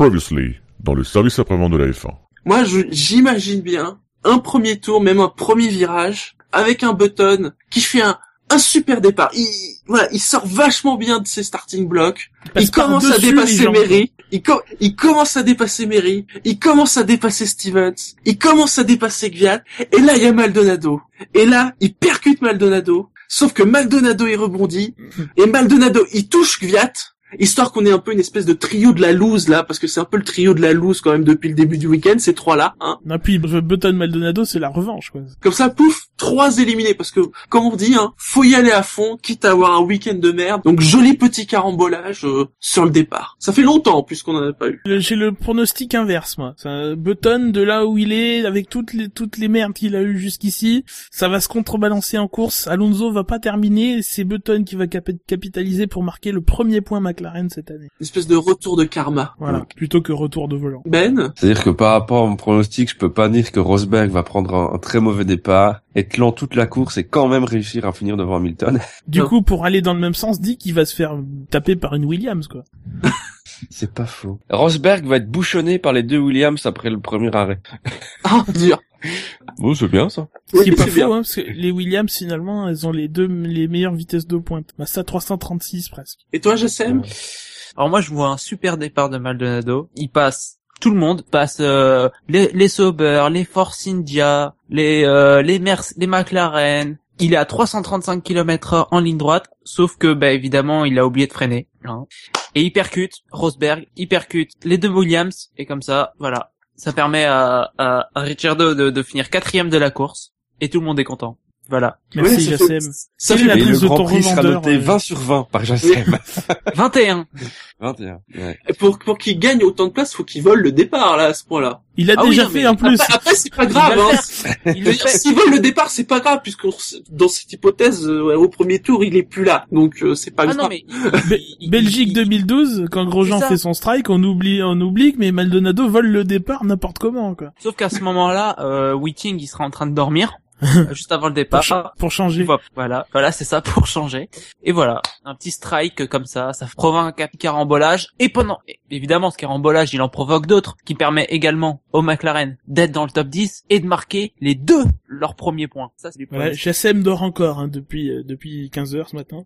Previously, dans le service après-vente de la F1. Moi, j'imagine bien un premier tour, même un premier virage, avec un Button qui fait un, un super départ. Il, voilà, il sort vachement bien de ses starting blocks. Il commence à dépasser. Mary. Il, co- il commence à dépasser Mary. Il commence à dépasser Stevens. Il commence à dépasser Gviat. Et là, il y a Maldonado. Et là, il percute Maldonado. Sauf que Maldonado, il rebondit. Et Maldonado, il touche Gviat. Histoire qu'on ait un peu une espèce de trio de la loose là, parce que c'est un peu le trio de la loose quand même depuis le début du week-end, ces trois-là. Hein. Et puis Button Maldonado, c'est la revanche, quoi. Comme ça, pouf, trois éliminés, parce que, comme on dit, hein, faut y aller à fond, quitte à avoir un week-end de merde. Donc, joli petit carambolage euh, sur le départ. Ça fait longtemps, en plus, qu'on en a pas eu. J'ai le pronostic inverse, moi. Button, de là où il est, avec toutes les, toutes les merdes qu'il a eues jusqu'ici, ça va se contrebalancer en course. Alonso va pas terminer, c'est Button qui va cap- capitaliser pour marquer le premier point McLaren cette année. Une espèce de retour de karma. Voilà. Plutôt que retour de volant. Ben, C'est-à-dire que par rapport à mon pronostic, je peux pas dire que Rosberg va prendre un, un très mauvais départ, être lent toute la course et quand même réussir à finir devant Hamilton. Du Non. coup, pour aller dans le même sens, dit qu'il va se faire taper par une Williams, quoi. C'est pas faux. Rosberg va être bouchonné par les deux Williams après le premier arrêt. ah, dur. Bon, c'est bien ça. Ce qui est Oui, pas c'est faux, bien. hein, parce que les Williams, finalement, elles ont les deux, les meilleures vitesses de pointe. Bah, ça, 336 presque. Et toi, Jassem Alors moi je vois un super départ de Maldonado. Il passe tout le monde passe euh, les les Sauber, les Force India, les euh, les Merc les McLaren. Il est à 335 km/h en ligne droite, sauf que bah évidemment il a oublié de freiner. hein. Et il percute Rosberg, il percute les deux Williams et comme ça voilà, ça permet à, à, à Ricciardo de, de finir quatrième de la course et tout le monde est content. Voilà. Merci, fait- Jassem. Ça fait la prise le de Grand ton Prix sera noté euh 20 sur 20 par Jassem. 21. 21. Ouais. Et pour, pour qu'il gagne autant de place, faut qu'il vole le départ, là, à ce point-là. Il a Ah oui, déjà fait en plus. Après, après, c'est pas grave, le hein. S'il vole le départ, c'est pas grave, puisqu'on, s- dans cette hypothèse, euh, ouais, au premier tour, il est plus là. Donc, euh, c'est pas Ah grave. non mais Belgique il- 2012, quand Grosjean fait son strike, on oublie, on oublie, mais Maldonado vole le départ n'importe comment, quoi. Sauf qu'à ce moment-là, euh, Whiting, il sera en train de dormir, euh, juste avant le Pour, départ. cha- pour changer. Voilà, Voilà, c'est ça pour changer. Et voilà, un petit strike comme ça, ça provoque un carambolage. Et pendant, évidemment, ce carambolage, il en provoque d'autres, qui permet également au McLaren d'être dans le top 10 et de marquer les deux leurs premiers points. Ça, c'est du Voilà, Jassem dort encore, hein, depuis, euh, depuis 15 heures ce matin.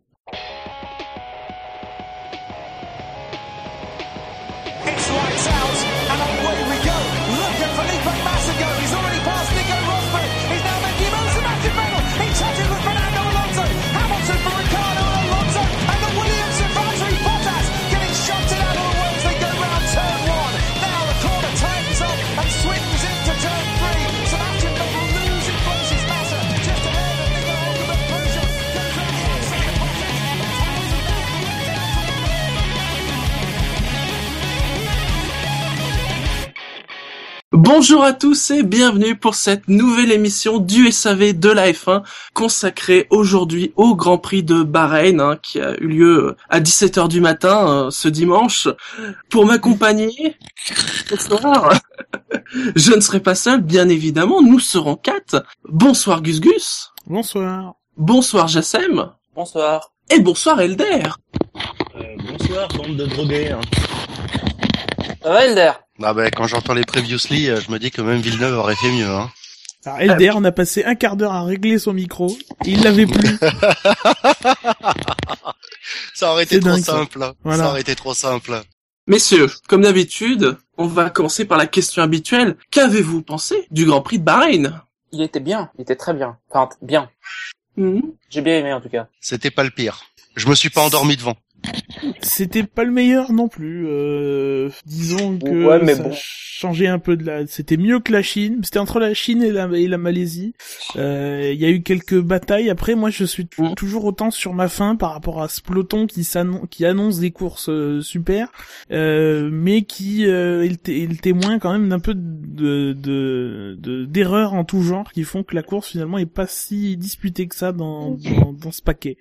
Bonjour à tous et bienvenue pour cette nouvelle émission du SAV de la F1 consacrée aujourd'hui au Grand Prix de Bahreïn hein, qui a eu lieu à 17h du matin euh, ce dimanche. Pour m'accompagner ce soir, je ne serai pas seul bien évidemment, nous serons quatre. Bonsoir Gus Gus, Bonsoir. bonsoir Jassem Bonsoir. et bonsoir Elder. Euh, bonsoir, bande de drogués. Hein. Ça va, Elder? Ah ben, quand j'entends les previously, euh, je me dis que même Villeneuve aurait fait mieux. Hein. Alors, Elder, on a passé un quart d'heure à régler son micro. et il l'avait plus. Ça aurait été trop dingue, ça. simple. Voilà. Ça aurait été trop simple. Messieurs, comme d'habitude, on va commencer par la question habituelle. Qu'avez-vous pensé du Grand Prix de Bahreïn? Il était bien, il était très bien. Enfin, bien. Hmm J'ai bien aimé en tout cas. C'était pas le pire. Je me suis pas endormi devant. C'était pas le meilleur non plus. Euh, disons que Ouais, mais ça bon. changeait un peu de la. C'était mieux que la Chine. C'était entre la Chine et la, et la Malaisie. Euh, Il y a eu quelques batailles. Après, moi, je suis Mm. toujours autant sur ma faim par rapport à ce peloton qui qui annonce des courses euh, super, euh, mais qui euh, est, le est le témoin quand même d'un peu de de de- d'erreurs en tout genre qui font que la course finalement est pas si disputée que ça dans dans, dans ce paquet.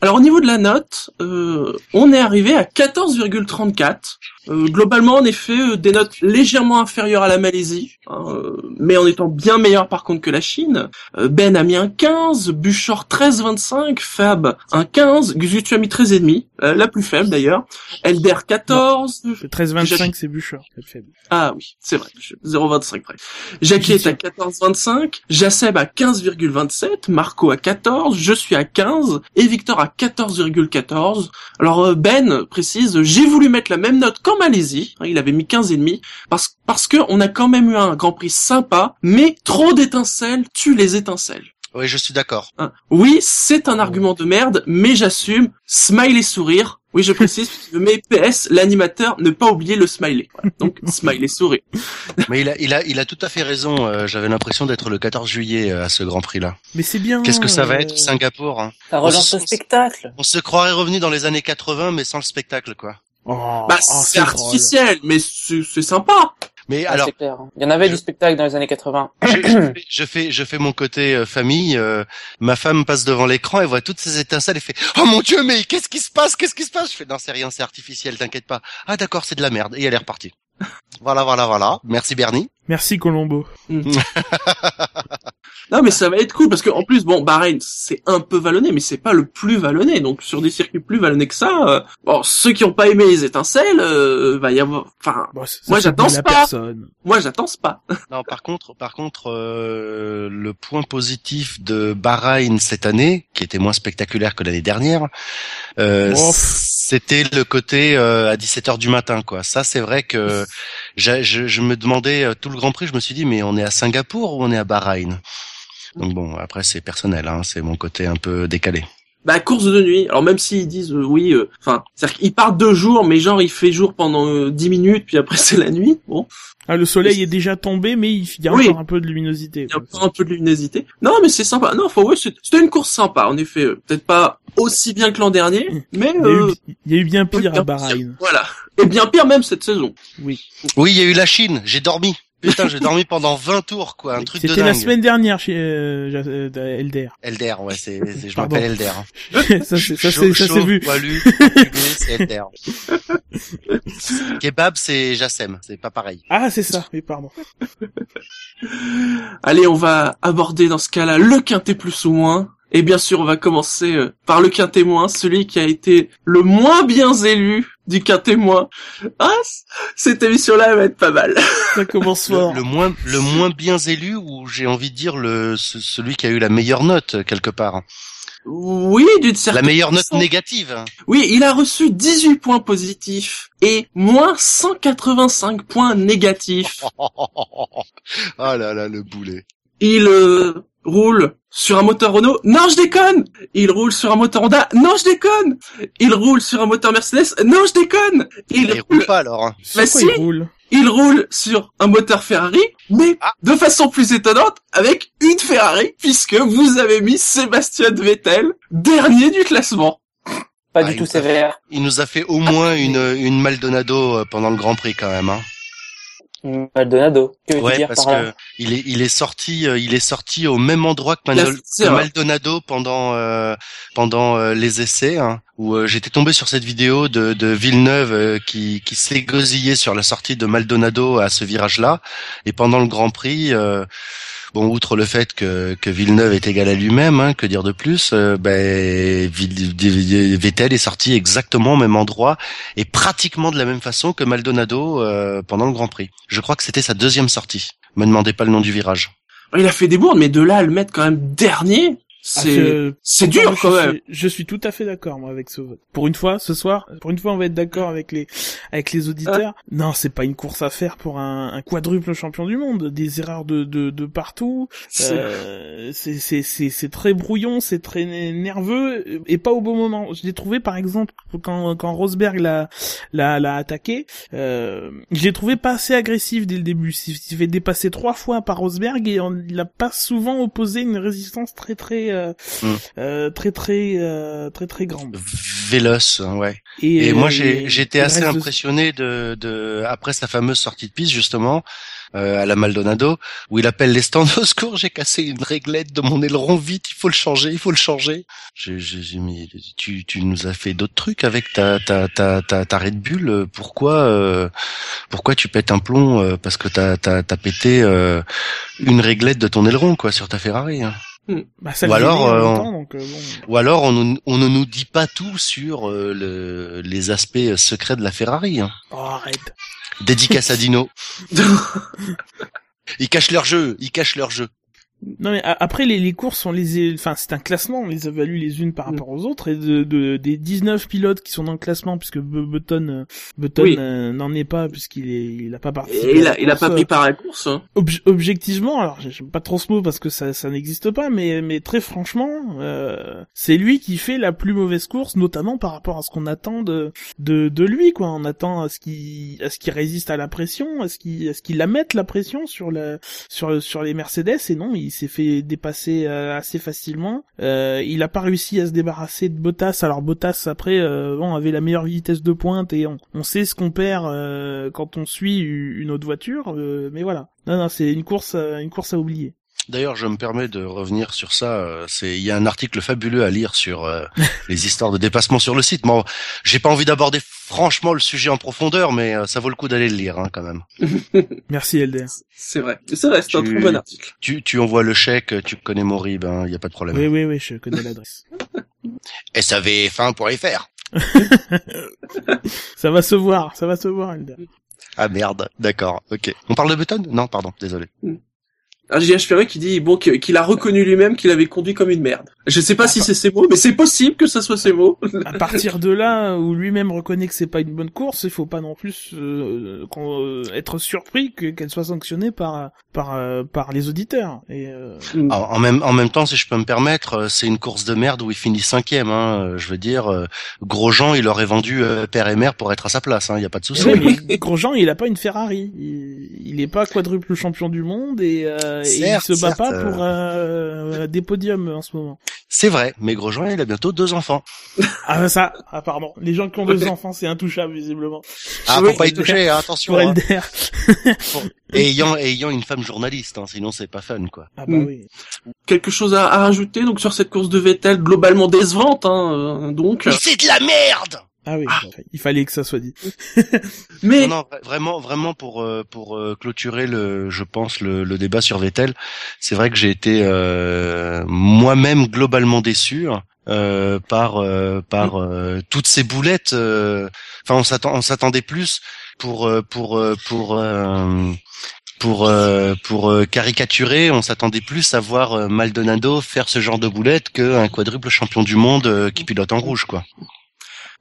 Alors au niveau de la note, euh, on est arrivé à 14,34. Euh, globalement, en effet, euh, des notes légèrement légèrement inférieur à la Malaisie, hein, euh, mais en étant bien meilleur par contre que la Chine. Euh, ben a mis un 15, Buchor 13,25, Fab un 15, Guzu as mis 13,5, euh, la plus faible d'ailleurs. Elder 14, Le 13-25, c'est Bûcher. c'est faible. ah oui, c'est vrai, je- 0,25 près. Jackie est à 14,25, Jaceb à 15,27, Marco à 14, je suis à 15 et Victor à 14,14. Alors euh, Ben précise, j'ai voulu mettre la même note qu'en Malaisie, hein, il avait mis 15,5 parce parce que on a quand même eu un Grand Prix sympa, mais trop d'étincelles tue les étincelles. Oui, je suis d'accord. Hein. Oui, c'est un argument de merde, mais j'assume. Smile et sourire. Oui, je précise, mais PS, l'animateur, ne pas oublier le smiley. Voilà. Donc, smile et sourire. Mais il a, il a, il a tout à fait raison. euh, J'avais l'impression d'être le 14 juillet euh, à ce Grand Prix-là. Mais c'est bien. Qu'est-ce que ça va euh, être Singapour hein? Ça relance le spectacle. On se croirait revenu dans les années 80, mais sans le spectacle, quoi. Oh, Bah, oh, c'est drôle. artificiel, mais c'est c'est sympa. Mais Ah, alors, clair. Il y en avait je- du spectacle dans les années 80. je, je fais, je fais, je fais mon côté euh, famille. euh, ma femme passe devant l'écran, elle voit toutes ces étincelles, et fait "Oh mon dieu, mais qu'est-ce qui se passe? Qu'est-ce qui se passe? Je fais "Non, c'est rien, c'est artificiel, t'inquiète pas." Ah d'accord, c'est de la merde. Et elle est repartie. voilà, voilà, voilà. Merci Bernie. Merci Colombo. Non, mais ça va être cool parce que en plus, bon, Bahreïn, c'est un peu vallonné, mais c'est pas le plus vallonné. Donc, sur des circuits plus vallonnés que ça, euh, bon, ceux qui ont pas aimé les étincelles, euh, va y avoir. Enfin, Bon, ça- Moi, j'attends pas. personne. moi, j'attends pas. Non, par contre, par contre, euh, le point positif de Bahreïn cette année, qui était moins spectaculaire que l'année dernière, euh, c'était le côté euh, à 17 heures du matin, quoi. Ça, c'est vrai que je, je me demandais euh, tout le Grand Prix, je me suis dit, mais on est à Singapour ou on est à Bahreïn? Donc bon, après c'est personnel, hein, c'est mon côté un peu décalé. Bah, course de nuit. Alors, même s'ils disent euh, oui, euh, enfin, c'est-à-dire qu'ils partent deux jours, mais genre, il fait jour pendant euh, 10 minutes, puis après, c'est la nuit. Bon. Ah, le soleil est déjà tombé, mais il y a Oui. encore un peu de luminosité. Il y a encore un peu de luminosité. Non, mais c'est sympa. Non, faut, ouais, c'était une course sympa, en effet. euh, Peut-être pas aussi bien que l'an dernier, mais Il y, a euh, eu, il y a eu bien pire à Bahreïn. voilà. Et bien pire même cette saison. Oui. Oui, il y a eu la Chine, j'ai dormi. Putain, j'ai dormi pendant 20 tours, quoi, un truc de C'était dingue. la semaine dernière chez euh, euh, Elder. Elder, ouais, c'est, c'est- je m'appelle Elder. hein. ça, c'est- ça, c'est- vu. poilu, c'est Elder. Kebab, c'est Jassem, c'est pas pareil. Ah, c'est ça. Oui, pardon. Allez, on va aborder dans ce cas-là le quintet plus ou moins. Et bien sûr, on va commencer euh, par le quintet moins, celui qui a été le moins bien élu du quintet moins. Ah, cette émission-là va être pas mal. Ça commence Le, fort. le moins, le moins bien élu, ou j'ai envie de dire le, ce- celui qui a eu la meilleure note, quelque part. Oui, d'une La certaine meilleure note façon. négative. Oui, il a reçu 18 points positifs et moins 185 points négatifs. oh là là, le boulet. Il euh, roule sur un moteur Renault. Non, je déconne. Il roule sur un moteur Honda. Non, je déconne. Il roule sur un moteur Mercedes. Non, je déconne. Il Il roule pas alors. hein. Sur Bah quoi si. il roule Il roule sur un moteur Ferrari, mais Ah. de façon plus étonnante, avec une Ferrari, puisque vous avez mis Sébastien Vettel dernier du classement. Pas Ah, du tout sévère. Il nous a fait au moins une, une Maldonado euh, pendant le Grand Prix quand même. Hein. Maldonado. Que Ouais, dire parce par là que il est il est sorti euh, il est sorti au même endroit que, c'est que. Maldonado pendant euh, pendant euh, les essais hein, où euh, j'étais tombé sur cette vidéo de, de Villeneuve euh, qui qui s'égosillait sur la sortie de Maldonado à ce virage-là et pendant le Grand Prix euh, Bon, outre le fait que, Villeneuve est égal à lui-même, hein, que dire de plus euh, ben, Vettel est sorti exactement au même endroit et pratiquement de la même façon que Maldonado euh, pendant le Grand Prix. Je crois que c'était sa deuxième sortie. Me demandez pas le nom du virage. Il a fait des bourdes, mais de là à le mettre quand même dernier, c'est je- c'est dur quand je même. Suis, je suis tout à fait d'accord moi avec ce vote. Pour une fois, ce soir, pour une fois, on va être d'accord avec les avec les auditeurs. Non, c'est pas une course à faire pour un, un quadruple champion du monde. Des erreurs de de, de partout. C'est- Euh, c'est c'est c'est c'est très brouillon, c'est très nerveux et pas au bon moment. Je l'ai trouvé par exemple quand quand Rosberg l'a l'a l'a attaqué, euh, je l'ai trouvé pas assez agressif dès le début. Il s'est fait dépasser trois fois par Rosberg et on, il a pas souvent opposé une résistance très très très euh, Mm. euh, très très euh, très très grande. Véloce, hein, ouais. Et, Et moi, j'ai j'étais assez impressionné de, de après sa fameuse sortie de piste justement euh, à la Maldonado, où il appelle les stands au secours. J'ai cassé une réglette de mon aileron, vite, il faut le changer, il faut le changer. J'ai mis, tu, tu nous as fait d'autres trucs avec ta ta ta ta, ta Red Bull. Pourquoi euh, pourquoi tu pètes un plomb euh, parce que t'as t'as t'as pété euh, une réglette de ton aileron quoi sur ta Ferrari. hein? Bah, ça Ou alors, euh, on- temps, donc, euh, bon. Ou alors on, nous- on ne nous dit pas tout sur euh, le, les aspects secrets de la Ferrari. hein. Oh, arrête. Dédicace à Dino. Ils cachent leur jeu, ils cachent leur jeu. Non mais après les, les courses on les enfin c'est un classement on les évalue les unes par Mm. rapport aux autres et de, de des 19 pilotes qui sont dans le classement puisque Bu- Button euh, Button Oui. euh, n'en est pas puisqu'il est il a pas participé Et il à a, il a pas euh, pris par la course. hein. Obj- objectivement, alors j'aime pas trop ce mot parce que ça, ça n'existe pas, mais, mais très franchement, euh, c'est lui qui fait la plus mauvaise course, notamment par rapport à ce qu'on attend de, de, de lui, quoi. On attend à ce qu'il, à ce qu'il résiste à la pression, à ce qu'il, à ce qu'il la mette la pression sur la, sur, sur les Mercedes, et non, il s'est fait dépasser euh, assez facilement. Euh, il a pas réussi à se débarrasser de Bottas. Alors Bottas après, euh, bon, avait la meilleure vitesse de pointe et on, on sait ce qu'on perd quand on suit une autre voiture, mais voilà. Non, non, c'est une course, une course à oublier. D'ailleurs, je me permets de revenir sur ça. C'est, il y a un article fabuleux à lire sur euh, les histoires de dépassement sur le site. Bon, j'ai pas envie d'aborder franchement le sujet en profondeur, mais euh, ça vaut le coup d'aller le lire hein, quand même. Merci Elder. C'est vrai. C'est vrai, c'est un très bon article. Tu, tu envoies le chèque, tu connais mon rib, il y a pas de problème. Oui, oui, oui, je connais l'adresse. SAV1 pour les faire. Ça va se voir, ça va se voir Elder. Ah merde, d'accord, ok. On parle de Button? Non, pardon, désolé. Un GH Ferré qui dit bon qu'il a reconnu lui-même qu'il avait conduit comme une merde. Je sais pas si c'est ses mots, mais c'est possible que ça soit ses mots. À partir de là où lui-même reconnaît que c'est pas une bonne course, il faut pas non plus euh, euh, être surpris que- qu'elle soit sanctionnée par par euh, par les auditeurs. Et euh, En, en même en même temps, si je peux me permettre, c'est une course de merde où il finit cinquième. Hein. Je veux dire, Grosjean, il aurait vendu père et mère pour être à sa place. Il y a pas de souci. ouais, mais Grosjean, il a pas une Ferrari. Il, il est pas quadruple champion du monde et, euh, et Certes, il se bat certes, pas euh. pour euh, des podiums en ce moment. C'est vrai, mais Grosjean, il a bientôt deux enfants. Ah ça, ah pardon. Les gens qui ont deux enfants, c'est intouchable visiblement. Ah, Oui, faut pas y toucher, hein, attention. Pour hein. Et ayant ayant une femme journaliste, hein, sinon c'est pas fun, quoi. Ah bah Mm. oui. Quelque chose à, à rajouter donc sur cette course de Vettel globalement décevante, hein, euh, donc. Mais c'est de la merde. Ah oui, il fallait que ça soit dit. Mais Non, non, vra- vraiment, vraiment pour euh, pour euh, clôturer le, je pense le, le débat sur Vettel, c'est vrai que j'ai été euh, moi-même globalement déçu euh, par euh, par euh, toutes ces boulettes. euh, Enfin, on s'attend, on s'attendait plus pour euh, pour euh, pour euh, pour euh, pour euh, caricaturer, on s'attendait plus à voir euh, Maldonado faire ce genre de boulettes qu'un quadruple champion du monde euh, qui pilote en rouge, quoi.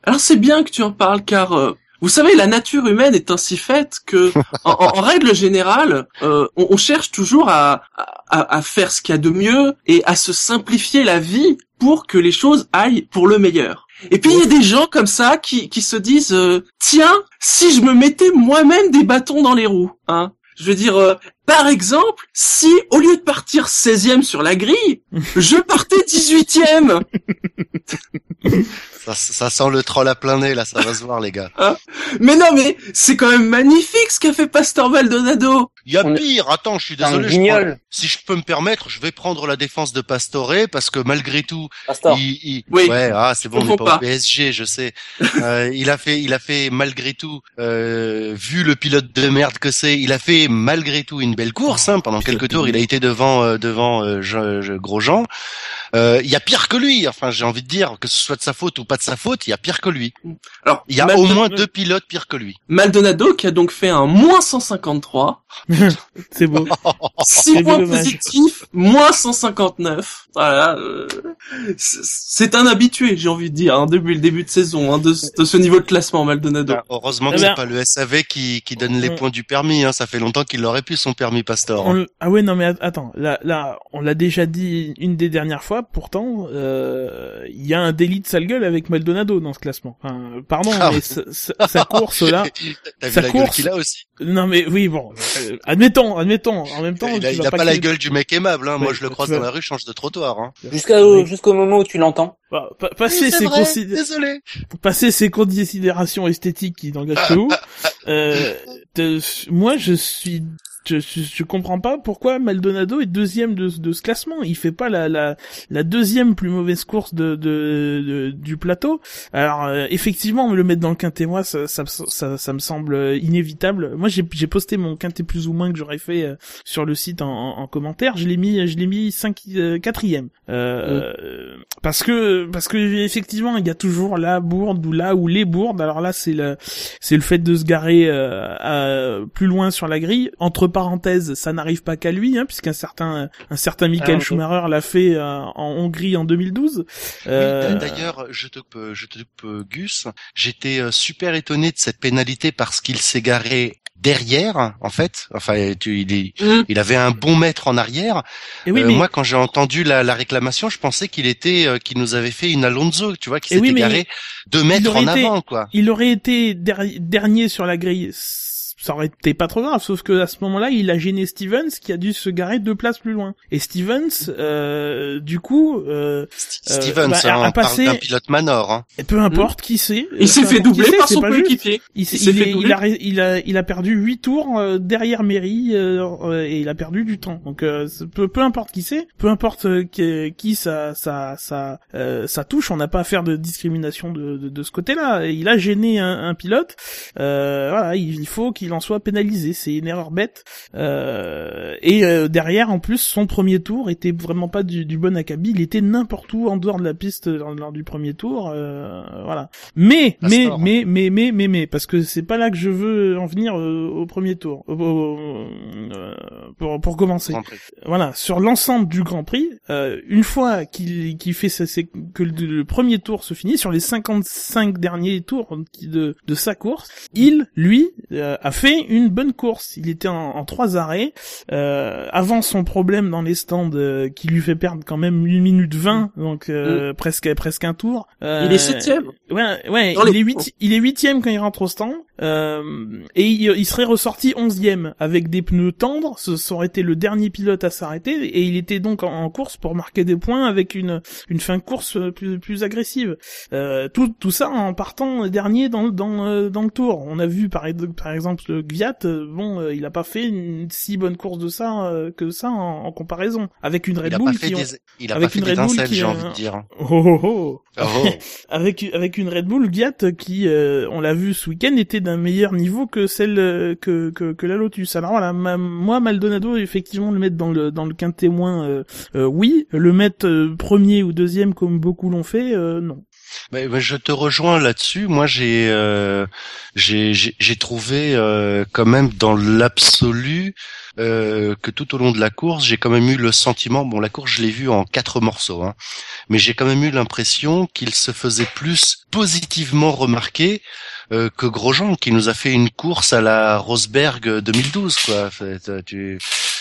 Alors c'est bien que tu en parles car euh, vous savez la nature humaine est ainsi faite que en, règle générale euh, on, on cherche toujours à, à, à faire ce qu'il y a de mieux et à se simplifier la vie pour que les choses aillent pour le meilleur. Et puis il y a des gens comme ça qui, qui se disent euh, tiens si je me mettais moi-même des bâtons dans les roues hein? Je veux dire, euh, par exemple, si au lieu de partir 16e sur la grille, je partais 18e, Ça, ça sent le troll à plein nez là, ça va se voir les gars. Mais non, mais c'est quand même magnifique ce qu'a fait Pastor Maldonado. Il y a On pire, attends, je suis désolé. je prends- si je peux me permettre, je vais prendre la défense de Pastore parce que malgré tout, Pastor. il, il- Oui. ouais, ah, c'est bon, on n'est pas, au. PSG, je sais. Euh, il a fait, il a fait malgré tout, euh, vu le pilote de merde que c'est, il a fait malgré tout une belle course. Hein, pendant quelques tours, il a été devant, euh, devant euh, Je- Je- Grosjean. Euh, Il y a pire que lui. Enfin, j'ai envie de dire que ce soit de sa faute ou pas de sa faute, il y a pire que lui. Alors, Il y a au moins deux pilotes pires que lui. Maldonado qui a donc fait un moins 153, C'est beau. 6 C'est points positifs, moins 159. Voilà, euh, c'est- c'est un habitué, j'ai envie de dire, hein, depuis le début de saison, hein, de, ce- de ce niveau de classement, Maldonado. Ah, heureusement Eh que ben- c'est pas le SAV qui, qui donne les On- points du permis. Hein. Ça fait longtemps qu'il aurait pu son permis Pastor. On ah ouais non mais at- attends là là on l'a déjà dit une des dernières fois fois, pourtant, euh, il y a un délit de sale gueule avec Maldonado dans ce classement. Enfin, pardon, Ah. mais sa, sa- sa course là. T'as vu sa la gueule course- qu'il a aussi. Non mais oui, bon, euh, admettons, admettons. En même temps, il a, il a pas, la qu'il- gueule du mec aimable, hein. Moi, Ouais, je le croise dans la rue, je change de trottoir, hein. Jusqu'à Oui. jusqu'au moment où tu l'entends? Bah, pa- passer Oui, ces vrai, considé- désolé. passer ces considérations esthétiques qui n'engagent que vous, euh, de- moi je suis je, je, je comprends pas pourquoi Maldonado est deuxième de, de ce classement. Il fait pas la, la, la deuxième plus mauvaise course de, de, de- du plateau. Alors euh, effectivement, me le mettre dans le quintet moi, ça, ça, ça, ça me semble inévitable. Moi j'ai posté mon quintet plus ou moins que j'aurais fait euh, sur le site en, en, en commentaire. Je l'ai mis je l'ai mis cinq, euh, quatrième. Euh, Parce que parce que effectivement il y a toujours la bourde ou là ou les bourdes. Alors là c'est le c'est le fait de se garer euh, à- plus loin sur la grille. Entre parenthèses, ça n'arrive pas qu'à lui, hein, puisqu'un certain un certain Michael Ah. Schumacher l'a fait euh, en Hongrie en 2012. Euh, Oui, d'a- D'ailleurs, je te coupe, je te coupe, euh, Gus. J'étais euh, super étonné de cette pénalité parce qu'il s'est garé derrière, en fait. Enfin, tu, il, est- Mm. il avait un bon mètre en arrière. et oui, Euh, mais Moi, quand j'ai entendu la, la réclamation, je pensais qu'il était, euh, qu'il nous avait fait une Alonso, tu vois, qui s'était oui, garé deux mètres en été- avant, quoi. il aurait été der- dernier sur la grille. Ça aurait été pas trop grave, sauf que à ce moment-là, il a gêné Stevens qui a dû se garer deux places plus loin. Et Stevens, euh, du coup, euh, Stevens, bah, hein, a parle passé- d'un pilote Manor. Hein. peu importe qui c'est. Il s'est fait doubler par son coéquipier. Il, s'est- Il il fait est- doubler. il a, il a, il a perdu huit tours euh, derrière Mairie euh, euh, et il a perdu du temps. Donc euh, peu, peu importe qui c'est, peu importe euh, qui, qui ça, ça, ça, euh, ça touche, on n'a pas à faire de discrimination de, de, de ce côté-là. Il a gêné un, un pilote. Euh, voilà, il, il faut qu'il en soit pénalisé. C'est une erreur bête. Euh, et euh, derrière, en plus, son premier tour était vraiment pas du, du bon acabit. Il était n'importe où en dehors de la piste lors, lors du premier tour. Euh, voilà. Mais, Ça mais, sort. mais, mais, mais, mais, mais, parce que c'est pas là que je veux en venir euh, au premier tour. Au- au- euh, pour, pour commencer. Voilà, sur l'ensemble du Grand Prix, euh, une fois qu'il qu'il fait sa- ses- que le, le premier tour se finit, sur les 55 derniers tours de, de sa course, il, lui, euh, a fait une bonne course. Il était en, en trois arrêts. Euh, avant son problème dans les stands euh, qui lui fait perdre quand même une minute 20, donc euh, presque presque un tour. Euh, Il est septième. Ouais, ouais, Dans il les- est huit, il est huitième quand il rentre au stand, euh, et il, il serait ressorti onzième avec des pneus tendres. Ce ça aurait été le dernier pilote à s'arrêter, et il était donc en, en course pour marquer des points avec une une fin de course euh, plus plus agressive. Euh, tout tout ça en partant dernier dans dans dans le tour. On a vu par par exemple le Gviat, euh, bon, euh, il a pas fait une si bonne course de ça euh, que ça en, en comparaison avec une Il Red a Bull pas fait qui il a avec une Red Bull qui j'ai envie de dire. Oh, oh, oh. Oh. avec avec une Red Bull Gviat qui euh, on l'a vu ce week-end était d'un meilleur niveau que celle que, que que la Lotus alors voilà ma- moi Maldonado effectivement le mettre dans le dans le quintet témoin euh, euh, oui le mettre euh, premier ou deuxième comme beaucoup l'ont fait euh, non Mais, mais je te rejoins là-dessus. Moi, j'ai euh, j'ai trouvé euh, quand même dans l'absolu euh, que tout au long de la course, j'ai quand même eu le sentiment. Bon, la course, je l'ai vue en quatre morceaux, hein, mais j'ai quand même eu l'impression qu'il se faisait plus positivement remarquer que Grosjean, qui nous a fait une course à la Rosberg 2012, quoi.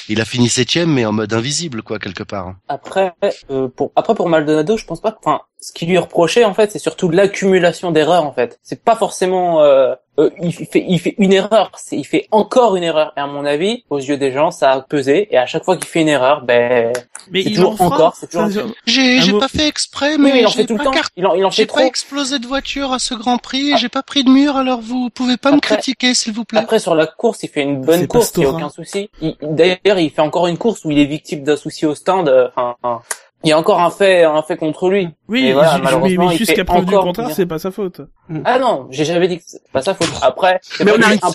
Il a fini septième, mais en mode invisible, quoi, quelque part. Après, euh, pour après pour Maldonado, je pense pas. Enfin, ce qui lui reproché en fait, c'est surtout l'accumulation d'erreurs en fait. C'est pas forcément. euh, euh, il fait il fait une erreur, c'est il fait encore une erreur. Et à mon avis, aux yeux des gens, ça a pesé. Et à chaque fois qu'il fait une erreur, ben mais C'est il toujours en fera encore, c'est toujours ça- encore. J'ai Un j'ai pas fait exprès, mais il en j'ai fait tout le pas temps. Il en il en J'ai fait pas trop. explosé de voiture à ce Grand Prix j'ai pas pris de mur, alors vous pouvez pas me critiquer, s'il vous plaît. Après sur la course, il fait une bonne C'est course, il y a aucun souci. Il- D'ailleurs, il fait encore une course où il est victime d'un souci au stand. euh, il y a encore un fait, un fait contre lui. oui Et voilà, mais, malheureusement, mais il jusqu'à preuve du contraire c'est pas sa faute Ah non, j'ai jamais dit que c'est pas sa faute. Après, Mais on n'arrête pas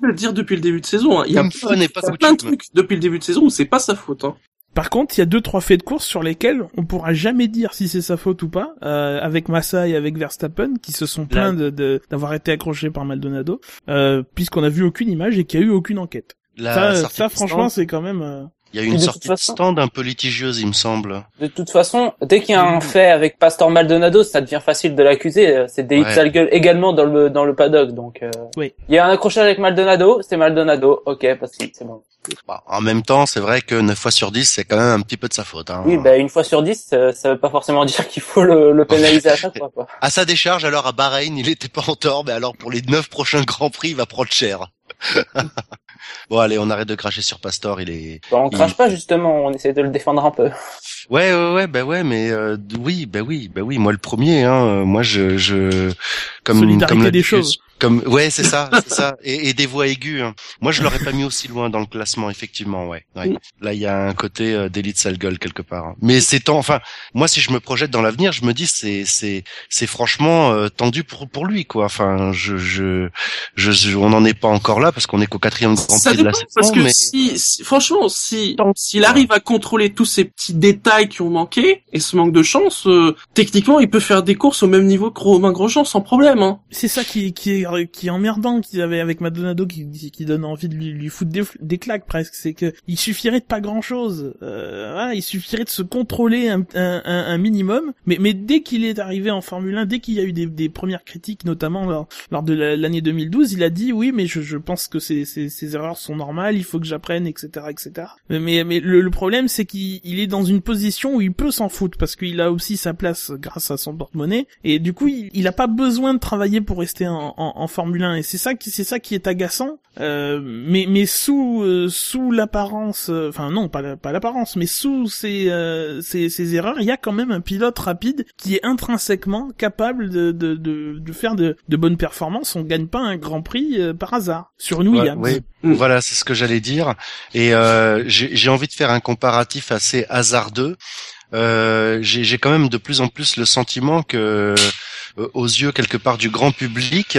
de le dire depuis le début de saison. hein. Il y a pas plein de trucs depuis le début de saison où c'est pas sa faute. Hein. Par contre, il y a deux trois faits de course sur lesquels on pourra jamais dire si c'est sa faute ou pas, euh, avec Massa et avec Verstappen qui se sont plaints de- d'avoir été accrochés par Maldonado, euh, puisqu'on a vu aucune image et qu'il y a eu aucune enquête. La ça, sortie ça franchement, c'est quand même. Il y a Et une sortie de façon- stand un peu litigieuse, il me semble. De toute façon, dès qu'il y a un fait avec Pastor Maldonado, ça devient facile de l'accuser. C'est des Ouais. sale gueule également dans le dans le paddock, donc. Euh... Oui. Il y a un accrochage avec Maldonado, c'est Maldonado. Ok, facile, c'est bon. Bah, en même temps, c'est vrai que 9 fois sur 10, c'est quand même un petit peu de sa faute. Hein. Oui, bah une fois sur dix, euh, ça veut pas forcément dire qu'il faut le, le pénaliser à chaque fois, quoi. À sa décharge, alors à Bahreïn, il était pas en tort, mais alors pour les 9 prochains Grands Prix, il va prendre cher. bon, allez, on arrête de cracher sur Pastor, il est... Bah, on crache Il- pas justement, on essaie de le défendre un peu. Ouais, ouais, ouais, bah ouais, mais euh, oui, bah oui, bah oui, moi le premier, hein, euh, moi je, je, comme, Solidarité comme des l'habitude, choses. Comme, ouais, c'est ça, c'est ça, et, et des voix aiguës. hein. Moi, je l'aurais pas mis aussi loin dans le classement, effectivement, ouais. ouais. Mm. Là, il y a un côté euh, d'élite sale gueule quelque part. hein. Mais c'est enfin, moi, si je me projette dans l'avenir, je me dis, c'est, c'est, c'est franchement euh, tendu pour pour lui, quoi. Enfin, je, je, je, je- on n'en est pas encore là parce qu'on est qu'au quatrième Grand Ça Prix de la dépend saison, parce que mais si, si- franchement, si s'il arrive à contrôler tous ces petits détails qui ont manqué et ce manque de chance, euh, techniquement, il peut faire des courses au même niveau que Romain Grosjean sans problème. Hein. C'est ça qui, qui est, qui est emmerdant qu'il avait avec Maldonado qui, qui donne envie de lui, lui foutre des, claques presque. C'est que il suffirait de pas grand chose. Euh, voilà, il suffirait de se contrôler un, un, un- minimum. Mais, mais dès qu'il est arrivé en Formule 1, dès qu'il y a eu des, des premières critiques, notamment lors, lors de la- l'année 2012, il a dit oui, mais je, je pense que ces, ces, ces erreurs sont normales, il faut que j'apprenne, etc., etc. Mais, mais, le, le problème, c'est qu'il il est dans une position où il peut s'en foutre parce qu'il a aussi sa place grâce à son porte-monnaie et du coup, il, il a pas besoin de travailler pour rester en, en, en Formule 1 et c'est ça qui c'est ça qui est agaçant. Euh, mais mais sous euh, sous l'apparence, euh, enfin non pas pas l'apparence, mais sous ces, euh, ces ces erreurs, il y a quand même un pilote rapide qui est intrinsèquement capable de de de, de faire de, de bonnes performances. On gagne pas un Grand Prix euh, par hasard sur une Williams. ouais. Mm. Voilà, c'est ce que j'allais dire. Et euh, j'ai j'ai envie de faire un comparatif assez hasardeux. Euh, j'ai j'ai quand même de plus en plus le sentiment que, euh, aux yeux quelque part du grand public,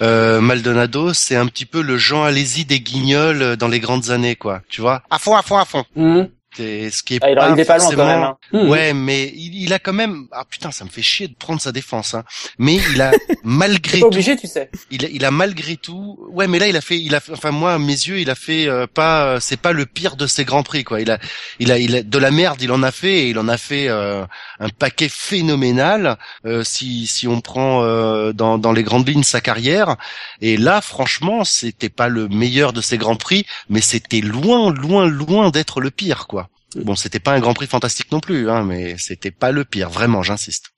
euh, Maldonado, c'est un petit peu le Jean Alési des Guignols dans les grandes années, quoi. Tu vois? À fond, à fond, à fond. Mmh. C'est ce qui est Ah, il pas arrivait pas loin quand forcément- même. Hein. Mmh. Ouais, mais il, il a quand même. Ah putain, ça me fait chier de prendre sa défense. Hein. Mais il a malgré tout pas obligé, tu sais. il a, il a malgré tout, ouais, mais là il a fait, il a, enfin moi à mes yeux, il a fait euh, pas, euh, c'est pas le pire de ses grands prix quoi. Il a, il a, il a de la merde, il en a fait et il en a fait euh, un paquet phénoménal. euh, si si on prend euh, dans dans les grandes lignes sa carrière, et là franchement c'était pas le meilleur de ses grands prix, mais c'était loin, loin, loin d'être le pire quoi. Bon, c'était pas un grand prix fantastique non plus, hein, mais c'était pas le pire, vraiment, j'insiste.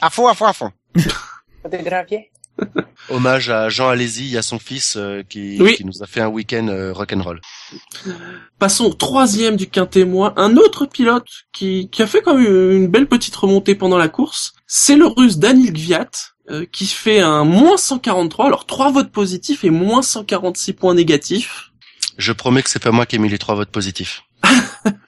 À fond, à fond, à fond. Des graviers. Hommage à Jean Alési et à son fils euh, qui, Oui. qui nous a fait un week-end euh, rock'n'roll. Passons au troisième du quintémoin, un autre pilote qui, qui a fait quand même une belle petite remontée pendant la course, c'est le russe Daniel Gviat, euh, qui fait un moins 143, alors trois votes positifs et moins 146 points négatifs. Je promets que c'est pas moi qui ai mis les trois votes positifs.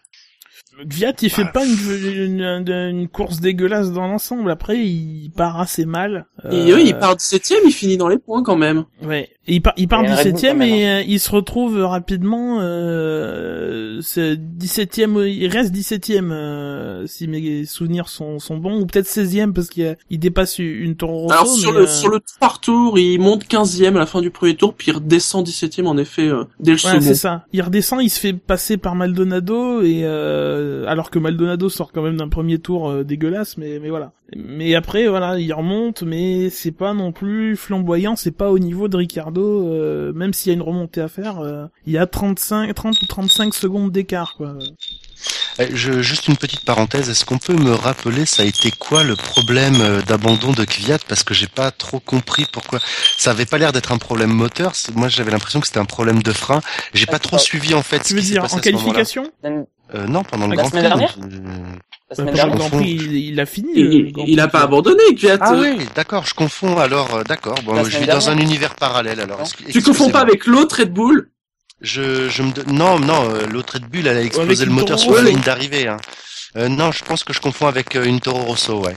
Gviat, il fait pas une, une, une course dégueulasse dans l'ensemble. Après, il part assez mal. Et Euh, oui, il part 17 e il finit dans les points quand même. Ouais. Et il part, il part Il y a un Red Bull 17 e quand même, et euh, il se retrouve rapidement, euh, c'est 17 e il reste 17 e euh, si mes souvenirs sont, sont bons, ou peut-être 16 e parce qu'il il dépasse une Toro Rosso. Alors sur mais, le, euh, sur le trois tour, il monte 15 e à la fin du premier tour, puis il redescend 17 e en effet euh, dès le Ouais, second. c'est ça. Il redescend, il se fait passer par Maldonado et euh, alors que Maldonado sort quand même d'un premier tour euh, dégueulasse, mais mais voilà. Mais après voilà, il remonte, mais c'est pas non plus flamboyant, c'est pas au niveau de Ricardo, euh, même s'il y a une remontée à faire, euh, il y a 35, 30 ou 35 secondes d'écart quoi. Eh, Je, juste une petite parenthèse, est-ce qu'on peut me rappeler ça a été quoi le problème euh, d'abandon de Kvyat? Parce que j'ai pas trop compris pourquoi ça avait pas l'air d'être un problème moteur, moi j'avais l'impression que c'était un problème de frein. J'ai pas trop suivi en fait ce Tu veux qui s'est dire passé en à ce moment-là. qualification? Euh, non, pendant le La Grand semaine Prix. dernière Euh, La Bah, semaine le. Grand Prix, il, il a fini. Il, le il- a pas abandonné, Kvyat. Ah euh, oui, d'accord, je confonds alors, euh, d'accord. Bon, je vis dans un univers parallèle alors. Tu confonds pas avec l'autre Red Bull? Je, je me, non, non, euh, l'autre Red Bull, elle a explosé le moteur Toro sur la ligne d'arrivée. Hein. Euh, non, je pense que je confonds avec euh, une Toro Rosso, ouais.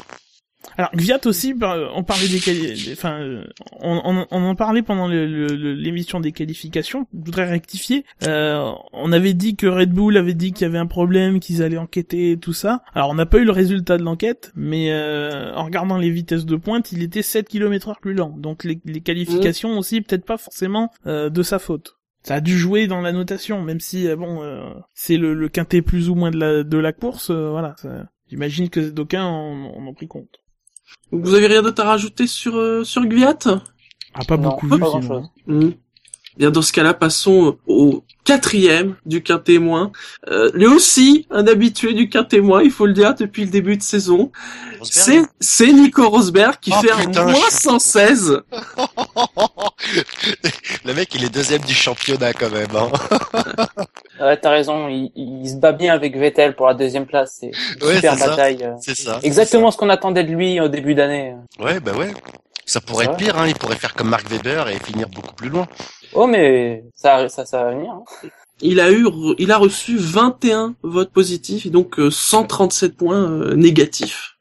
Alors Gviat aussi, bah, on parlait des, quali- enfin, on, on, on en parlait pendant le- le- le- l'émission des qualifications. Je voudrais rectifier. Euh, on avait dit que Red Bull avait dit qu'il y avait un problème, qu'ils allaient enquêter, et tout ça. Alors on n'a pas eu le résultat de l'enquête, mais euh, en regardant les vitesses de pointe, il était 7 km heure plus lent. Donc les, les qualifications aussi, peut-être pas forcément euh, de sa faute. Ça a dû jouer dans la notation, même si euh, bon, euh, c'est le, le quintet plus ou moins de la de la course. euh, voilà, j'imagine que d'aucuns en, en ont pris compte. Vous avez rien d'autre à rajouter sur euh, sur Gviat? Ah, pas Non, beaucoup pas vu grand sinon. chose. Hmm. Bien dans ce cas-là, passons au quatrième du quintémoin. Euh, lui aussi, un habitué du quintémoin, il faut le dire, depuis le début de saison. C'est c'est Nico Rosberg qui Oh, fait putain, un moins je- 116. Le mec, il est deuxième du championnat quand même. Hein. Ouais, t'as raison, il, il se bat bien avec Vettel pour la deuxième place. C'est une Ouais, super bataille. euh. C'est ça. Exactement ce qu'on attendait de lui au début d'année. Ouais, bah ouais. Ça pourrait Ça être pire, hein. Il pourrait faire comme Mark Webber et finir beaucoup plus loin. Oh, mais ça, ça, ça va venir. hein. Il a eu, il a reçu 21 votes positifs et donc euh, 137 points euh, négatifs.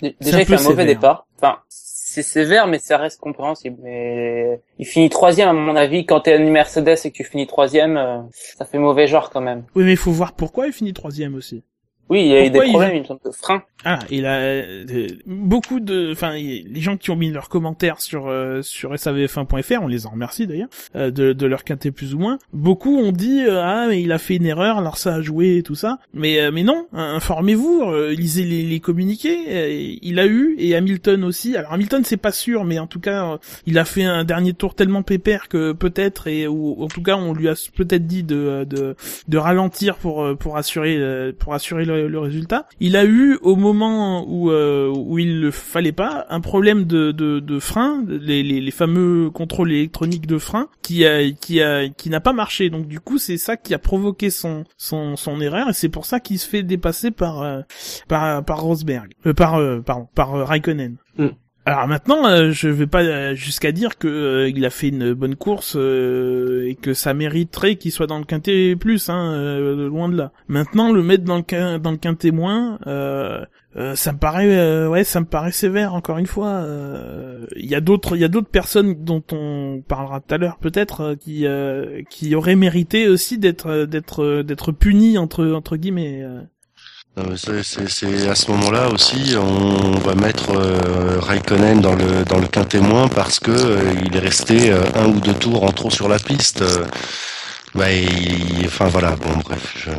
Déjà, un il fait un mauvais sévère. départ. Enfin, c'est sévère, mais ça reste compréhensible. Mais il finit troisième, à mon avis. Quand t'es une Mercedes et que tu finis troisième, euh, ça fait mauvais genre quand même. Oui, mais il faut voir pourquoi il finit troisième aussi. Oui, il y a eu des il- problèmes, il me semble, de frein. Ah, il a euh, beaucoup de, enfin, les gens qui ont mis leurs commentaires sur euh, sur savf1.fr, on les en remercie d'ailleurs, euh, de, de leur quintet plus ou moins. Beaucoup ont dit euh, ah mais il a fait une erreur, alors ça a joué et tout ça. Mais euh, mais non, hein, informez-vous, euh, lisez les, les communiqués. euh, il a eu et Hamilton aussi. Alors Hamilton c'est pas sûr, mais en tout cas il a fait un dernier tour tellement pépère que peut-être et ou en tout cas on lui a peut-être dit de de de ralentir pour pour assurer pour assurer le, le résultat. Il a eu au moment où euh, où il le fallait pas un problème de de, de frein, les, les les fameux contrôles électroniques de frein qui a qui a qui n'a pas marché. Donc du coup c'est ça qui a provoqué son son son erreur et c'est pour ça qu'il se fait dépasser par euh, par par Rosberg, euh, par euh, pardon par euh, Raikkonen. Mm. Alors maintenant, euh, je vais pas euh, jusqu'à dire que euh, a fait une bonne course euh, et que ça mériterait qu'il soit dans le quintet plus, hein, euh, loin de là. Maintenant, le mettre dans le dans le quintet moins, euh, ça me paraît, ouais, ça me paraît sévère. Encore une fois, il y a d'autres, il y a d'autres personnes dont on parlera tout à l'heure peut-être qui qui auraient mérité aussi d'être d'être d'être punis entre entre guillemets. C'est- à ce moment-là aussi, on va mettre euh, Raikkonen dans le dans le quintémoin parce que euh, il est resté euh, un ou deux tours en trop sur la piste. Euh, bah, il- enfin voilà, bon bref. je-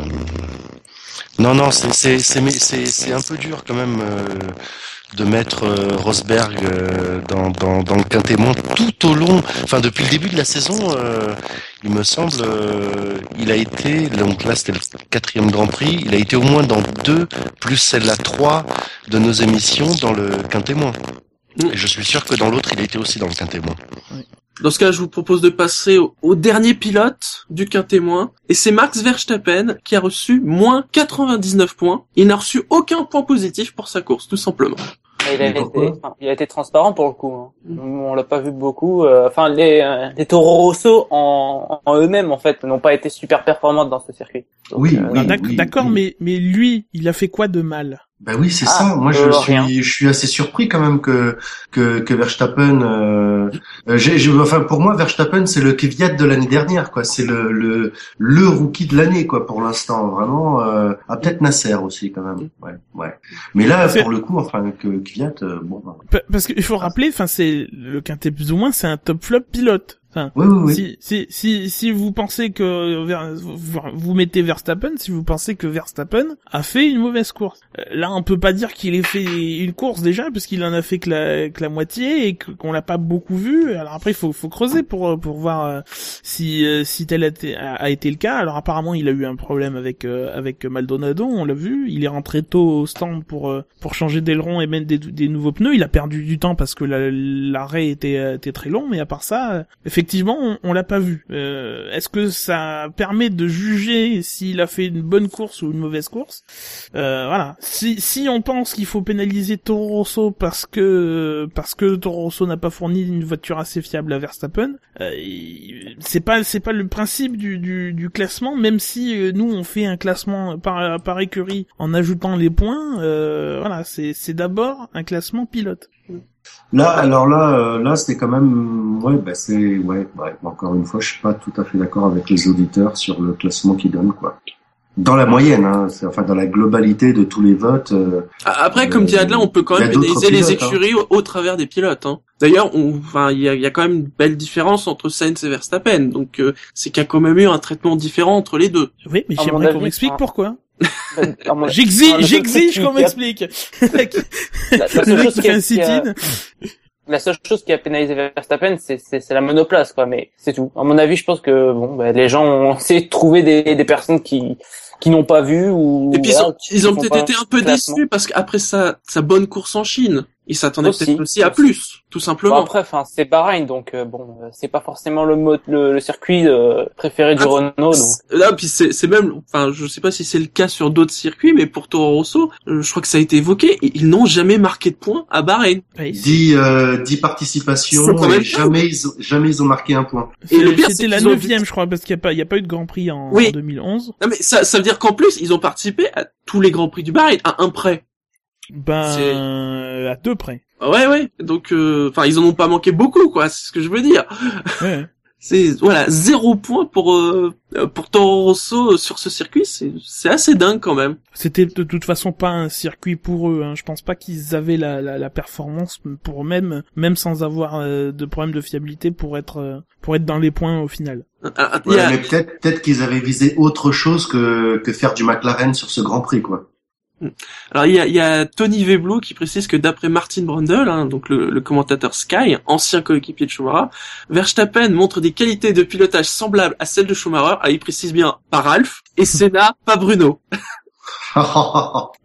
Non, non, c'est c'est c'est un peu dur quand même euh, de mettre euh, Rosberg euh, dans dans dans le quintémoin tout au long. Enfin depuis le début de la saison, euh, il me semble, euh, il a été donc là c'était le quatrième Grand Prix, il a été au moins dans deux plus celle-là trois de nos émissions dans le quintémoin. Mm. Et je suis sûr que dans l'autre, il a été aussi dans le quintémoin. Dans ce cas, je vous propose de passer au, au dernier pilote du quintémoin et c'est Max Verstappen qui a reçu moins 99 points. Il n'a reçu aucun point positif pour sa course, tout simplement. Il a, été, il a été transparent pour le coup. hein. On l'a pas vu beaucoup. euh, Enfin, les, euh, les Toro Rosso en, en eux-mêmes en fait n'ont pas été super performantes dans ce circuit. Donc, Oui, euh, Alors, oui, d'ac- oui, D'accord, oui. mais mais lui, il a fait quoi de mal? Bah oui, c'est Ah, ça. Moi, je euh, rien. suis, je suis assez surpris quand même que que, que Verstappen. Euh, euh, j'ai, j'ai- enfin, pour moi, Verstappen, c'est le Kvyat de l'année dernière, quoi. C'est le le le rookie de l'année, quoi, pour l'instant. Vraiment. Euh, ah, peut-être Nasser aussi, quand même. Ouais, ouais. Mais là, C'est- pour le coup, enfin, que Kvyat, euh, bon. bah, Pa- Parce qu'il faut rappeler, enfin c'est le quintet plus ou moins, c'est un top flop pilote. Enfin, Oui, oui, oui. si, si, si, si vous pensez que vous, vous mettez Verstappen, si vous pensez que Verstappen a fait une mauvaise course, Euh, là on peut pas dire qu'il ait fait une course déjà, parce qu'il en a fait que la, que la moitié et qu'on l'a pas beaucoup vu. Alors après il faut, faut creuser pour pour voir euh, si euh, si tel a été, a, été le cas. Alors apparemment il a eu un problème avec euh, avec Maldonado, on l'a vu. Il est rentré tôt au stand pour euh, pour changer d'aileron et mettre des, des nouveaux pneus. Il a perdu du temps parce que la- l'arrêt était euh, était très long, mais à part ça, euh, effectivement on, on l'a pas vu. Euh, Est-ce que ça permet de juger s'il a fait une bonne course ou une mauvaise course Euh, Voilà. Si si on pense qu'il faut pénaliser Toro Rosso parce que parce que Toro Rosso n'a pas fourni une voiture assez fiable à Verstappen, euh, c'est pas c'est pas le principe du, du, du classement même si euh, nous on fait un classement par par écurie en ajoutant les points euh, voilà c'est c'est d'abord un classement pilote Là, alors là, euh, là, c'était quand même, ouais, bah c'est, ouais, ouais. Encore une fois, je suis pas tout à fait d'accord avec les auditeurs sur le classement qu'ils donnent, quoi. dans la moyenne, hein, c'est- enfin dans la globalité de tous les votes. euh, Après, comme dit Adelin, on peut quand même pénaliser les pilotes, hein. écuries au, au travers des pilotes. Hein. D'ailleurs, on, enfin, il y a, il y a quand même une belle différence entre Sainz et Verstappen, donc euh, c'est qu'il y a quand même eu un traitement différent entre les deux. Oui, mais j'aimerais qu'on m'explique pourquoi. J'exige, Ah, j'exige qu'on m'explique. La, la Le seule chose qui a, un qui a- sit-in. la seule chose qui a pénalisé Verstappen, c'est, la monoplace, quoi. Mais c'est tout. À mon avis, je pense que bon, bah, les gens ont essayé de trouver des, des personnes qui qui n'ont pas vu ou Et puis voilà, ils ont, ont peut-être été un peu déçus parce qu'après sa, sa bonne course en Chine, ils s'attendaient peut-être aussi à plus, tout Bon, simplement. après, enfin, c'est Bahreïn, donc euh, bon, euh, c'est pas forcément le, mot, le, le circuit euh, préféré du Ah, Renault. Donc. Là, puis c'est c'est même, enfin, je sais pas si c'est le cas sur d'autres circuits, mais pour Toro Rosso, euh, je crois que ça a été évoqué, ils n'ont jamais marqué de points à Bahreïn. C'est- 10, euh, 10 participations et jamais ils, ont, jamais ils ont marqué un point. Et le pire, c'est C'était la ont neuvième, je crois, parce qu'il n'y a pas, il y a pas eu de Grand Prix en, Oui. en 2011. Non mais ça, ça veut dire qu'en plus, ils ont participé à tous les grands prix du Bahreïn, à un près. Ben, C'est- à deux près. Ouais, ouais. Donc, euh, enfin, ils en ont pas manqué beaucoup, quoi. C'est ce que je veux dire. Ouais. C'est voilà zéro point pour euh, pour Toro Rosso euh, sur ce circuit. C'est c'est assez dingue quand même. C'était de toute façon pas un circuit pour eux. Hein. Je pense pas qu'ils avaient la, la, la performance pour même, même sans avoir euh, de problème de fiabilité pour être, euh, pour être dans les points au final. Ah, il y Ouais, a- Mais peut-être peut-être qu'ils avaient visé autre chose que, que faire du McLaren sur ce Grand Prix, quoi. Alors il y a, il y a Tony Veblo qui précise que d'après Martin Brundle, hein, donc le, le commentateur Sky, ancien coéquipier de Schumacher, Verstappen montre des qualités de pilotage semblables à celles de Schumacher. Ah, il précise bien pas Ralph et Senna, pas Bruno.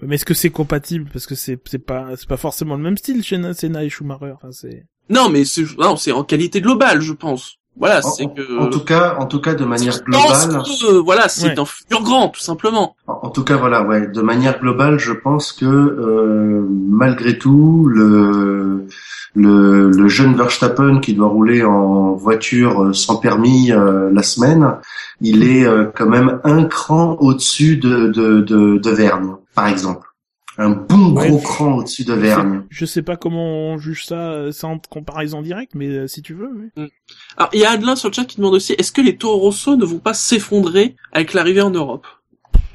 Mais est-ce que c'est compatible? Parce que c'est, c'est pas, c'est pas forcément le même style chez Senna et Schumacher. Enfin, c'est. Non, mais c'est non, c'est en qualité globale, je pense. Voilà, en, c'est que. en tout cas, en tout cas, de manière globale, que, euh, voilà, c'est Ouais. un futur grand, tout simplement. en en tout cas, voilà, ouais, de manière globale, je pense que euh, malgré tout, le, le le jeune Verstappen qui doit rouler en voiture euh, sans permis euh, la semaine, il est euh, quand même un cran au-dessus de de de, de Vergne, par exemple. Un bon Ouais. gros cran au-dessus de Vergne. Je sais pas comment on juge ça euh, sans comparaison directe, mais euh, si tu veux. Oui. Alors, il y a Adelin sur le chat qui demande aussi, est-ce que les Toro Rosso ne vont pas s'effondrer avec l'arrivée en Europe?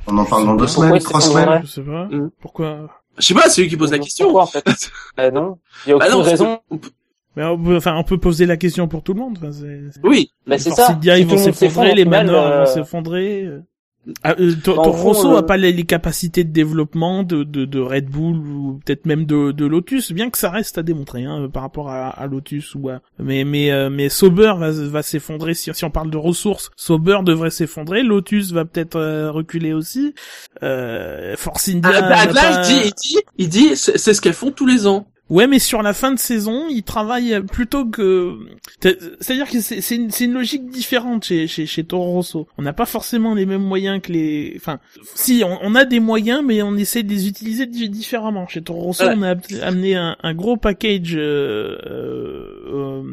On en parle dans deux semaines, trois semaines. Je sais pas. Mm. Pourquoi? Je sais pas, c'est lui qui pose la question. Pourquoi, en fait? Bah non, il y a Bah aucune non, raison. on peut- Mais on peut, enfin, on peut poser la question pour tout le monde. Enfin, c'est, c'est- Oui, Bah c'est les ça. Si ils vont s'effondrer, s'effondre, les final, Manor euh, vont s'effondrer. Euh. Ah, euh, To- Bah, fond, Rosso le- a pas les, les capacités de développement de, de, de Red Bull ou peut-être même de, de Lotus, bien que ça reste à démontrer hein, par rapport à, à Lotus ou à... mais mais euh, mais Sauber va, va s'effondrer si, si on parle de ressources. Sauber devrait s'effondrer, Lotus va peut-être euh, reculer aussi. Euh, Force India. Ah, bah, n'a pas- il dit, il dit, il dit, c'est ce qu'elles font tous les ans. Ouais, mais sur la fin de saison, ils travaillent plutôt que. C'est- C'est-à-dire que c'est une, logique différente chez, chez, chez Toro Rosso. On n'a pas forcément les mêmes moyens que les. Enfin, si on, on a des moyens, mais on essaie de les utiliser di- différemment. Chez Toro Rosso, on a amené un, un gros package euh, euh,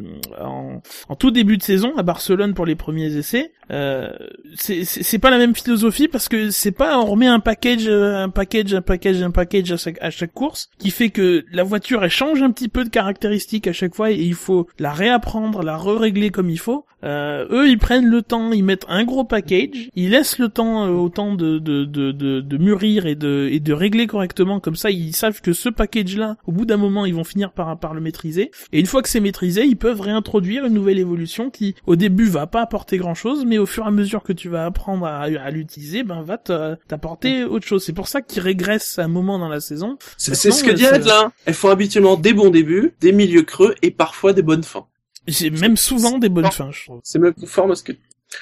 en, en tout début de saison à Barcelone pour les premiers essais. Euh, c'est pas la même philosophie parce que c'est pas on remet un package, euh, un package, un package, un package à chaque, à chaque course qui fait que la voiture elle change un petit peu de caractéristiques à chaque fois et il faut la réapprendre, la re-régler comme il faut. Euh, eux ils prennent le temps, ils mettent un gros package, ils laissent le temps euh, au temps de, de, de, de, de mûrir et de, et de régler correctement comme ça ils savent que ce package là au bout d'un moment ils vont finir par, par le maîtriser et une fois que c'est maîtrisé ils peuvent réintroduire une nouvelle évolution qui au début va pas apporter grand chose mais au fur et à mesure que tu vas apprendre à, à l'utiliser ben va te- t'apporter autre chose c'est pour ça qu'ils régressent à un moment dans la saison C'est ce que dit euh, Adelin. Elles font habituellement des bons débuts, des milieux creux et parfois des bonnes fins. J'ai même souvent des bonnes fins je trouve C'est même conforme à ce que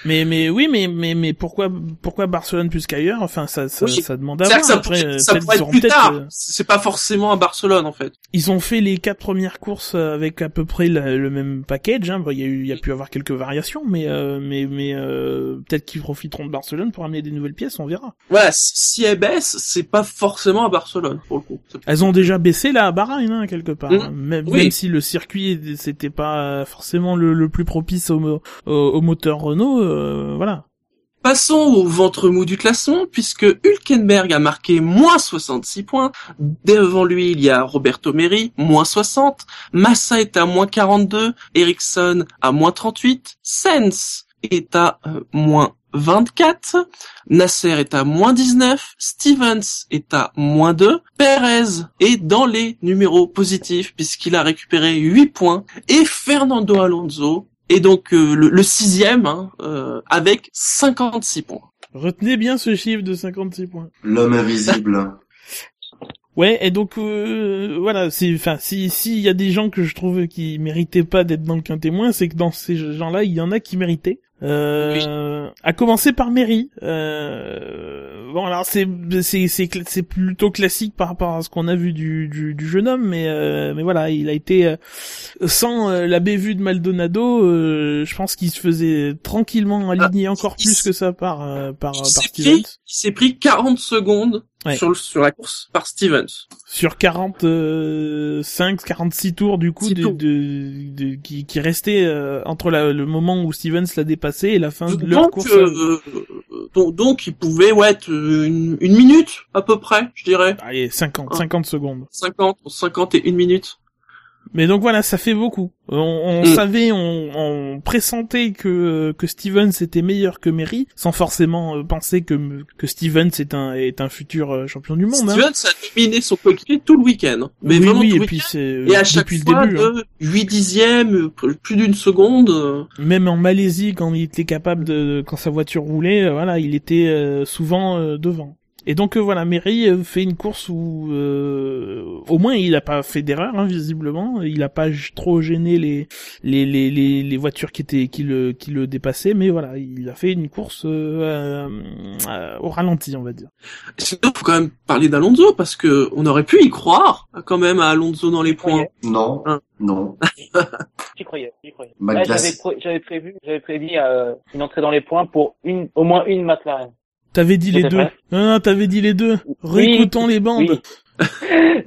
mais mais oui mais mais mais pourquoi pourquoi Barcelone plus qu'ailleurs? Enfin ça ça, Oui. ça demande à voir ça, Après, pourrait- ça pourrait être plus tard. euh, C'est pas forcément à Barcelone en fait. Ils ont fait les quatre premières courses avec à peu près le, le même package. Hein. Bon, il y a eu, il y a pu avoir quelques variations, mais euh, mais mais euh, peut-être qu'ils profiteront de Barcelone pour amener des nouvelles pièces. On verra. Voilà, si elles baissent, c'est pas forcément à Barcelone pour le coup. Elles ont déjà baissé là à Bahreïn hein, quelque part. Mm. hein. Même, Oui. même si le circuit c'était pas forcément le, le plus propice au, au moteur Renault. Euh, voilà. Passons au ventre mou du classement, puisque Hülkenberg a marqué moins 66 points. Devant lui, il y a Roberto Meri, moins 60. Massa est à moins 42. Ericsson à moins 38. Sens est à euh, moins 24, Nasser est à moins 19, Stevens est à moins 2, Perez est dans les numéros positifs puisqu'il a récupéré 8 points, et Fernando Alonso est donc euh, le, le sixième hein, euh, avec 56 points. Retenez bien ce chiffre de 56 points. L'homme invisible. Ouais, et donc euh, voilà, c'est enfin si s'il y a des gens que je trouve qui méritaient pas d'être dans le quintet moins, c'est que dans ces gens-là, il y en a qui méritaient. Euh, À commencer par Mary. Euh, bon alors c'est c'est c'est c'est plutôt classique par rapport à ce qu'on a vu du du, du jeune homme, mais euh, mais voilà, il a été euh, sans euh, la bévue de Maldonado, euh, je pense qu'il se faisait tranquillement aligner encore plus que ça par par Il par il s'est pris 40 secondes Ouais. sur, le- sur la course par Stevens. sur 45 46 tours du coup de, tours. de, de- qui qui restait euh, entre la- le moment où Stevens l'a dépassé et la fin de leur course euh, donc, donc, il pouvait ouais, être euh, une, une minute à peu près, je dirais. allez 50 Ah. 50 secondes 50, 50 et une minute. Mais donc voilà ça fait beaucoup on, on Mm. savait on, on pressentait que que Stevens était meilleur que Mary sans forcément euh, penser que que Stevens est un est un futur euh, champion du monde hein. Stevens a dominé son coéquipier tout le week-end. Mais oui, vraiment oui, tout et puis c'est Et à chaque fois, début de 8 dixièmes, euh, plus d'une seconde. euh, Même en Malaisie, quand il était capable de, quand sa voiture roulait, euh, voilà, il était euh, souvent euh, devant. Et donc euh, voilà, Mary euh, fait une course où, euh, au moins, il a pas fait d'erreur, hein, visiblement. Il a pas trop gêné les les, les les les voitures qui étaient qui le qui le dépassaient, mais voilà, il a fait une course euh, euh, au ralenti, on va dire. Sinon, faut quand même parler d'Alonso parce que on aurait pu y croire quand même à Alonso dans les points. Non. Hein? Non. J'y croyais, j'y croyais. Bah, Ouais, j'avais, pré- j'avais prévu, j'avais euh, une entrée dans les points pour une, au moins une McLaren. T'avais dit les deux. Non, non, t'avais dit les deux. Réécoutons les bandes.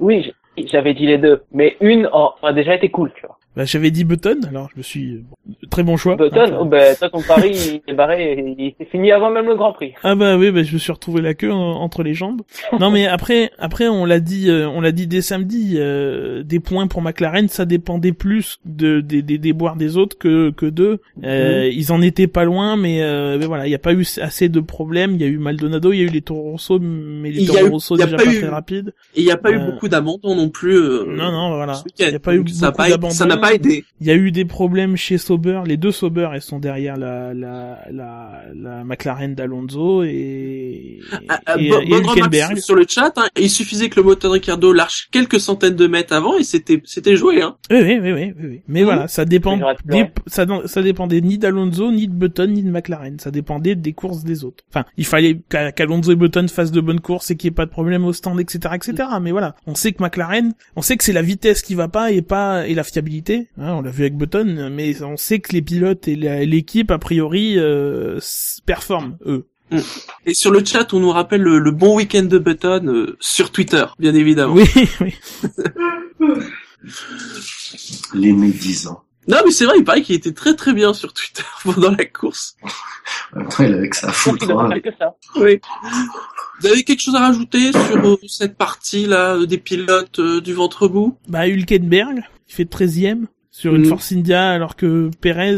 Oui, oui j'avais dit les deux, mais une oh, aurait déjà été cool, tu vois. Bah, j'avais dit Button, alors je me suis très bon choix. Button, Hein, oh, ben, toi ton pari il est barré, il s'est fini avant même le Grand Prix. Ah bah oui, bah je me suis retrouvé la queue en- entre les jambes. Non mais après, après on l'a dit, euh, on l'a dit dès samedi, euh, des points pour McLaren, ça dépendait plus de des des déboires des autres que que d'eux. Euh, Ils en étaient pas loin, mais, euh, mais voilà, il y a pas eu assez de problèmes. Il y a eu Maldonado, il y a eu les Toro Rosso, mais les Toro Rosso déjà pas pas eu- très rapides. Et il n'y a pas eu Euh, beaucoup d'abandon non plus. euh, Non non, voilà. Il week-end. y a pas eu beaucoup pas, aidé. Il y a eu des problèmes chez Sauber, les deux Sauber elles sont derrière la la la, la McLaren d'Alonso et Ah, ah, et, bo- et Hülkenberg. sur le chat. hein. Il suffisait que le moteur Ricardo lâche quelques centaines de mètres avant et c'était c'était joué. Hein. Oui, oui, oui, oui, oui, oui. Mais Mhm. voilà, ça dépend, des- ça, ça dépendait ni d'Alonso, ni de Button, ni de McLaren. Ça dépendait des courses des autres. Enfin, il fallait qu'a- qu'Alonso et Button fassent de bonnes courses et qu'il n'y ait pas de problème au stand, etc., etc. Mais voilà, on sait que McLaren, on sait que c'est la vitesse qui va pas et pas et la fiabilité. Hein, on l'a vu avec Button, mais on sait que les pilotes et l'équipe a priori euh, performent eux. Et sur le chat, on nous rappelle le, le bon week-end de Button euh, sur Twitter, bien évidemment. Oui, oui. Les médisants. Non, mais c'est vrai, il paraît qu'il était très très bien sur Twitter pendant la course. En même temps, il avait que ça à foutre. hein. faire que ça. Oui. Vous avez quelque chose à rajouter sur euh, cette partie-là euh, des pilotes euh, du ventre mou? Bah Hülkenberg, il fait 13ème sur une Mhm. Force India alors que Perez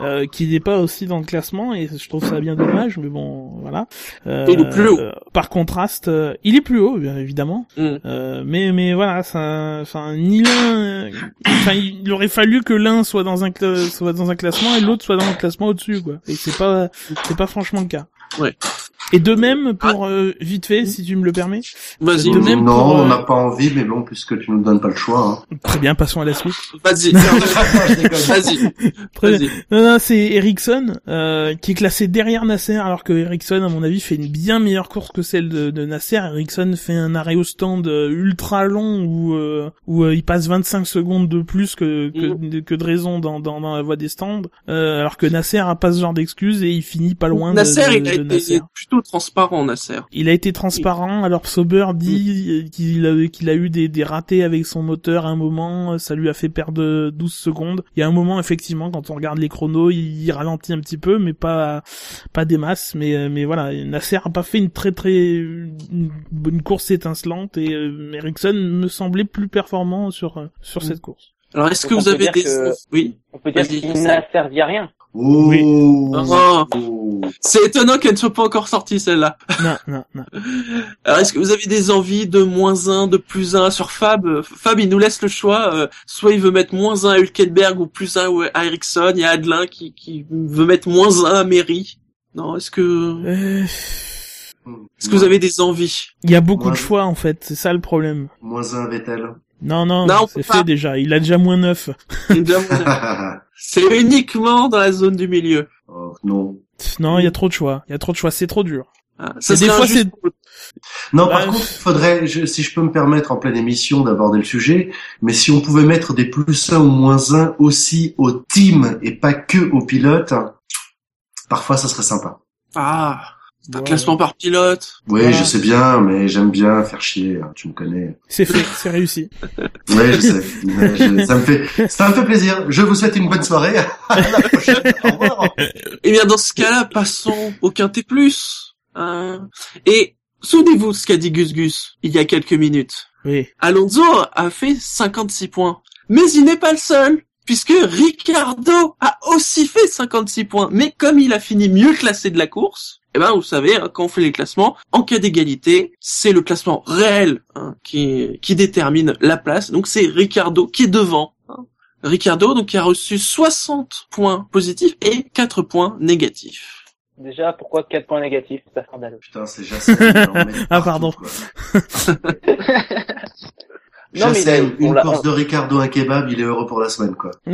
euh, qui n'est pas aussi dans le classement et je trouve ça bien dommage mais bon voilà. Euh, Il est plus haut. euh, par contraste, euh, il est plus haut bien évidemment. Euh, mais mais voilà, ça enfin ni l'un enfin il aurait fallu que l'un soit dans un soit dans un classement et l'autre soit dans un classement au-dessus quoi. Et c'est pas c'est pas franchement le cas. Ouais. Et de même pour euh, vite fait si tu me le permets. Vas-y, De même non, pour, euh, on n'a pas envie, mais bon, puisque tu nous donnes pas le choix. Hein. Très bien, passons à la suite. vas-y, vas-y, Très bien. Non, non, c'est Ericsson euh, qui est classé derrière Nasser, alors que Ericsson, à mon avis, fait une bien meilleure course que celle de, de Nasser. Ericsson fait un arrêt au stand euh, ultra long où euh, où euh, il passe 25 secondes de plus que que, de, que de raison dans, dans dans la voie des stands, euh, alors que Nasser a pas ce genre d'excuses et il finit pas loin de- Nasser, de, il a de été Nasser. plutôt transparent, Nasser. Il a été transparent. Alors Sauber dit qu'il a, qu'il a eu des, des ratés avec son moteur à un moment. Ça lui a fait perdre 12 secondes. Il y a un moment, effectivement, quand on regarde les chronos, il, ralentit un petit peu, mais pas pas des masses. Mais mais voilà, Nasser a pas fait une très très une bonne course étincelante et euh, Ericsson me semblait plus performant sur sur cette course. Alors, est-ce que vous avez des... que- Oui On peut dire qu'il n'a servi à rien. Oh. Oui. Oh. Oh. C'est étonnant qu'elle ne soit pas encore sortie celle-là. Non, non, non. Alors est-ce que vous avez des envies de moins 1, de plus 1 sur Fab? Fab il nous laisse le choix, euh, soit il veut mettre moins 1 à Hülkenberg ou plus 1 à Ericsson, il y a Adelin qui, qui veut mettre moins 1 à Mary. Non, est-ce que Euh, est-ce que vous avez des envies? Il y a beaucoup de choix en fait, c'est ça le problème. Moins un Vettel. Non, non, c'est fait déjà. Il a déjà moins 9. C'est uniquement dans la zone du milieu. oh, non. Non, il y a trop de choix. Il y a trop de choix, c'est trop dur. Ah, Ça des fois, c'est- Non, Bah, par contre, il faudrait, je- si je peux me permettre en pleine émission d'aborder le sujet, mais si on pouvait mettre des plus 1 ou moins 1 aussi au team et pas que au pilote, parfois ça serait sympa. Ah, c'est un Ouais. classement par pilote. Oui, je sais bien, mais j'aime bien faire chier, hein, tu me connais. C'est fait, c'est réussi. Oui, je sais. mais je- ça me fait, ça me fait plaisir. Je vous souhaite une bonne soirée. À la prochaine. Au revoir. Eh bien, dans ce cas-là, passons au quintet plus. Hein. Et souvenez-vous de ce qu'a dit Gus Gus il y a quelques minutes. Oui. Alonso a fait 56 points. Mais il n'est pas le seul, puisque Ricardo a aussi fait 56 points. Mais comme il a fini mieux classé de la course, eh ben, vous savez, hein, quand on fait les classements, en cas d'égalité, c'est le classement réel hein, qui, qui détermine la place. Donc c'est Ricardo qui est devant. hein. Ricardo, donc, qui a reçu 60 points positifs et 4 points négatifs. Déjà, pourquoi 4 points négatifs? C'est pas scandaleux. Putain, c'est Jacem. il en met Ah, pardon. Non, mais on une course on- de Ricardo, un kebab, il est heureux pour la semaine, quoi.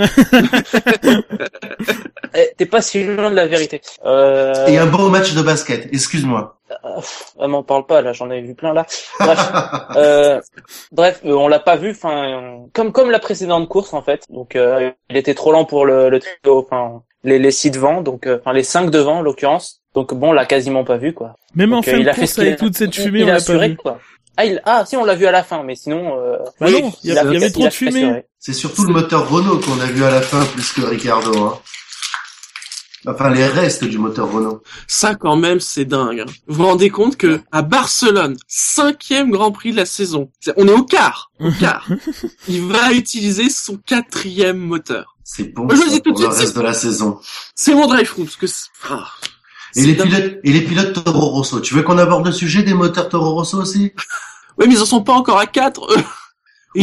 Eh, T'es pas si loin de la vérité. Euh... Et un bon match de basket, excuse-moi. euh, ah, m'en parle pas là, j'en ai vu plein là. Bref, euh, bref, euh, on l'a pas vu. Enfin, comme comme la précédente course en fait. Donc, euh, il était trop lent pour le, le trio. Enfin, les les six devant, donc euh, enfin les cinq devant en l'occurrence. Donc bon, on l'a quasiment pas vu quoi. Même en Donc, euh, fin de il a fait course avec a- toute cette fumée, il on a l'a pas vu. quoi. Ah, il... ah, si, on l'a vu à la fin, mais sinon. Euh... Bah Oui, non, il y, il a- a- il y avait trop de fumée. C'est surtout le moteur Renault qu'on a vu à la fin plus que Ricardo. Hein. Enfin, les restes du moteur Renault. Ça, quand même, c'est dingue. hein. Vous vous rendez compte que à Barcelone, cinquième Grand Prix de la saison, on est au quart, au quart. Il va utiliser son quatrième moteur. C'est bon Moi, je ça, dis tout de pour le suite, reste de la saison. C'est mon drive through parce que c'est- ah, Et les pilotes, et les pilotes Toro Rosso. Tu veux qu'on aborde le sujet des moteurs Toro Rosso aussi? Ouais, mais ils en sont pas encore à 4.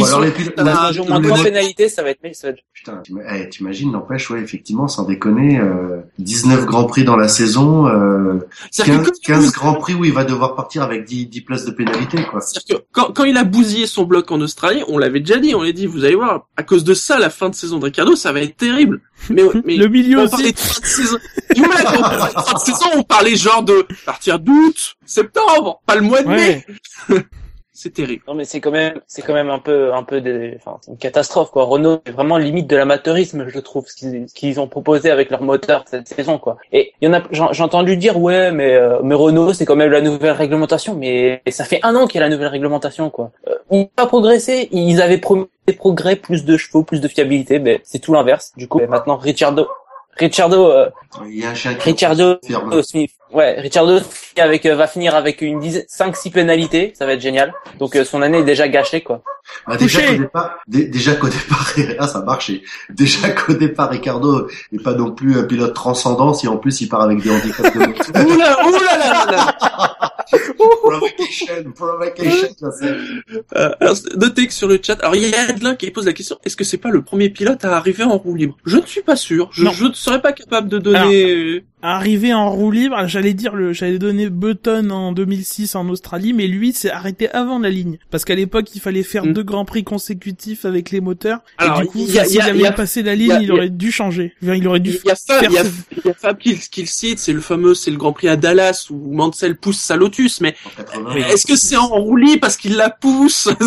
Ou alors les la- Ils moins trois mot- pénalités, ça va être ça Putain, eh, t'imagines, n'empêche, ouais, effectivement, sans déconner, euh, 19 grands prix dans la saison, euh, C'est-à-dire 15, que, quand- 15 grands prix où il va devoir partir avec 10, 10 places de pénalité, quoi. c'est-à-dire que quand, quand il a bousillé son bloc en Australie, on l'avait déjà dit, on l'a dit, vous allez voir, à cause de ça, la fin de saison de Ricardo, ça va être terrible. Mais, mais Le milieu on aussi. de saison. Ouais, on parlait de fin de saison, on parlait genre de partir d'août, septembre, pas le mois de mai. C'est terrible. Non mais c'est quand même c'est quand même un peu un peu des enfin une catastrophe quoi. Renault est vraiment limite de l'amateurisme je trouve ce qu'ils ont proposé avec leur moteur cette saison quoi. Et il y en a j'ai entendu dire ouais mais euh, mais Renault c'est quand même la nouvelle réglementation mais ça fait un an qu'il y a la nouvelle réglementation quoi. Euh, ils n'ont pas progressé, ils avaient promis des progrès, plus de chevaux, plus de fiabilité mais c'est tout l'inverse. Du coup maintenant Ricciardo Ricciardo euh, Il y a un chien qui Ricciardo confirme. euh, Smith. Ouais, Ricciardo avec euh, va finir avec une 5 6 pénalités, ça va être génial. Donc euh, son année est déjà gâchée quoi. Bah, déjà qu'au départ, dé- déjà qu'au départ, ah, ça a marché. Déjà qu'au départ, Ricardo n'est pas non plus un pilote transcendant si en plus il part avec des handicaps de. Oula, oula là là là. provocation, provocation, ça c'est. Euh, alors, notez que sur le chat, alors il y a Adelin qui pose la question, est-ce que c'est pas le premier pilote à arriver en roue libre? Je ne suis pas sûr, je, ne serais pas capable de donner... Arrivé en roue libre, j'allais dire le, j'allais donner Button en 2006 en Australie, mais lui s'est arrêté avant la ligne. Parce qu'à l'époque, il fallait faire Mm. deux grands prix consécutifs avec les moteurs. Alors, et du coup, il y a- s'il il y a- avait y a- passé la ligne, y a- il aurait dû changer. Enfin, il aurait dû Il y a Fab, y a, y a Fab qui, qui le cite, c'est le fameux, c'est le Grand Prix à Dallas où Mansell pousse sa Lotus, mais En 80. est-ce que c'est en roue libre parce qu'il la pousse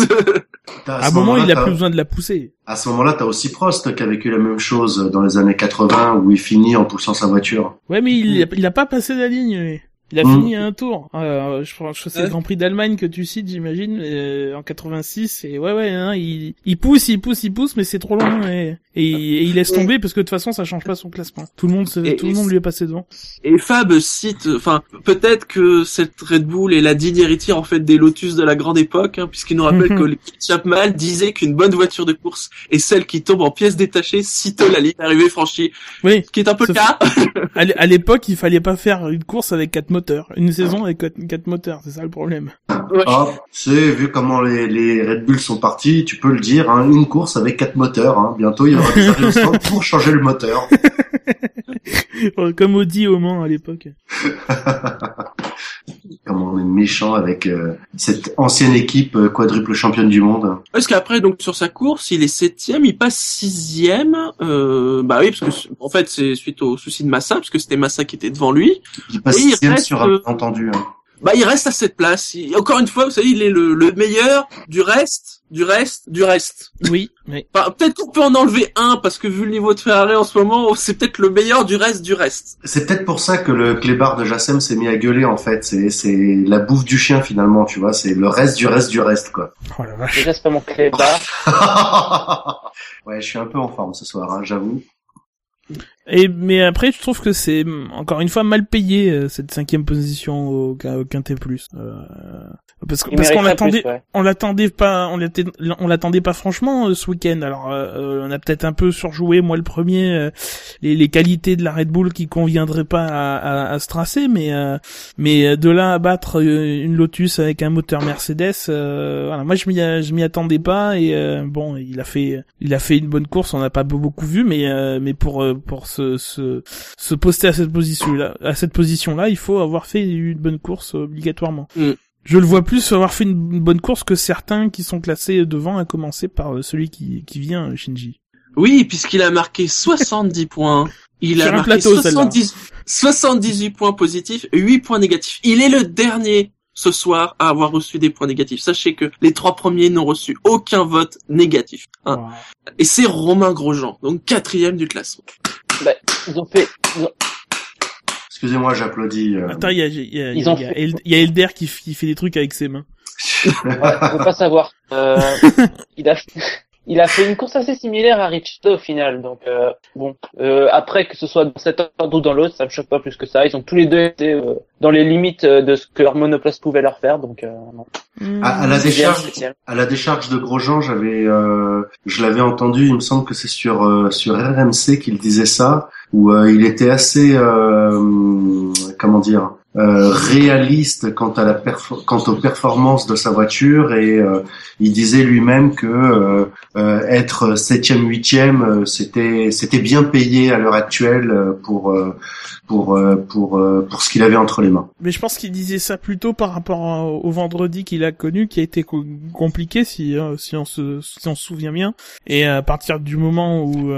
À un ce moment, il moment-là, a plus besoin de la pousser. À ce moment-là, t'as aussi Prost qui a vécu la même chose dans les années 80 où il finit en poussant sa voiture. Ouais, mais il, a, il a pas passé la ligne. Il a Mm. fini à un tour. Euh, je pense que c'est le. Grand Prix d'Allemagne que tu cites, j'imagine, euh, en 86. Et ouais, ouais, hein, il, il pousse, il pousse, il pousse, mais c'est trop long et, et, et il laisse tomber parce que de toute façon, ça change pas son classement. Tout le monde, se- Et- tout le monde lui est passé devant. Et Fab cite, enfin, peut-être que cette Red Bull est la digne héritière en fait des Lotus de la grande époque, hein, puisqu'il nous rappelle que Chapman disait qu'une bonne voiture de course est celle qui tombe en pièces détachées sitôt la ligne d'arrivée franchie, Oui. ce qui est un peu le cas. À l'époque, il fallait pas faire une course avec quatre moteurs, une saison avec quatre, quatre moteurs. C'est ça le problème. Ouais. Ah, tu sais, vu comment les, les Red Bull sont partis, tu peux le dire, hein, une course avec quatre moteurs. Hein. Bientôt, il y aura des pour changer le moteur. Comme Audi au Mans à l'époque. Comment on est méchant avec euh, cette ancienne équipe euh, quadruple championne du monde. Parce qu'après, donc sur sa course, il est septième, il passe sixième. Euh, bah oui, parce que en fait, c'est suite au souci de Massa, parce que c'était Massa qui était devant lui. Il passe Et il sixième reste, un euh, entendu. Hein. Bah, il reste à cette place. Il- encore une fois, vous savez, il est le, le meilleur du reste, du reste, du reste. Oui, peut-être qu'on peut en enlever un, parce que vu le niveau de Ferrari en ce moment, c'est peut-être le meilleur du reste du reste. C'est peut-être pour ça que le clébard de Jassem s'est mis à gueuler en fait. C'est c'est la bouffe du chien finalement, tu vois. C'est le reste du reste du reste quoi. oh la vache. Déjà, c'est pas mon clé barre. ouais, je suis un peu en forme ce soir, hein, j'avoue. Et mais après, je trouve que c'est encore une fois mal payé euh, cette cinquième position au, au Quintet Plus. Euh, parce que Il parce qu'on l'attendait, ouais. on l'attendait pas, on l'attendait, on l'attendait pas franchement euh, ce week-end. Alors euh, euh, on a peut-être un peu surjoué, moi le premier, euh, les, les qualités de la Red Bull qui conviendraient pas à, à, à ce tracé, mais euh, mais de là à battre une Lotus avec un moteur Mercedes, euh, voilà, moi je m'y je m'y attendais pas et euh, bon il a fait il a fait une bonne course, on n'a pas beaucoup vu, mais euh, mais pour pour se, se se poster à cette position là à cette position là, il faut avoir fait une bonne course euh, obligatoirement. Mm. Je le vois plus avoir fait une bonne course que certains qui sont classés devant, à commencer par euh, celui qui, qui vient, Shinji. Oui, puisqu'il a marqué 70 points. Il Sur a marqué plateau, celle-là. 70, 78 points positifs, 8 points négatifs. Il est le dernier ce soir à avoir reçu des points négatifs. Sachez que les trois premiers n'ont reçu aucun vote négatif. hein. Wow. Et c'est Romain Grosjean, donc quatrième du classement. Bah, ils ont fait, ils ont- Excusez-moi, j'applaudis. euh. Attends, il y a, il y a, y fait- y a Elder qui, qui fait des trucs avec ses mains. ouais, veux pas savoir. Euh, il a, il a fait une course assez similaire à Richard au final. Donc euh, bon, euh, après que ce soit dans cet ordre ou dans l'autre, ça me choque pas plus que ça. Ils ont tous les deux été euh, dans les limites euh, de ce que leur monoplace pouvait leur faire. Donc euh, non. À, à la décharge, à la décharge de Grosjean, j'avais, euh, je l'avais entendu. Il me semble que c'est sur euh, sur RMC qu'il disait ça, où euh, il était assez, euh, comment dire, euh, réaliste quant à la perf- quant aux performances de sa voiture et euh, il disait lui-même que euh, euh, être septième, huitième, euh, c'était c'était bien payé à l'heure actuelle pour pour pour pour ce qu'il avait entre les mains. Mais je pense qu'il disait ça plutôt par rapport au vendredi qu'il a connu, qui a été co- compliqué si euh, si on se si on se souvient bien. Et à partir du moment où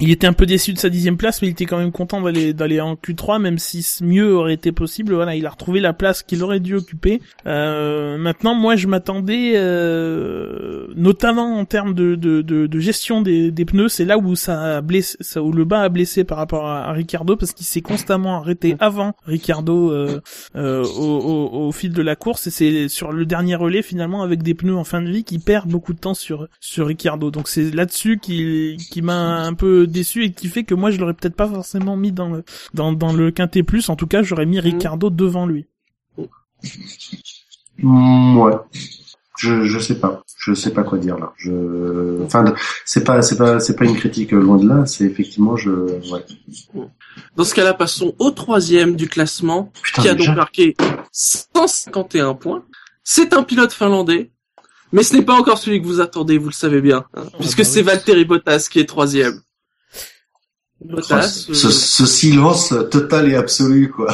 il était un peu déçu de sa dixième place, mais il était quand même content d'aller d'aller en Q3, même si mieux aurait été possible. Voilà, il a retrouvé la place qu'il aurait dû occuper. Euh, maintenant, moi, je m'attendais, euh, notamment en termes de, de, de, de gestion des, des pneus, c'est là où ça a blessé, ça, où le bas a blessé par rapport à, à Ricardo, parce qu'il s'est constamment arrêté avant Ricardo euh, euh, au, au, au fil de la course, et c'est sur le dernier relais finalement avec des pneus en fin de vie qui perd beaucoup de temps sur sur Ricardo. Donc c'est là-dessus qui qui m'a un peu déçu et qui fait que moi je l'aurais peut-être pas forcément mis dans le dans dans le quintet plus. En tout cas, j'aurais mis Ricardo devant lui. Mm, ouais. Je je sais pas. Je sais pas quoi dire là. Je enfin c'est pas c'est pas c'est pas une critique euh, loin de là, c'est effectivement je ouais. Dans ce cas-là, passons au troisième du classement, Putain, qui a déjà. donc marqué 151 points. C'est un pilote finlandais, mais ce n'est pas encore celui que vous attendez, vous le savez bien, hein, puisque bah c'est. Valtteri Bottas qui est troisième. Bottas, ce, euh, ce, ce silence total et absolu quoi.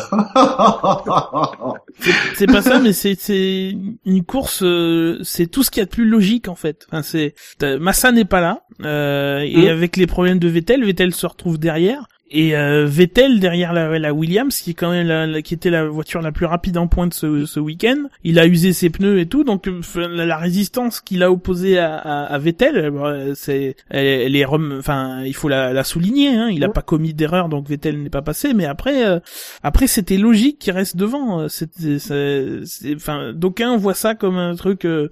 C'est pas ça, mais c'est c'est une course. euh, c'est tout ce qu'il y a de plus logique en fait. Enfin, c'est Massa n'est pas là euh, et Mm. avec les problèmes de Vettel, Vettel se retrouve derrière et euh, Vettel derrière la, la Williams qui est quand même la, la- qui était la voiture la plus rapide en pointe ce, ce week-end. Il a usé ses pneus et tout, donc euh, la, la résistance qu'il a opposée à, à, à Vettel, euh, bah, c'est elle, elle est enfin il faut la, la souligner. Hein, il a pas commis d'erreur, donc Vettel n'est pas passé. Mais après euh, après c'était logique qu'il reste devant. Euh, C'était enfin d'aucuns voient ça comme un truc euh,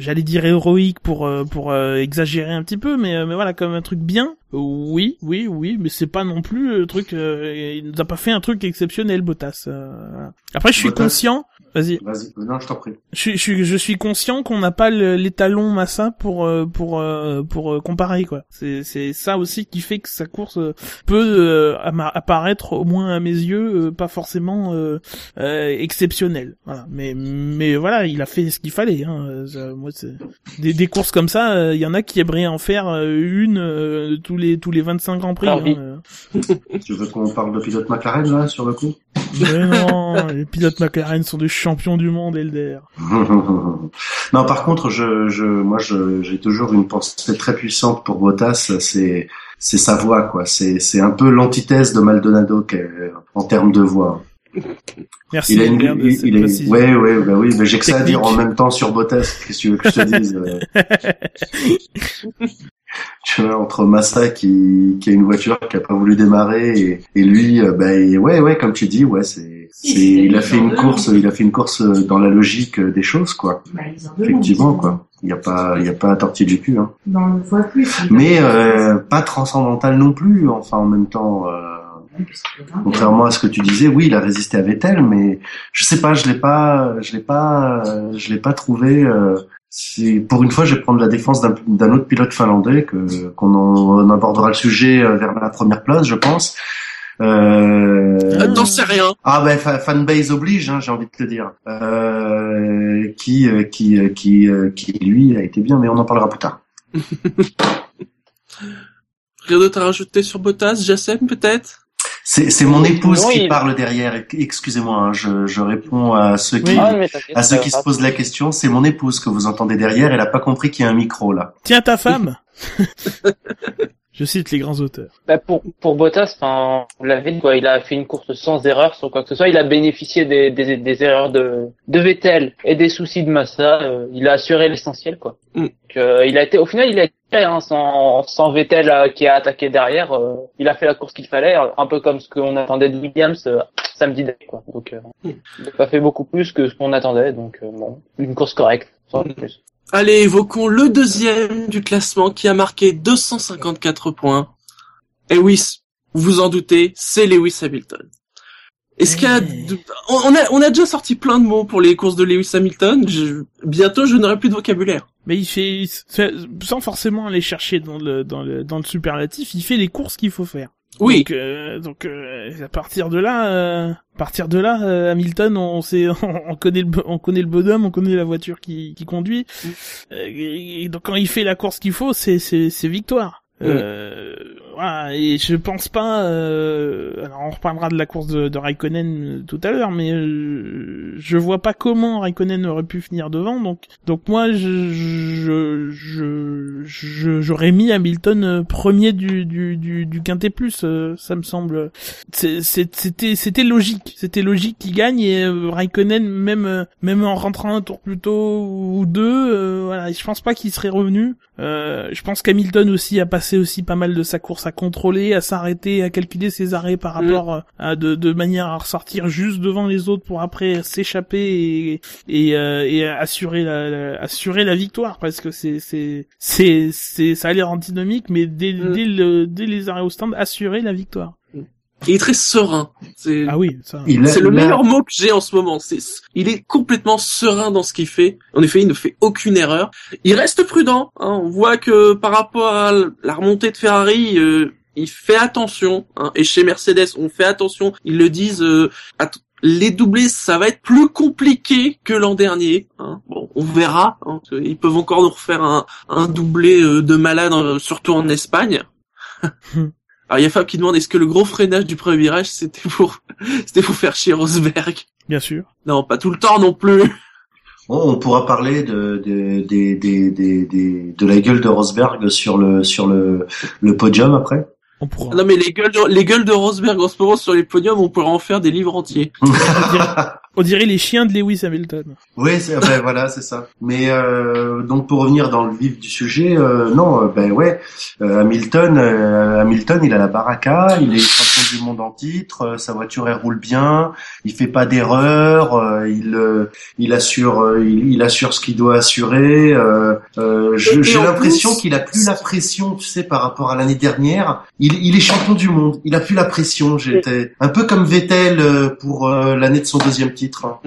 j'allais dire héroïque pour pour euh, exagérer un petit peu, mais mais voilà comme un truc bien. Oui, oui, oui, mais c'est pas non plus le truc. euh, il nous a pas fait un truc exceptionnel, Bottas. euh. Après, je suis Bottas. conscient. Vas-y. Vas-y, Euh, non, je t'en prie. Je, suis- je, suis- je suis conscient qu'on n'a pas l'étalon Massa pour euh, pour euh, pour comparer quoi. C'est c'est ça aussi qui fait que sa course peut euh, apparaître au moins à mes yeux euh, pas forcément euh, euh, exceptionnelle. Voilà. Mais mais voilà, il a fait ce qu'il fallait. Hein. Ça, moi, c'est- des, des courses comme ça, euh, il y en a qui aimeraient en faire une euh, tous les tous les 25 grands prix. Alors, hein, oui. Tu veux qu'on parle de pilote McLaren là sur le coup? Mais non, les pilotes McLaren sont des champions du monde, Elder. Non, par contre, je, je, moi, j'ai toujours une pensée très puissante pour Bottas. C'est, c'est sa voix, quoi. C'est, c'est un peu l'antithèse de Maldonado en termes de voix. Merci Il a une, de il, il précision. ouais, ouais, bah oui, mais j'ai que ça à dire en même temps sur Bottas. Qu'est-ce que tu veux que je te dise euh, Tu vois, entre Massa qui, qui a une voiture qui a pas voulu démarrer et, et lui, euh, bah, et ouais, ouais, comme tu dis, ouais, c'est, c'est, il a fait une course, il a fait une course dans la logique euh, des choses, quoi. Effectivement, quoi. Il y a pas, il y a pas à tortiller du cul, hein. Non, on le voit plus. Mais euh, pas transcendantal non plus. Enfin, en même temps, euh, contrairement à ce que tu disais, oui, il a résisté à Vettel, mais je sais pas, je l'ai pas, je l'ai pas, euh, je l'ai pas trouvé. Euh, si- pour une fois, je vais prendre la défense d'un autre pilote finlandais que qu'on abordera le sujet euh, vers la première place, je pense. Euh, Euh, T'en sais rien. ah ben fa- fanbase oblige, hein, j'ai envie de te dire. Euh, qui euh, qui qui qui lui a été bien, mais on en parlera plus tard. Rien d'autre à rajouter sur Bottas, Jacem peut-être? C'est c'est mon épouse Non, qui il- parle derrière. Excusez-moi, hein, je, je réponds à ceux qui Oui. À ceux qui se posent la question. C'est mon épouse que vous entendez derrière. Elle a pas compris qu'il y a un micro là. Tiens ta femme. Je cite les grands auteurs. Bah, pour pour Bottas, enfin, on l'a vu quoi, il a fait une course sans erreur sur quoi que ce soit. Il a bénéficié des des, des erreurs de de Vettel et des soucis de Massa. euh, il a assuré l'essentiel quoi. Mm. Donc, euh, il a été au final il a été hein, sans sans Vettel euh, qui a attaqué derrière. euh, il a fait la course qu'il fallait, euh, un peu comme ce qu'on attendait de Williams samedi dernier quoi. Donc euh, Mm. il a pas fait beaucoup plus que ce qu'on attendait. Donc bon, une course correcte, sans plus. Allez, évoquons le deuxième du classement qui a marqué 254 points. Et oui, vous vous en doutez, c'est Lewis Hamilton. Est-ce qu'il y a, de- on on a, on a déjà sorti plein de mots pour les courses de Lewis Hamilton. Je- bientôt, je n'aurai plus de vocabulaire. Mais il fait, sans forcément aller chercher dans le, dans le, dans le superlatif, il fait les courses qu'il faut faire. Oui. Donc, euh, donc euh, à partir de là, euh, à partir de là, euh, Hamilton, on sait, on connaît le, on connaît le bonhomme, on connaît la voiture qui, qui conduit. Euh, et, et donc quand il fait la course qu'il faut, c'est, c'est, c'est victoire. Euh, voilà, et je pense pas. Euh, alors on reparlera de la course de, de Raikkonen euh, tout à l'heure, mais euh, je vois pas comment Raikkonen aurait pu finir devant. Donc, donc moi, je, je, je, j'aurais mis Hamilton euh, premier du du du, du quintet plus. euh, ça me semble. C'était c'était logique. C'était logique qu'il gagne et Raikkonen même même en rentrant un tour plus tôt ou deux, voilà, je pense pas qu'il serait revenu. Euh, je pense qu'Hamilton aussi a passé aussi pas mal de sa course à contrôler, à s'arrêter, à calculer ses arrêts par Mm. rapport euh, à de, de manière à ressortir juste devant les autres pour après s'échapper et et, euh, et assurer la, la- assurer la victoire parce que c'est c'est c'est c'est ça a l'air antinomique mais dès Mm. dès le dès les arrêts au stand assurer la victoire. Il est très serein. C'est, Ah oui, ça. C'est le meilleur mot que j'ai en ce moment. C'est, il est complètement serein dans ce qu'il fait. En effet, il ne fait aucune erreur. Il reste prudent. hein. On voit que par rapport à la remontée de Ferrari, euh, il fait attention. hein. Et chez Mercedes, on fait attention. Ils le disent. euh, les doublés, ça va être plus compliqué que l'an dernier. hein. Bon, on verra. hein. Ils peuvent encore nous refaire un, un doublé euh, de malade, euh, surtout en Espagne. Alors il y a Fab qui demande est-ce que le gros freinage du premier virage c'était pour c'était pour faire chier Rosberg? Bien sûr. Non, pas tout le temps non plus. Bon, on pourra parler de, de, des- des- de la gueule de Rosberg sur le, sur le, le podium après. On pourra. Non mais les gueules de, les gueules de Rosberg en ce moment sur les podiums, on pourrait en faire des livres entiers. On dirait, on dirait les chiens de Lewis Hamilton. Oui, c'est ben, voilà, c'est ça. Mais euh, donc pour revenir dans le vif du sujet, euh, non, euh, ben ouais, euh, Hamilton, euh, Hamilton, il a la baraka, il est champion du monde en titre, euh, sa voiture elle roule bien, il fait pas d'erreur, euh, il euh, il assure euh, il, il assure ce qu'il doit assurer. euh, euh, J'ai l'impression plus- qu'il a plus la pression, tu sais, par rapport à l'année dernière. Il, il est champion du monde, il a plus la pression. J'étais un peu comme Vettel euh, pour euh, l'année de son deuxième titre.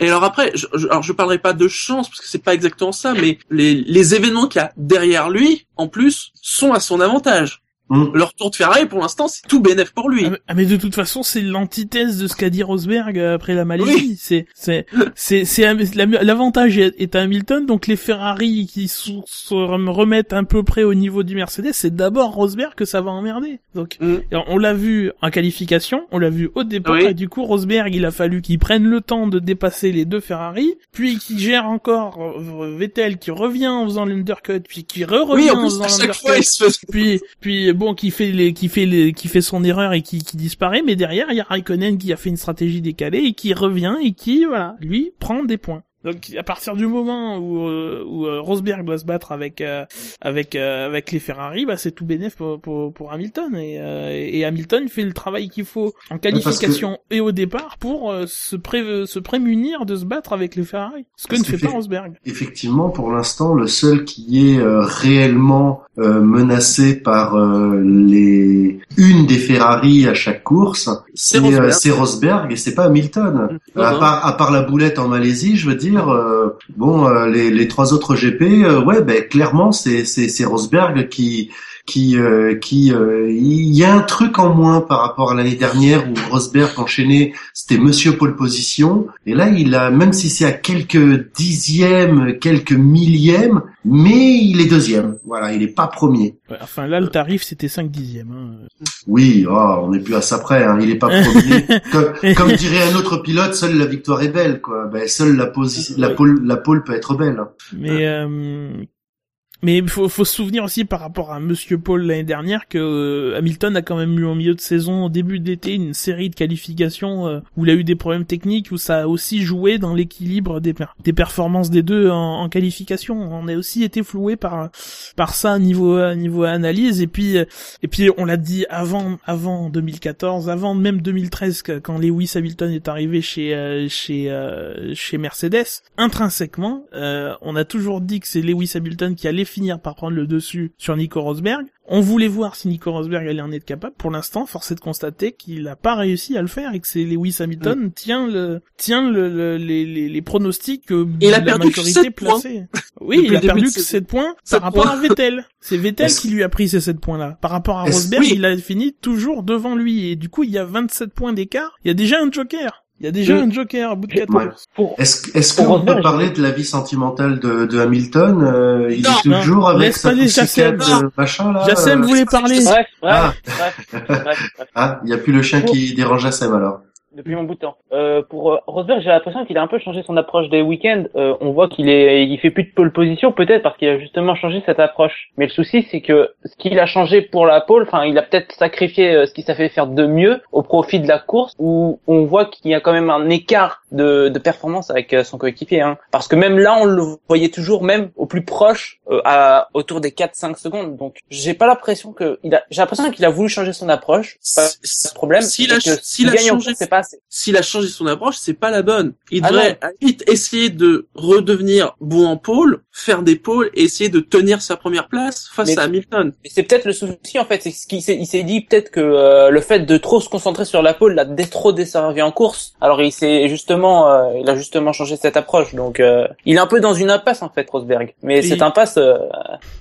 Et alors après, je- alors je parlerai pas de chance parce que c'est pas exactement ça, mais les, les événements qu'il y a derrière lui, en plus, sont à son avantage. Mm. Le retour de Ferrari, pour l'instant, c'est tout bénef pour lui. Ah, mais- ah, mais de toute façon, c'est l'antithèse de ce qu'a dit Rosberg euh, après la Malaisie. Oui. C'est, c'est, c'est, c'est l'avantage est à Hamilton, donc les Ferrari qui se remettent un peu près au niveau du Mercedes, c'est d'abord Rosberg que ça va emmerder. Donc, Mm. et on l'a vu en qualification, on l'a vu au départ, Oui. et du coup, Rosberg, il a fallu qu'il prenne le temps de dépasser les deux Ferrari, puis qu'il gère encore euh, Vettel qui revient en faisant l'undercut, puis qui re-revient Oui, en en faisant l'undercut se puis puis bon qui fait les qui fait les qui fait son erreur et qui, qui disparaît mais derrière il y a Raikkonen qui a fait une stratégie décalée et qui revient et qui voilà lui prend des points donc à partir du moment où, euh, où euh, Rosberg doit se battre avec euh, avec euh, avec les Ferrari bah c'est tout bénéf pour, pour, pour Hamilton et, euh, et Hamilton fait le travail qu'il faut en qualification et au départ pour euh, se pré se prémunir de se battre avec les Ferrari ce que Parce ne fait pas Rosberg Effectivement, pour l'instant, le seul qui est euh, réellement euh, menacé par euh, les une des Ferrari à chaque course, C'est Rosberg. euh, c'est Rosberg et c'est pas Hamilton. Mhm. À part à part la boulette en Malaisie, je veux dire, euh, bon, euh, les, les trois autres GP, euh, ouais, ben clairement, c'est c'est c'est Rosberg qui qui euh, qui euh, il y a un truc en moins par rapport à l'année dernière où Rosberg enchaînait c'était Monsieur pole position. Et là il a même si c'est à quelques dixièmes quelques millièmes mais il est deuxième. Voilà il est pas premier. Ouais, enfin là le tarif c'était 5 dixièmes hein. oui oh, on n'est plus à ça près hein, il est pas premier. Comme, comme dirait un autre pilote seule la victoire est belle quoi. Ben seule la posi- la pole la pole peut être belle hein. Mais euh, mais il faut, faut se souvenir aussi par rapport à Monsieur Paul l'année dernière que euh, Hamilton a quand même eu en milieu de saison, au début d'été, une série de qualifications euh, où il a eu des problèmes techniques, où ça a aussi joué dans l'équilibre des, des performances des deux en, en qualification. On a aussi été floué par par ça niveau niveau analyse et puis euh, et puis on l'a dit avant avant 2014, avant même 2013 que- quand Lewis Hamilton est arrivé chez chez chez Mercedes, intrinsèquement, on a toujours dit que c'est Lewis Hamilton qui allait finir par prendre le dessus sur Nico Rosberg. On voulait voir si Nico Rosberg allait en être capable. Pour l'instant, force est de constater qu'il n'a pas réussi à le faire et que c'est Lewis Hamilton tient le tient le, le- les, les, les pronostics que Il a la perdu que majorité placée. Oui, Depuis il a perdu que saison. 7 points par rapport points. à Vettel. C'est Vettel qui lui a pris ces 7 points-là. Par rapport à Rosberg, oui. il a fini toujours devant lui et du coup, il y a 27 points d'écart. Il y a déjà un joker. Il y a déjà un joker à bout de 4 Ouais. Est-ce qu'on peut parler de la vie sentimentale de, de Hamilton euh, Il Non, est toujours non, avec laisse sa poussicade de machin là. Jassem euh, voulait parler. bref, bref, Ah. bref, bref, bref. Ah, il y a plus le chien qui dérange Jassem alors. Depuis mon bout de temps. Euh, pour euh, Rosberg, j'ai l'impression qu'il a un peu changé son approche des week-ends. Euh, on voit qu'il est, il fait plus de pole position, peut-être parce qu'il a justement changé cette approche. Mais le souci, c'est que ce qu'il a changé pour la pole, enfin, il a peut-être sacrifié euh, ce qu'il savait faire de mieux au profit de la course, où on voit qu'il y a quand même un écart de, de performance avec euh, son coéquipier. Hein. Parce que même là, on le voyait toujours, même au plus proche, euh, à autour des 4-5 secondes. Donc, j'ai pas l'impression que, il a, j'ai l'impression qu'il a voulu changer son approche. Pas Si- de problème. S'il c'est a, s'il a changé, c'est pas s'il a changé son approche, c'est pas la bonne. Il Ah devrait limite essayer de redevenir bon en pôle, faire des pôles et essayer de tenir sa première place face Mais- à Hamilton. Mais c'est peut-être le souci en fait, c'est ce qu'il s'est, il s'est dit peut-être que euh, le fait de trop se concentrer sur la pole l'a trop desservi en course. Alors il s'est justement, euh, il a justement changé cette approche. Donc euh, il est un peu dans une impasse en fait, Rosberg. Mais Et- cette impasse,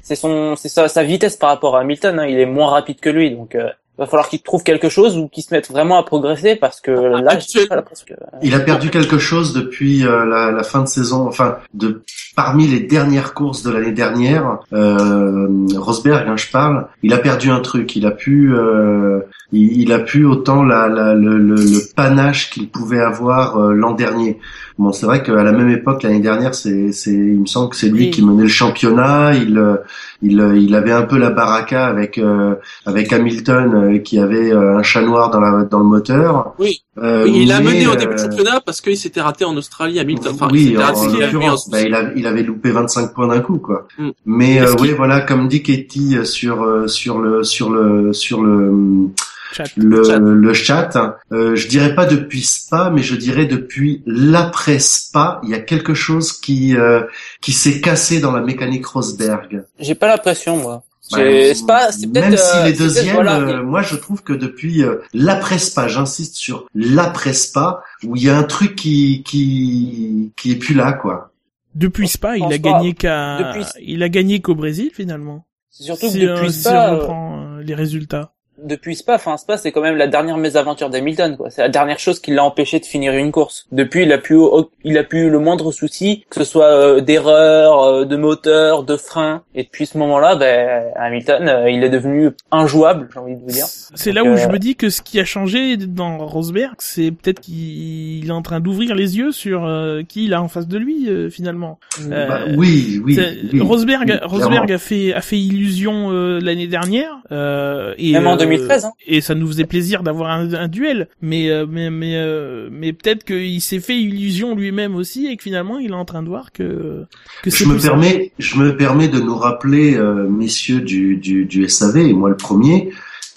c'est son, c'est sa, sa vitesse par rapport à Hamilton. Hein. Il est moins rapide que lui, donc. Euh, va falloir qu'il trouve quelque chose ou qu'il se mette vraiment à progresser parce que là, actuellement- pas l'impression que... Il a perdu quelque chose depuis euh, la, la fin de saison, enfin de parmi les dernières courses de l'année dernière, euh, Rosberg, hein, je parle, il a perdu un truc. Il a pu, euh, il, il a pu autant la, la- le, le, le panache qu'il pouvait avoir euh, l'an dernier. Bon, c'est vrai qu'à la même époque l'année dernière, c'est, c'est, il me semble que c'est lui Oui. qui menait le championnat. Il, euh, il, euh, il avait un peu la baraka avec euh, avec Hamilton euh, qui avait un chat noir dans la dans le moteur. Oui. Euh, Oui, il a mais, mené au début du championnat parce qu'il s'était raté en Australie, Hamilton. Enfin, oui, s'était en, raté, en il bah, il, a- il avait loupé 25 points d'un coup, quoi. Mm. Mais euh, oui, voilà, comme dit Katie euh, sur euh, sur le sur le sur le Chat. le Chat. le chat, euh, je dirais pas depuis Spa, mais je dirais depuis l'après Spa, il y a quelque chose qui euh, qui s'est cassé dans la mécanique Rosberg. J'ai pas l'impression, moi. Bah, c'est peut-être. Même s'il euh, est c'est peut-être, deuxième, voilà, euh, moi je trouve que depuis euh, l'après Spa, j'insiste sur l'après Spa, où il y a un truc qui qui qui est plus là, quoi. Depuis Spa, il a pas. gagné qu'à, il a gagné qu'au Brésil finalement. C'est surtout si, que euh, depuis si Spa, on euh, reprend euh, les résultats. Depuis Spa, enfin Spa, c'est quand même la dernière mésaventure d'Hamilton, quoi. C'est la dernière chose qui l'a empêché de finir une course. Depuis, il a plus, il a plus eu le moindre souci, que ce soit euh, d'erreur, euh, de moteur, de frein. Et depuis ce moment-là, ben, Hamilton, euh, il est devenu injouable, j'ai envie de vous dire. C'est là où euh, je me dis que ce qui a changé dans Rosberg, c'est peut-être qu'il est en train d'ouvrir les yeux sur euh, qui il a en face de lui euh, finalement. Euh, Bah, oui, oui. Rosberg, oui, Rosberg a fait a fait illusion euh, l'année dernière euh, et Même en euh, 2013, hein. et ça nous faisait plaisir d'avoir un, un duel. Mais euh, mais mais euh, mais peut-être qu'il s'est fait illusion lui-même aussi et que finalement il est en train de voir que que c'est Je me permets, je me permets de nous rappeler, euh, messieurs du, du, du SAV, et moi le premier,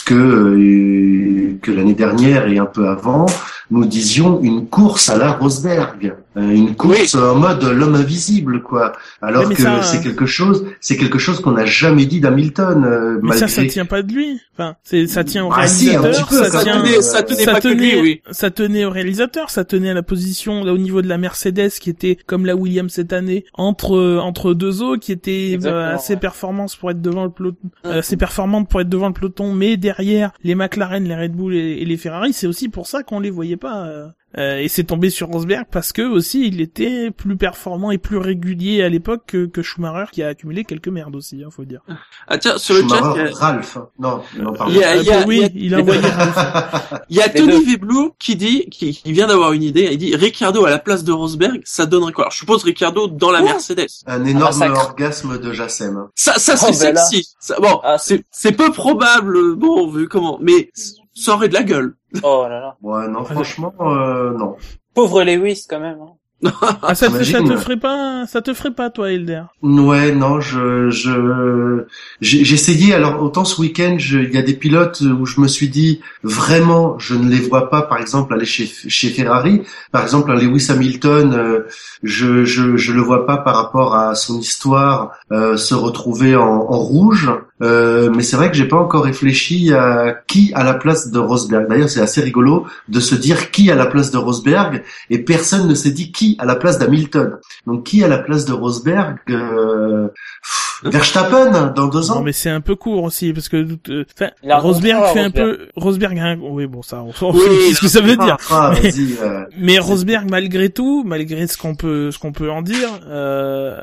que euh, que l'année dernière et un peu avant, nous disions une course à la Rosberg, une course en mode l'homme invisible, quoi. Alors que ça, c'est euh, quelque chose, c'est quelque chose qu'on n'a jamais dit d'Hamilton, euh, mais ça ça malgré. tient pas de lui enfin c'est ça tient au Ah, si, un réalisateur peu, ça tient tenait, ça tenait ça pas que lui, tenait, oui. ça tenait au réalisateur, ça tenait à la position là au niveau de la Mercedes qui était comme la Williams cette année entre euh, entre deux eaux qui était euh, assez ouais. performante pour être devant le peloton, euh, assez performante pour être devant le peloton, mais derrière les McLaren, les Red Bull et, et les Ferrari, c'est aussi pour ça qu'on les voyait pas. Euh. Et c'est tombé sur Rosberg parce que aussi il était plus performant et plus régulier à l'époque que, que Schumacher qui a accumulé quelques merdes aussi, hein, faut dire. Ah tiens, sur le chat, Schumacher, a- Ralph. Non, non, pardon. Il y a- il y a- oui, il y a- il a envoyé. il y a Tony deux. Veblou qui dit, qui, qui vient d'avoir une idée, il dit Ricardo à la place de Rosberg, ça donnerait quoi? Alors, je suppose Ricardo dans la. Mercedes. Un énorme massacre. orgasme de Jassem. hein. Ça, ça Oh, serait ben sexy. Ça- bon, Ah, c'est, c'est peu probable, bon, vu comment, mais ça aurait de la gueule. Oh là là. Ouais, non, franchement, euh, non. Pauvre Lewis, quand même. hein. Ah, ça, te, ça te T'imagines ferait pas, ça te ferait pas toi, Elder. Ouais, non, je, je, j'ai essayé. Alors autant ce week-end, il y a des pilotes où je me suis dit vraiment, je ne les vois pas, par exemple, aller chez chez Ferrari. Par exemple, un Lewis Hamilton, euh, je, je je le vois pas par rapport à son histoire euh, se retrouver en, en rouge. Euh, mais c'est vrai que j'ai pas encore réfléchi à qui à la place de Rosberg. D'ailleurs, c'est assez rigolo de se dire qui à la place de Rosberg et personne ne s'est dit qui à la place d'Hamilton. Donc qui à la place de Rosberg euh, Verstappen dans deux Non, ans mais c'est un peu court aussi, parce que, euh, Rosberg fait un Rosberg. peu, Rosberg un, oui, bon, ça, on s'en Oui, fout ce que ça veut dire. Ah, Mais- euh, Mais Rosberg, malgré tout, malgré ce qu'on peut, ce qu'on peut en dire, euh,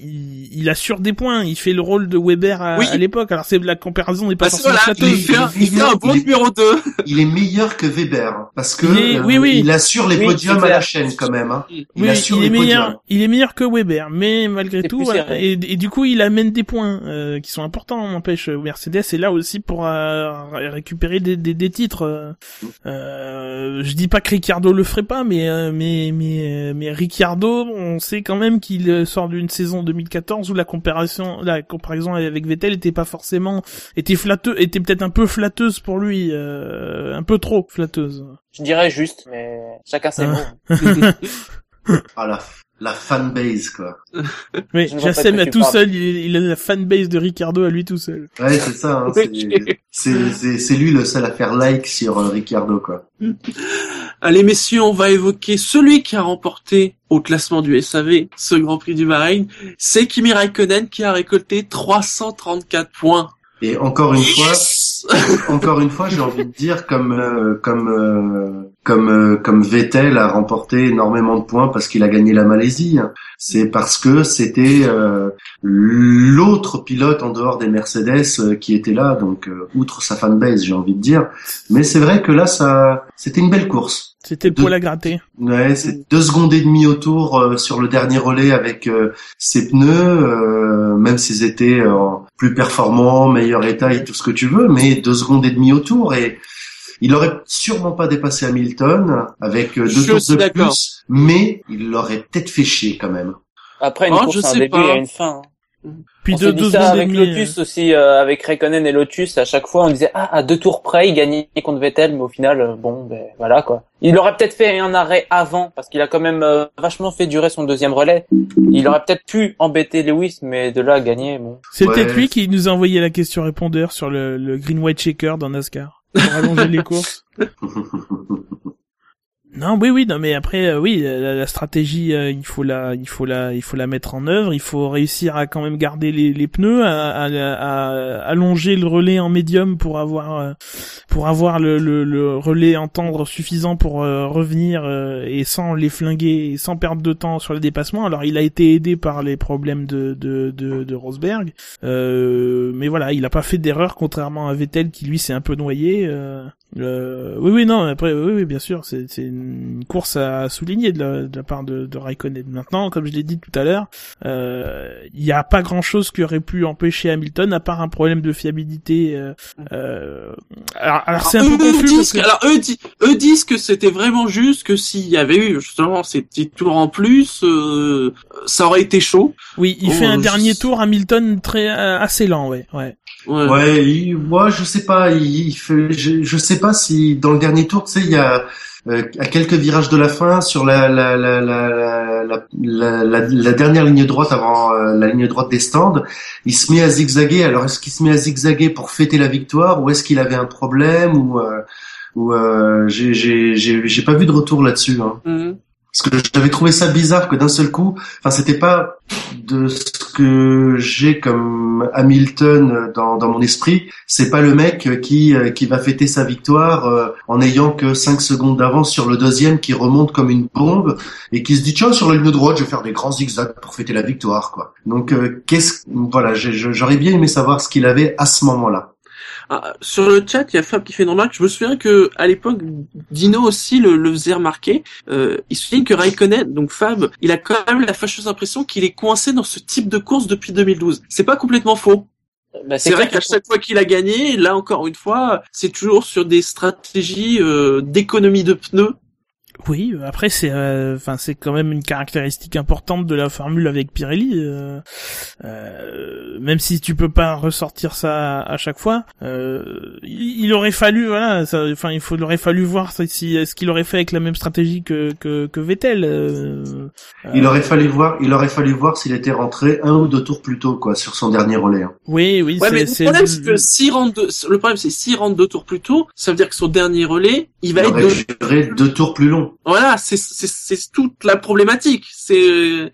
il, il assure des points. Il fait le rôle de Weber à, Oui. à l'époque. Alors c'est la comparaison n'est pas Parce que forcément voilà, il fait, un, il fait un bon il est- numéro 2. il est meilleur que Weber parce que Il est- euh, oui, oui. il assure les Oui, podiums à la chaîne quand même. Hein. Il Oui, assure il est les meilleur, podiums. il est meilleur que Weber, mais malgré tout, voilà, et du coup, il amène des points euh, qui sont importants. N'empêche, Mercedes est là aussi pour euh, récupérer des, des, des titres. euh. Euh, je dis pas que Ricciardo le ferait pas, mais euh, mais mais mais Ricciardo, on sait quand même qu'il euh, sort d'une saison 2014 où la comparaison, la comparaison avec Vettel était pas forcément, était flatteuse, était peut-être un peu flatteuse pour lui, euh, un peu trop flatteuse. Je dirais juste, mais chacun ses Ah. mots. Ah la la fanbase quoi. Mais Jassem à tout parles. seul, il, a la fanbase de Ricardo à lui tout seul. Ouais c'est ça. Hein, c'est- c'est c'est c'est lui le seul à faire like sur euh, Ricciardo quoi. Allez messieurs, on va évoquer celui qui a remporté au classement du SAV ce Grand Prix du Bahreïn. C'est Kimi Raikkonen qui a récolté 334 points. Et encore une fois, Encore une fois, j'ai envie de dire comme euh, comme euh, comme euh, comme Vettel a remporté énormément de points parce qu'il a gagné la Malaisie. hein. C'est parce que c'était l'autre pilote en dehors des Mercedes qui était là, donc outre sa fanbase, j'ai envie de dire. Mais c'est vrai que là, ça, c'était une belle course. C'était le poil à gratter. Ouais, c'est deux secondes et demie au tour euh, sur le dernier relais avec euh, ses pneus, euh, même s'ils étaient euh, plus performants, meilleur état et tout ce que tu veux, mais deux secondes et demie au tour et il aurait sûrement pas dépassé Hamilton avec euh, deux Je tours de plus, mais il l'aurait peut-être fait chier quand même. Après, une Oh, course, je un sais début pas. et une fin. hein. Puis on deux, s'est dit deux ça avec. Lotus aussi, euh, avec Raikkonen et Lotus, à chaque fois on disait ah à deux tours près il gagnait contre Vettel, mais au final euh, bon ben voilà quoi. Il aurait peut-être fait un arrêt avant parce qu'il a quand même euh, vachement fait durer son deuxième relais. Il aurait peut-être pu embêter Lewis, mais de là à gagner bon. C'est Ouais. peut-être lui qui nous a envoyé la question répondeur sur le, le green white shaker dans NASCAR pour allonger les courses. Non, oui, oui, non, mais après, euh, oui, la, la stratégie, euh, il faut la, il faut la, il faut la mettre en œuvre. Il faut réussir à quand même garder les, les pneus, à, à, à allonger le relais en médium pour avoir, euh, pour avoir le, le, le relais en tendre suffisant pour euh, revenir euh, et sans les flinguer, sans perdre de temps sur le dépassement. Alors, il a été aidé par les problèmes de de de, de Rosberg, euh, mais voilà, il a pas fait d'erreur contrairement à Vettel qui lui s'est un peu noyé. euh, euh, oui, oui, non, après, oui, oui, bien sûr, c'est une course à souligner de la, de la part de, de Raikkonen. Maintenant, comme je l'ai dit tout à l'heure, euh, il n'y a pas grand chose qui aurait pu empêcher Hamilton, à part un problème de fiabilité. Euh, euh, alors, alors c'est un eux, peu confus disent parce que, que... alors eux, di- eux disent que c'était vraiment juste que s'il y avait eu justement ces petits tours en plus, euh, ça aurait été chaud. Oui, il Oh, fait un je- dernier tour, Hamilton très euh, assez lent, ouais, ouais. Ouais. Ouais, il, moi je sais pas, il, il fait, je, je sais pas si dans le dernier tour, tu sais, il y a euh, à quelques virages de la fin sur la la la la la, la, la- la- la dernière ligne droite avant euh, la ligne droite des stands, il se met à zigzaguer. Alors est-ce qu'il se met à zigzaguer pour fêter la victoire ou est-ce qu'il avait un problème ou euh, ou euh, j'ai pas vu de retour là-dessus. Hein. Mhm. Parce que j'avais trouvé ça bizarre que d'un seul coup, enfin c'était pas de que j'ai comme Hamilton dans, dans mon esprit, c'est pas le mec qui euh, qui va fêter sa victoire euh, en ayant que 5 secondes d'avance sur le deuxième qui remonte comme une bombe et qui se dit tiens sur la ligne droite je vais faire des grands zigzags pour fêter la victoire quoi. Donc euh, qu'est-ce voilà, j'aurais bien aimé savoir ce qu'il avait à ce moment-là. Ah, sur le chat, il y a Fab qui fait une remarque. Je me souviens que à l'époque, Dino aussi le, le faisait remarquer. Euh, il souligne que Raikkonen, donc Fab, il a quand même la fâcheuse impression qu'il est coincé dans ce type de course depuis 2012. C'est pas complètement faux. Bah, C'est vrai qu'à chaque fois qu'il a gagné, là encore une fois, c'est toujours sur des stratégies euh, d'économie de pneus. Oui, après c'est, euh, enfin c'est quand même une caractéristique importante de la formule avec Pirelli. euh, euh, même si tu peux pas ressortir ça à, à chaque fois, euh, il, il aurait fallu, voilà, ça- enfin il faut, il aurait fallu voir si, si- ce qu'il aurait fait avec la même stratégie que que, que Vettel. euh, Il euh, aurait fallu voir, il aurait fallu voir s'il était rentré un ou deux tours plus tôt quoi sur son dernier relais. hein. Oui, oui, Ouais, c'est, mais le problème, c'est que s'il rentre deux, le problème, c'est s'il rentre deux tours plus tôt, ça veut dire que son dernier relais, il va Il être aurait deux deux tours plus longs. Voilà, c'est toute la problématique. C'est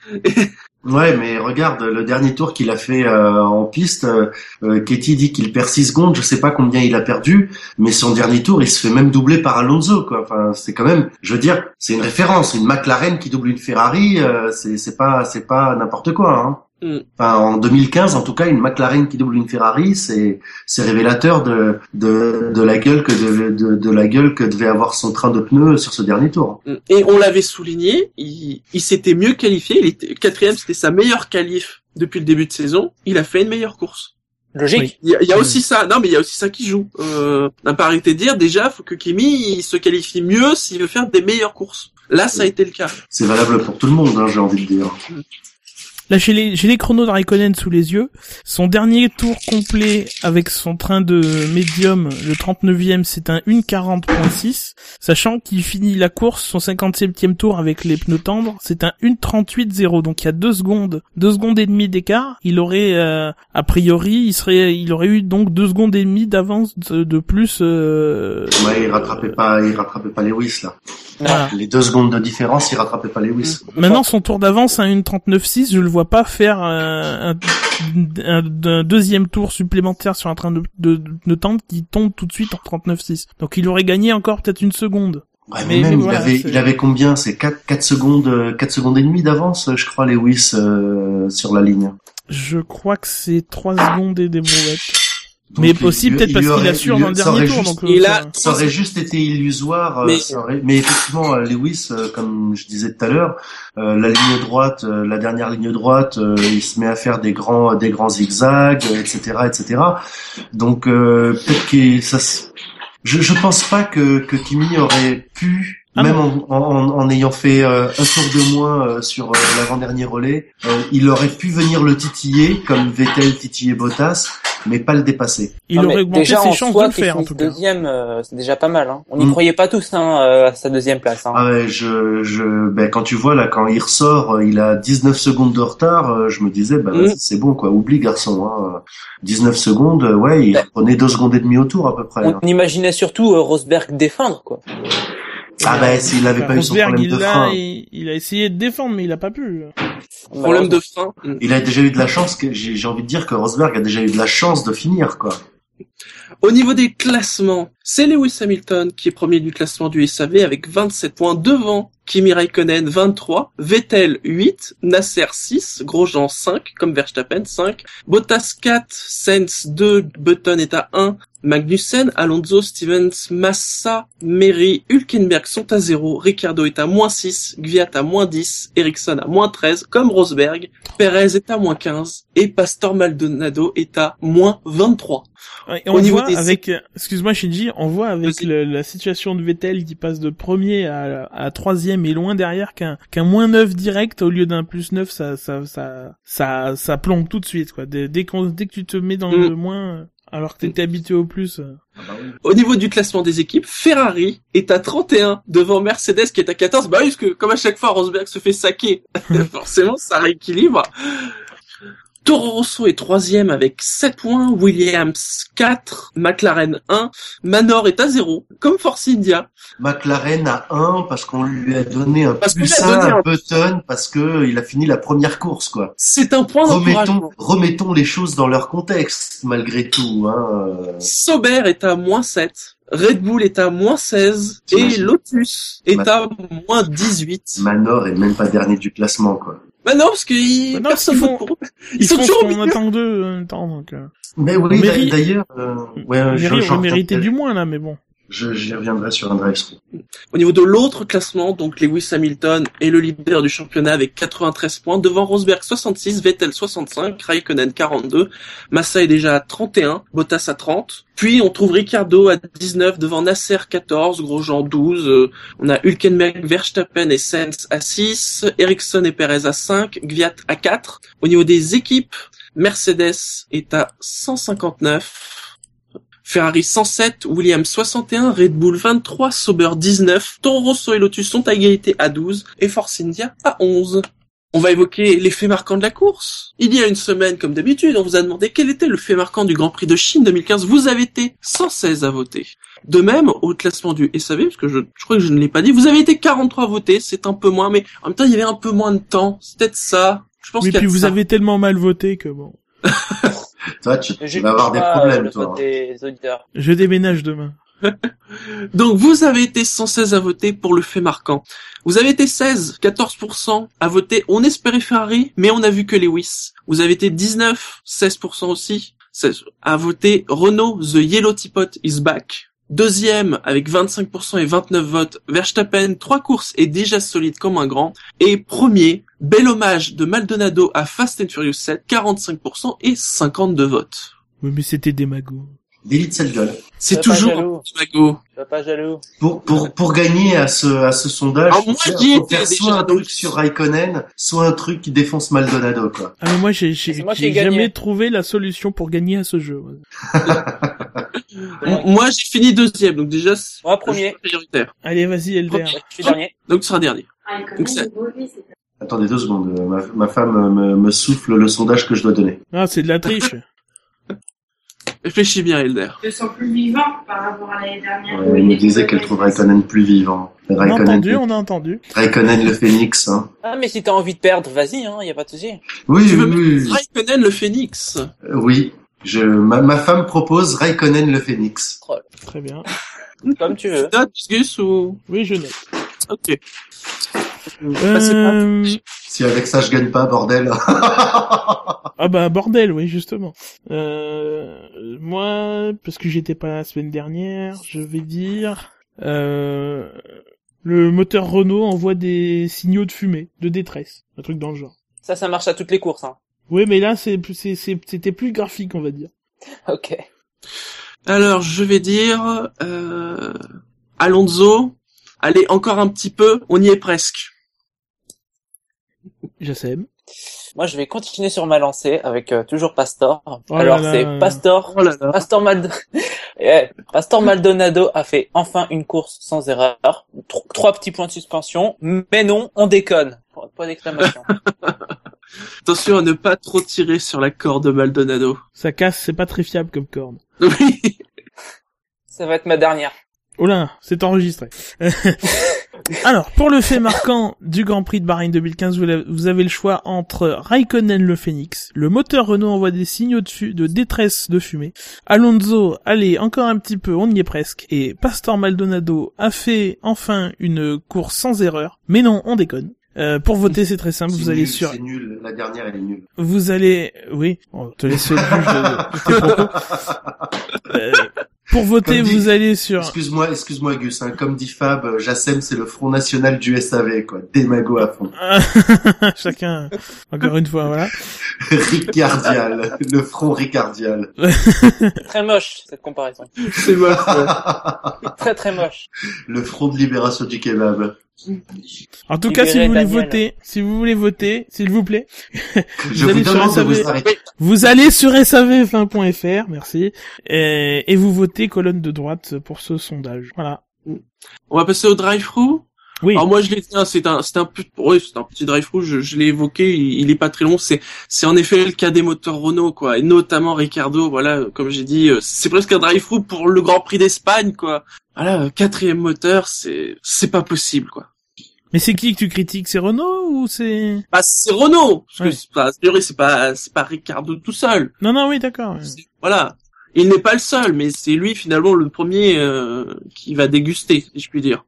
Ouais, mais regarde le dernier tour qu'il a fait euh, en piste. Euh, euh, Katie dit qu'il perd 6 secondes. Je sais pas combien il a perdu, mais son dernier tour, il se fait même doubler par Alonso. Quoi. Enfin, c'est quand même, je veux dire, c'est une référence. Une McLaren qui double une Ferrari, euh, c'est c'est pas c'est pas n'importe quoi. Hein. Mm. Enfin, en 2015, en tout cas, une McLaren qui double une Ferrari, c'est c'est révélateur de, de de la gueule que de, de de la gueule que devait avoir son train de pneus sur ce dernier tour. et on l'avait souligné, il, il s'était mieux qualifié. Il était quatrième, c'était sa meilleure qualif depuis le début de saison. Il a fait une meilleure course. Logique. Oui. Il y a, il y a Mm. aussi ça. Non, mais il y a aussi ça qui joue. Euh, on n'a pas arrêté de dire déjà, faut que Kimi il se qualifie mieux s'il veut faire des meilleures courses. Là, ça a été le cas. C'est valable pour tout le monde, hein, j'ai envie de dire. Là, j'ai les, j'ai les chronos de Raikkonen sous les yeux. Son dernier tour complet avec son train de médium, le 39e, c'est un 1.40.6. Sachant qu'il finit la course, son 57e tour avec les pneus tendres, c'est un 1.38.0. Donc il y a deux secondes, deux secondes et demie d'écart. Il aurait, euh, a priori, il serait, il aurait eu donc deux secondes et demie d'avance de, de plus. euh, Ouais, il rattrapait pas, il rattrapait pas Lewis là. voilà. Les deux secondes de différence, il rattrapait pas Lewis. Maintenant, son tour d'avance à 1.39.6, je le vois pas faire euh, un, un- un deuxième tour supplémentaire sur un train de, de, de tente qui tombe tout de suite en 39.6. Donc il aurait gagné encore peut-être une seconde. Ouais, Mais- mais, même, mais il, avait, c'est- il avait combien? C'est 4, 4 secondes, euh, 4 secondes et demie d'avance, je crois, Lewis euh, sur la ligne. Je crois que c'est 3 secondes et des brouettes. Donc, mais possible peut-être parce qu'il assure dans le ça dernier aurait tour. juste- Donc, il euh, a- ça- Ça aurait juste été illusoire, euh, Mais- ça aurait- mais effectivement, euh, Lewis, euh, comme je disais tout à l'heure, euh, la ligne droite, euh, la dernière ligne droite, euh, il se met à faire des grands, des grands zigzags, etc., etc. Donc euh, peut-être que ça, se- je, je pense pas que, que Kimi aurait pu, Ah même en, en, en ayant fait euh, un tour de moins euh, sur euh, l'avant-dernier relais, euh, il aurait pu venir le titiller comme Vettel titillait Bottas, mais pas le dépasser. il Non, mais aurait augmenté déjà, ses en chances soi, de le faire en tout cas. Deuxième, euh, c'est déjà pas mal. Hein. On n'y Mm. croyait pas tous hein, euh, à sa deuxième place. Hein. Ah ouais, je, je, ben quand tu vois là, quand il ressort, il a 19 secondes de retard. euh, Je me disais, bah Mm. c'est bon quoi, oublie garçon. Hein. 19 secondes, ouais, il Ben, prenait deux secondes et demie au tour à peu près. hein. On imaginait surtout euh, Rosberg défendre, quoi. Ah ben s'il avait pas eu son Rosberg, problème de il, a, frein, il, il a essayé de défendre, mais il a pas pu. Problème de frein. Il a déjà eu de la chance. Que j'ai envie de dire que Rosberg a déjà eu de la chance de finir quoi. Au niveau des classements, c'est Lewis Hamilton qui est premier du classement du SAV avec 27 points devant Kimi Raikkonen 23, Vettel 8, Nasser 6, Grosjean 5, comme Verstappen 5, Bottas 4, Sainz 2, Button est à 1, Magnussen, Alonso, Stevens, Massa, Mary, Hülkenberg sont à 0, Ricardo est à moins 6, Gviat à moins 10, Ericsson à moins 13, comme Rosberg, Perez est à moins 15, et Pastor Maldonado est à moins 23. Ouais, Et Au on niveau voit des- avec, euh, excuse-moi Shinji, on voit avec le- la situation de Vettel qui passe de premier à, à troisième et loin derrière qu'un qu'un moins 9 direct au lieu d'un plus 9, ça ça ça ça ça plombe tout de suite quoi. Dès, dès, dès que tu te mets dans Mm. le moins, alors que t'étais habitué au plus. euh. Au niveau du classement des équipes, Ferrari est à 31 devant Mercedes qui est à 14. Bah oui, parce que comme à chaque fois Rosberg se fait saquer, forcément ça rééquilibre. Toro Rosso est troisième avec 7 points, Williams 4, McLaren 1, Manor est à 0, comme Force India. McLaren a 1 parce qu'on lui a donné un Parce plus lui a donné 1 un- à Button parce que il a fini la première course quoi. C'est un point. Remettons, remettons les choses dans leur contexte malgré tout. Hein. euh. Sauber est à moins 7, Red Bull est à moins 16, et Lotus est à moins 18. Manor est même pas dernier du classement quoi. Bah non, parce que ils... Bah non, personne pour. Ils, Ils sont font toujours au qu'on milieu. attend d'eux en même temps donc. Euh... Mais oui, Méri- d'ailleurs, euh, ouais, je, du moins là, mais bon. J'y reviendrai sur un drive-thru. Au niveau de l'autre classement, donc Lewis Hamilton est le leader du championnat avec 93 points, devant Rosberg 66, Vettel 65, Raikkonen 42, Massa est déjà à 31, Bottas à 30, puis on trouve Ricardo à 19, devant Nasser 14, Grosjean 12, euh, on a Hülkenberg, Verstappen et Sainz à 6, Ericsson et Perez à 5, Gviat à 4. Au niveau des équipes, Mercedes est à 159, Ferrari 107, Williams 61, Red Bull 23, Sauber 19, Toro Rosso et Lotus sont à égalité à 12 et Force India à 11. On va évoquer les faits marquants de la course. Il y a une semaine, comme d'habitude, on vous a demandé quel était le fait marquant du Grand Prix de Chine 2015. Vous avez été 116 à voter. De même, au classement du SAV, parce que je, je crois que je ne l'ai pas dit, vous avez été 43 à voter, c'est un peu moins, mais en même temps, il y avait un peu moins de temps. C'est peut-être ça. Je pense Oui, puis vous ça. avez tellement mal voté que bon. Toi, tu, tu Je vas avoir des pas, euh, problèmes, toi. des auditeurs. Je déménage demain. Donc vous avez été 116 à voter pour le fait marquant. Vous avez été 16, 14% à voter. On espérait Ferrari, mais on a vu que Lewis. Vous avez été 19, 16% aussi 16 à voter Renault. The Yellow Teapot is back. Deuxième avec 25% et 29 votes. Verstappen, trois courses et déjà solide comme un grand. Et premier, bel hommage de Maldonado à Fast and Furious 7, 45% et 52 votes. Oui, mais c'était des magots. D'élite cette gueule. C'est toujours jaloux. un petit magot. Sois pas jaloux. Pour, pour, pour gagner à ce, à ce sondage, Alors, moi, faut faire- j'y faut faire déjà, soit un truc sur Raikkonen, soit un truc qui défonce Maldonado, quoi. Ah mais moi j'ai jamais trouvé la solution pour gagner à ce jeu. Moi, j'ai fini deuxième, donc déjà, c'est Moi, premier. prioritaire. Allez, vas-y Elder. Je suis dernier. Donc, tu seras dernier. Ah, il Donc, ça- Attendez deux secondes, ma, ma femme me, me souffle le sondage que je dois donner. Ah, c'est de la triche. Réfléchis bien, Elder. Ils sont plus vivants par rapport à l'année dernière. Ouais, elle me disait qu'elle trouve Raikkonen plus vivant. on a Raikkonen, entendu, on a entendu. Raikkonen le phénix, hein. Ah, mais si t'as envie de perdre, vas-y, hein, y a pas de souci. Oui, Tu veux oui. Raikkonen le phénix Euh, Oui. Je, ma, ma femme propose Raikkonen le Phoenix. Très bien. Comme tu veux. Tu notes, Gus, ou... Oui, je note. Ok. Euh... Si avec ça je gagne pas, bordel. Ah bah bordel, oui justement. Euh, moi, parce que j'étais pas là la semaine dernière, je vais dire euh, le moteur Renault envoie des signaux de fumée, de détresse, un truc dans le genre. Ça, ça marche à toutes les courses, hein. Oui, mais là c'est plus- c'est- c'est- c'était plus graphique, on va dire. Ok. Alors, je vais dire... Euh... Alonso, allez, encore un petit peu, on y est presque. J'assème. Moi, je vais continuer sur ma lancée avec euh, toujours Pastor. Oh Alors, c'est. Pastor. Oh là là. Pastor, Mald... Eh, Pastor Maldonado a fait enfin une course sans erreur. Tro- Trois petits points de suspension. Mais non, on déconne. Point point d'exclamation. Attention à ne pas trop tirer sur la corde de Maldonado. Ça casse, c'est pas très fiable comme corde. Oui. Ça va être ma dernière. Oh c'est enregistré. Alors, pour le fait marquant du Grand Prix de Bahreïn 2015, vous, avez le choix entre Raikkonen le Phoenix, le moteur Renault envoie des signaux de détresse de fumée, Alonso, allez, encore un petit peu, on y est presque, et Pastor Maldonado a fait enfin une course sans erreur, mais non, on déconne. Euh, pour voter, c'est très simple, vous allez nul, sur C'est nul. La dernière, elle est nulle. vous allez, oui, on te laisse le juge de, de tes propos. Euh, pour voter, dit- vous allez sur. Excuse-moi, excuse-moi Gus, hein, comme dit Fab, euh, Jassem c'est le Front National du SAV, quoi. Démago à fond. Chacun, encore une fois, voilà. Ricardial, le Front Ricardial. Très moche, cette comparaison. C'est moche. Très très moche. le Front de libération du kebab. En tout cas, si vous voulez Daniel. voter, si vous voulez voter, s'il vous plaît, allez vous sur SAV. allez sur savf1.fr, merci, et, et vous votez colonne de droite pour ce sondage. Voilà. On va passer au drive-thru. Oui. Alors moi je l'ai dit, hein, c'est un, c'est un, peu- ouais, c'est un petit drive-thru. Je, je l'ai évoqué, il, il est pas très long. C'est, c'est en effet le cas des moteurs Renault, quoi, et notamment Ricardo. Voilà, comme j'ai dit, euh, c'est presque un drive-thru pour le Grand Prix d'Espagne, quoi. Voilà, euh, quatrième moteur, c'est, c'est pas possible, quoi. Mais c'est qui que tu critiques C'est Renault ou c'est? Bah c'est Renault, parce Ouais. que c'est pas, c'est pas, pas Ricardo tout seul. Non, non, oui, d'accord. Voilà. Il n'est pas le seul, mais c'est lui finalement le premier euh, qui va déguster, si je puis dire.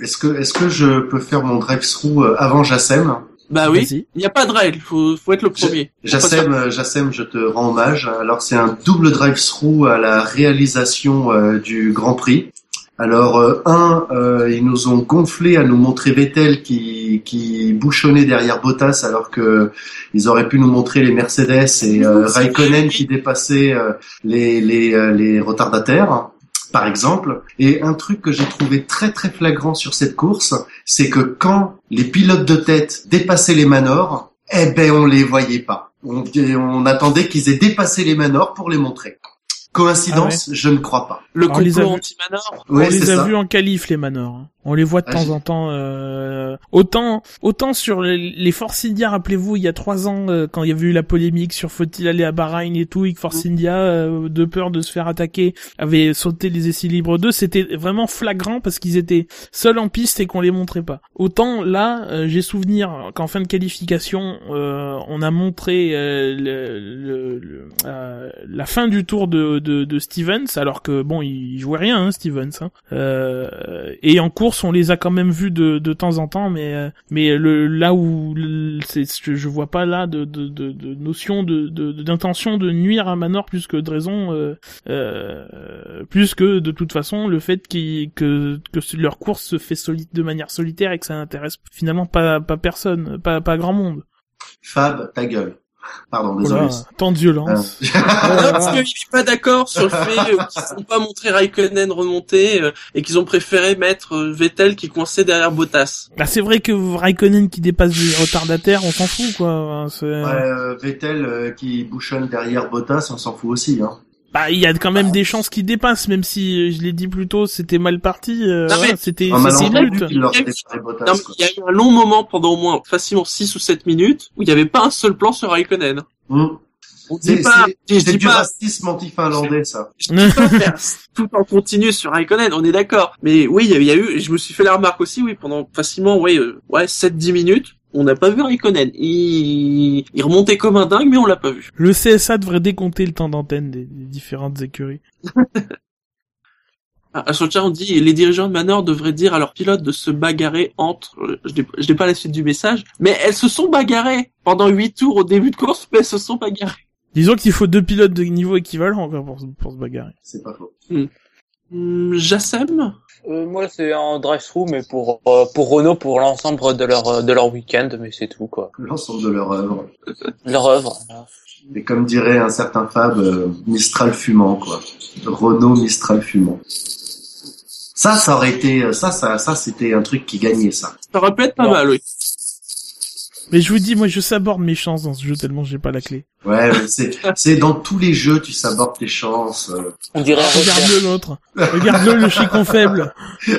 Est-ce que, est-ce que je peux faire mon drive-through euh, avant Jassem? Bah oui, il n'y a pas de règle, faut, faut être le premier. Jassem, euh, Jassem, je te rends hommage. Alors c'est un double drive-through à la réalisation euh, du Grand Prix. Alors euh, un, euh, ils nous ont gonflé à nous montrer Vettel qui, qui bouchonnait derrière Bottas alors que ils auraient pu nous montrer les Mercedes et euh, Raikkonen qui dépassait euh, les, les, euh, les retardataires par exemple. Et un truc que j'ai trouvé très très flagrant sur cette course, c'est que quand les pilotes de tête dépassaient les manors, eh ben on les voyait pas. On, on attendait qu'ils aient dépassé les manors pour les montrer. Coïncidence, je ne crois pas. Le On les a complot vus. anti-manor. Ouais, on les a vus en qualif les manors. hein. On les voit de Ah, temps en temps. euh, Autant, autant sur les, les Force India, rappelez-vous, il y a trois ans, euh, quand il y avait eu la polémique sur faut-il aller à Bahreïn et tout, et que Force India, euh, de peur de se faire attaquer, avait sauté les essais libres d'eux. C'était vraiment flagrant parce qu'ils étaient seuls en piste et qu'on les montrait pas. Autant là, euh, j'ai souvenir qu'en fin de qualification, euh, on a montré euh, le, le- le- euh, la fin du tour de, de, de Stevens, alors que bon, il jouait rien, hein, Stevens. Hein. Euh, et en course, on les a quand même vus de, de temps en temps, mais euh, mais là où c'est, je, vois pas là de, de, de, notion de, d'intention de nuire à Manor plus que de raison, euh, plus que de toute façon le fait que que leur course se fait de manière solitaire et que ça n'intéresse finalement pas pas personne, pas pas grand monde. Fab, ta gueule. Pardon, Voilà, désolé. tant de violence. Non, parce qu'il est pas d'accord sur le fait euh, qu'ils n'ont pas montré Raikkonen remonter euh, et qu'ils ont préféré mettre euh, Vettel qui coinçait derrière Bottas. Bah c'est vrai que Raikkonen qui dépasse les retardataires, on s'en fout quoi. Ouais, euh, Vettel euh, qui bouchonne derrière Bottas, on s'en fout aussi. Hein. Bah il y a quand même des chances qu'il dépasse, même si euh, je l'ai dit plus tôt, c'était mal parti. euh, c'était une malentendu lutte. Il y a- eu un long moment pendant au moins facilement 6 ou 7 minutes où il n'y avait pas un seul plan sur Raikkonen. Hum. On C'est dit pas, c'est- je c'est dis du pas, racisme anti-finlandais, ça. je dis pas faire tout en continu sur Raikkonen, on est d'accord. Mais oui, il y a- il y a eu, je me suis fait la remarque aussi, oui, pendant facilement, ouais, euh, ouais, 7-10 minutes, on n'a pas vu Raikkonen. Il... il remontait comme un dingue, mais on l'a pas vu. Le CSA devrait décompter le temps d'antenne des, des différentes écuries. Ah, le chat, on dit les dirigeants de Manor devraient dire à leurs pilotes de se bagarrer entre. Je n'ai- pas la suite du message, mais elles se sont bagarrées pendant huit tours au début de course, mais elles se sont bagarrées. Disons qu'il faut deux pilotes de niveau équivalent encore pour, pour se bagarrer. C'est pas faux. Hum, Jassem? Euh, moi, c'est un drive-through, mais pour euh, pour Renault, pour l'ensemble de leur euh, de leur week-end, mais c'est tout quoi. L'ensemble de leur œuvre. Leur œuvre. Et comme dirait un certain Fab, euh, Mistral fumant, quoi. Renault Mistral fumant. Ça, ça aurait été, ça, ça, ça, c'était un truc qui gagnait, ça. Ça aurait pu être pas Non. mal, oui. Mais je vous dis, moi je saborde mes chances dans ce jeu tellement j'ai pas la clé. Ouais, mais c'est, c'est dans tous les jeux, tu sabordes tes chances. euh. On dirait. Regarde-le l'autre. Regarde-le le chicon faible.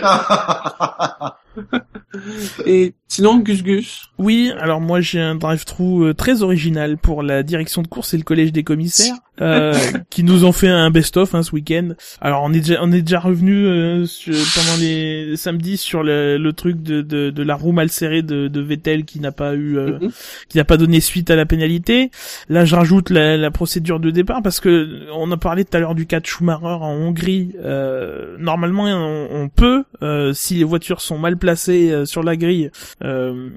Et sinon, Gus Gus. Oui, alors moi j'ai un drive-through euh, très original pour la direction de course et le collège des commissaires, euh, qui nous ont fait un best-of hein, ce week-end. Alors on est déjà on est déjà revenu euh, sur- pendant les samedis sur le, le truc de, de, de la roue mal serrée de, de Vettel qui n'a pas eu euh, Mhm. qui n'a pas donné suite à la pénalité. Là, je rajoute la, la procédure de départ parce que on a parlé tout à l'heure du cas de Schumacher en Hongrie. Euh, normalement, on, on peut, euh, si les voitures sont mal placées euh, sur la grille, euh,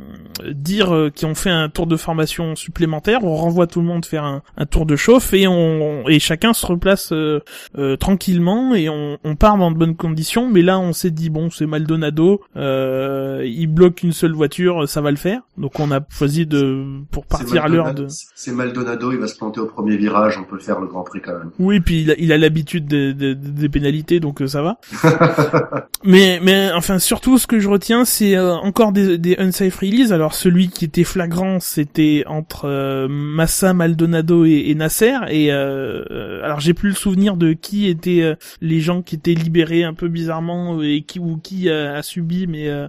dire qu'ils ont fait un tour de formation supplémentaire. On renvoie tout le monde faire un, un tour de chauffe et on et chacun se replace euh, euh, tranquillement et on, on part dans de bonnes conditions. Mais là, on s'est dit bon, c'est Maldonado, euh, il bloque une seule voiture, ça va le faire. Donc on a choisi de pour partir à l'heure de. C'est Maldonado, il va se planter au premier virage, on peut faire le Grand Prix quand même. Oui, puis il a, l'habitude des, des- des pénalités, donc euh, ça va. mais, mais enfin, surtout, ce que je retiens, c'est euh, encore des, des unsafe releases. Alors, celui qui était flagrant, c'était entre euh, Massa, Maldonado et, et Nasser. Et euh, alors, j'ai plus le souvenir de qui étaient euh, les gens qui étaient libérés un peu bizarrement euh, et qui ou qui euh, a subi. Mais, euh,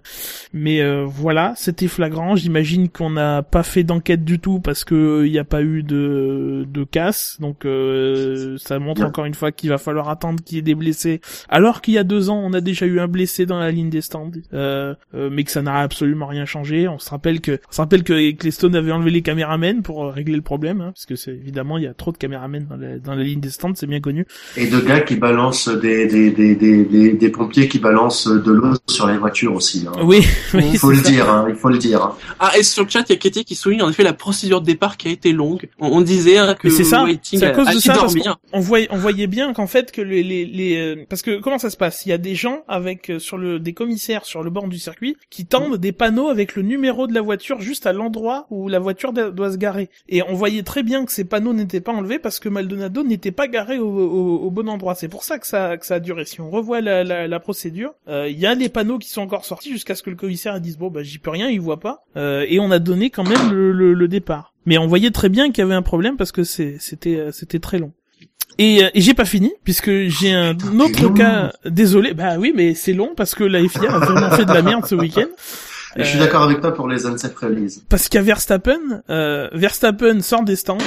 mais euh, voilà, c'était flagrant. J'imagine qu'on n'a pas fait d'enquête du tout parce que il n'y a pas eu de, de casse. Donc, euh, ça montre encore une fois qu'il va falloir attendre qu'il y ait des blessés alors qu'il y a deux ans, on a déjà eu un blessé dans la ligne des stands, euh, euh, mais que ça n'a absolument rien changé. On se rappelle que, on se rappelle que Ecclestone avait enlevé les caméramens pour régler le problème, hein, parce que c'est évidemment il y a trop de caméramens dans la, dans la ligne des stands, c'est bien connu. Et de gars qui balancent des, des, des, des, des, des pompiers qui balancent de l'eau sur les voitures aussi. Hein. Oui, oui, Il faut le ça. dire, hein, il faut le dire. hein. Ah, et sur le chat, il y a Katie qui souligne en effet la procédure de départ qui a été longue. On, on disait hein, que c'est ça, c'est à a- cause a de ça parce on voyait, on voyait bien qu'en fait que les, les, les euh, parce que comment ça se passe? Il y a des gens avec euh, sur le des commissaires sur le bord du circuit qui tendent des panneaux avec le numéro de la voiture juste à l'endroit où la voiture doit doit se garer. Et on voyait très bien que ces panneaux n'étaient pas enlevés parce que Maldonado n'était pas garé au, au, au bon endroit. C'est pour ça que ça que ça a duré. Si on revoit la, la, la procédure, euh, il y a les panneaux qui sont encore sortis jusqu'à ce que le commissaire dise bon bah j'y peux rien, il voit pas. Euh, et on a donné quand même le, le, le départ. Mais on voyait très bien qu'il y avait un problème parce que c'était euh, c'était très long. Et, euh, et j'ai pas fini puisque j'ai un autre cas. Désolé, bah oui, mais c'est long parce que la FIA a vraiment fait de la merde ce week-end. Et je suis Euh, d'accord avec toi pour les unsafe releases. Parce a Verstappen, euh, Verstappen sort des stands,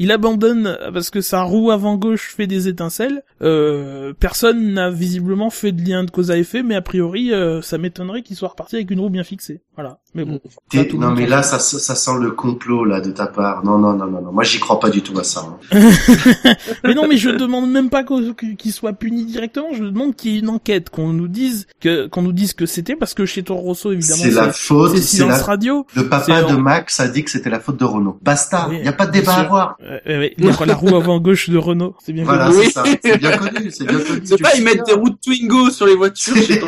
il abandonne parce que sa roue avant gauche fait des étincelles. Euh, personne n'a visiblement fait de lien de cause à effet, mais a priori, euh, ça m'étonnerait qu'il soit reparti avec une roue bien fixée. Voilà. Mais bon. Tout le non mais là ça, ça sent le complot là de ta part. Non non non non non. Moi j'y crois pas du tout à ça. hein. mais non, mais je demande même pas qu'il soit puni directement. Je demande qu'il y ait une enquête, qu'on nous dise que qu'on nous dise que c'était parce que chez Toro Rosso évidemment C'est la faute. c'est la... radio. Le papa de Max a dit que c'était la faute de Renault. Basta. Oui, Il y a pas de débat sûr. à avoir. Euh, euh, ouais, la, la roue avant gauche de Renault, c'est bien Voilà. Oui. bien connu. C'est bien connu. C'est pas, ils mettent des roues de Twingo sur les voitures chez.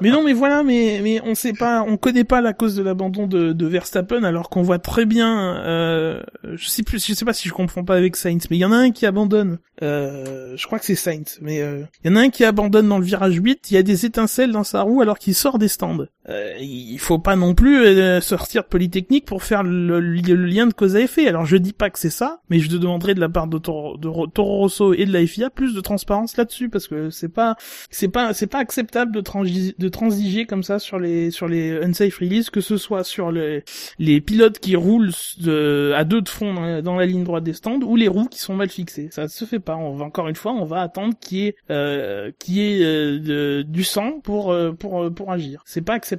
Mais non, mais voilà, mais mais on sait pas, on connaît pas la cause de l'abandon de, de Verstappen, alors qu'on voit très bien. Euh, je sais plus, je sais pas si je comprends pas avec Sainz, mais il y en a un qui abandonne. Euh, je crois que c'est Sainz, mais euh, il y en a un qui abandonne dans le virage 8. Il y a des étincelles dans sa roue alors qu'il sort des stands. Euh, il faut pas non plus euh, sortir de Polytechnique pour faire le, lien de cause à effet. Alors je dis pas que c'est ça, mais je demanderai de la part de Toro, de Ro- Toro Rosso et de la FIA plus de transparence là-dessus parce que c'est pas c'est pas c'est pas acceptable de, de transiger comme ça sur les sur les unsafe releases que ce soit sur les les pilotes qui roulent de- à deux de fond dans la, ligne droite des stands ou les roues qui sont mal fixées. Ça se fait pas. On va encore une fois on va attendre qu'il y ait euh, euh, du sang pour euh, pour euh, pour agir. C'est pas acceptable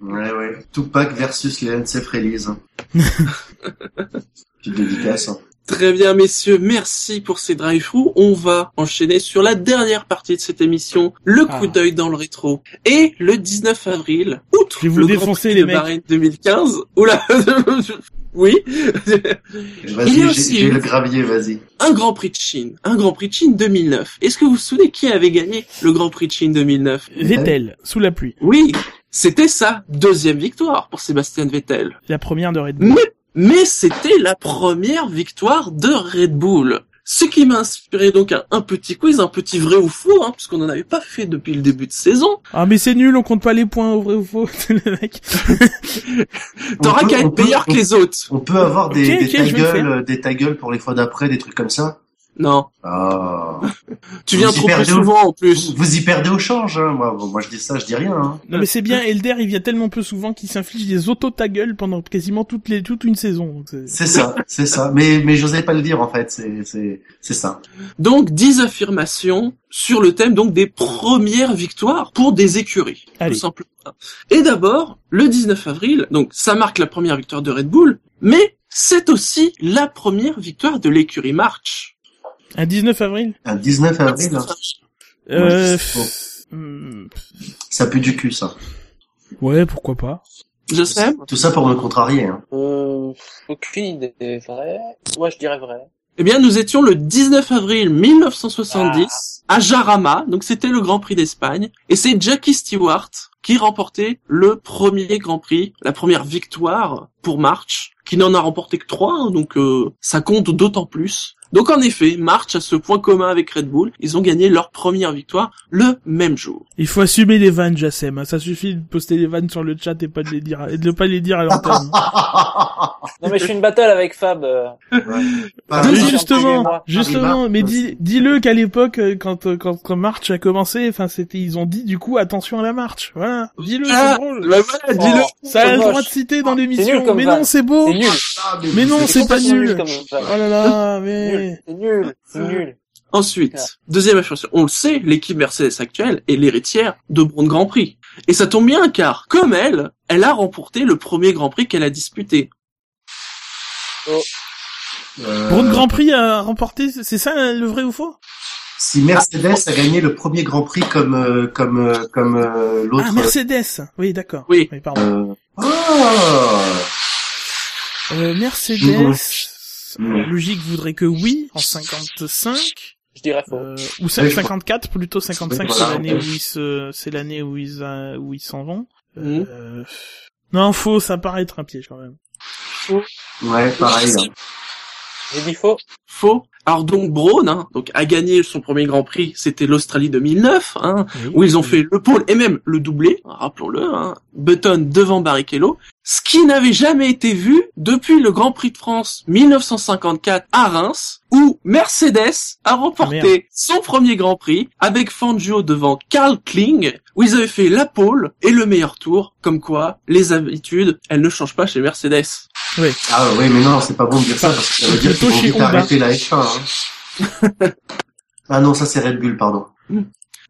Ouais, ouais. Tupac versus les NC Frelies. Petite dédicace. hein. Très bien, messieurs, merci pour ces drive-through. On va enchaîner sur la dernière partie de cette émission, le coup Ah. d'œil dans le rétro. Et le 19 avril, outre Je vais vous le Grand défoncer, Prix les de. Bahreïn 2015, oula, oui, Il y a Vas-y, j'ai aussi le gravier, vas-y. un Grand Prix de Chine, un Grand Prix de Chine 2009. Est-ce que vous vous souvenez qui avait gagné le Grand Prix de Chine 2009 Vettel, sous la pluie. Oui, c'était sa deuxième victoire pour Sébastien Vettel. La première de Red Bull. Mais, mais c'était la première victoire de Red Bull. Ce qui m'a inspiré donc un, un petit quiz, un petit vrai ou faux, hein, puisqu'on n'en avait pas fait depuis le début de saison. Ah mais c'est nul, on compte pas les points au vrai ou faux. le mec. T'auras On peut- qu'à être peut- meilleur que les autres. On peut avoir des, des des ta-gueules pour les fois d'après, des trucs comme ça. Non, Ah. tu viens trop peu au- souvent en plus. Vous, vous y perdez au change, hein. Moi, moi, je dis ça, je dis rien, hein. Non mais c'est bien, Elder il vient tellement peu souvent qu'il s'inflige des auto ta gueule pendant quasiment toutes les toute une saison. donc c'est- C'est ça, c'est ça. Mais, mais j'osais pas le dire, en fait. C'est, c'est, c'est ça. Donc 10 affirmations sur le thème donc des premières victoires pour des écuries, Allez. tout simplement. Et d'abord, le 19 avril, donc ça marque la première victoire de Red Bull, mais c'est aussi la première victoire de l'écurie March. Un 19 avril Un 19 avril, hein. Euh... hmm, ça pue du cul, ça. Ouais, pourquoi pas. Je sais. Tout ça pour me contrarier, hein. Euh, aucune idée. Vrai Ouais, je dirais vrai. Eh bien, nous étions le 19 avril 1970 à Jarama, donc c'était le Grand Prix d'Espagne, et c'est Jackie Stewart qui remportait le premier Grand Prix, la première victoire pour March, qui n'en a remporté que trois, donc euh, ça compte d'autant plus. Donc en effet, March a ce point commun avec Red Bull, ils ont gagné leur première victoire le même jour. Il faut assumer les vannes, Jassem. hein. Ça suffit de poster les vannes sur le chat et pas de les dire, et de pas les dire à l'antenne. Non, mais je suis une battle avec Fab. euh. Mais oui, justement, justement, mais dis, dis-le qu'à l'époque, euh, quand, euh, quand, quand March a commencé, enfin, c'était, ils ont dit, du coup, attention à la marche. Voilà. Dis-le, Ah, c'est drôle. bah voilà, dis-le. Oh, Ça a le droit de citer dans l'émission. Mais non, c'est beau. Mais non, c'est pas nul. Oh là là, mais... C'est nul. C'est nul. Ensuite, deuxième affirmation, on le sait, l'équipe Mercedes actuelle est l'héritière de Braun Grand Prix. Et ça tombe bien car, comme elle, elle a remporté le premier Grand Prix qu'elle a disputé. Euh, Braun Grand Prix a remporté, c'est ça le vrai ou faux? Si Mercedes a gagné le premier Grand Prix comme, euh, comme, euh, comme euh, l'autre. Ah, Mercedes. Oui, d'accord. Oui. pardon. euh, Ah Euh, Mercedes, Euh, logique voudrait que oui, en 55, Je dirais faux. euh, ou Ouais, je 54, plutôt 55, Oui, c'est l'année où ils se, c'est l'année où ils, où ils s'en vont. Mhm. Euh, non, faux, ça paraît être un piège quand même. Ouais, pareil. hein. J'ai dit faux. Faux. Alors donc Braun, hein, donc a gagné son premier Grand Prix, c'était l'Australie 2009, hein, où ils ont fait le pôle et même le doublé, rappelons-le, hein, Button devant Barrichello, ce qui n'avait jamais été vu depuis le Grand Prix de France 1954 à Reims, où Mercedes a remporté Ah, son premier Grand Prix avec Fangio devant Carl Kling, où ils avaient fait la pole et le meilleur tour, comme quoi les habitudes, elles ne changent pas chez Mercedes. Ah oui, mais non, c'est pas bon de dire ça parce que ça veut dire qu'ils vont arrêter la F1. Hein. ah non, ça c'est Red Bull, pardon.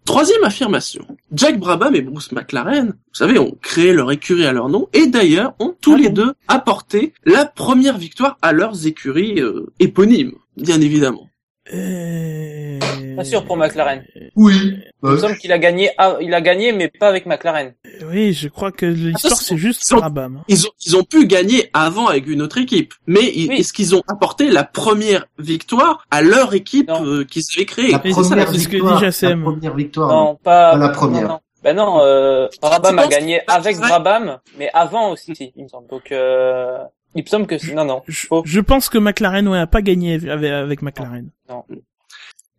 Troisième affirmation. Jack Brabham et Bruce McLaren, vous savez, ont créé leur écurie à leur nom et d'ailleurs ont tous Ah les bon deux apporté la première victoire à leurs écuries euh, éponymes, bien évidemment. Euh... Pas sûr pour McLaren. Oui. Il me semble qu'il a gagné, ah, il a gagné, mais pas avec McLaren. Oui, je crois que l'histoire Attention, c'est juste ils ont- Brabham. Ils ont, ils ont pu gagner avant avec une autre équipe, mais ils- Oui. est-ce qu'ils ont apporté la première victoire à leur équipe euh, qu'ils avaient créée? La ça, première ce que victoire. dit La première victoire. Non, pas, Pas la première. non, non. Ben non, euh, Brabham a gagné avec. Brabham, mais avant aussi, il me semble. Donc, euh, il me semble que c'est- non, non, Je, faux. je pense que McLaren ouais, a pas gagné avec, avec McLaren.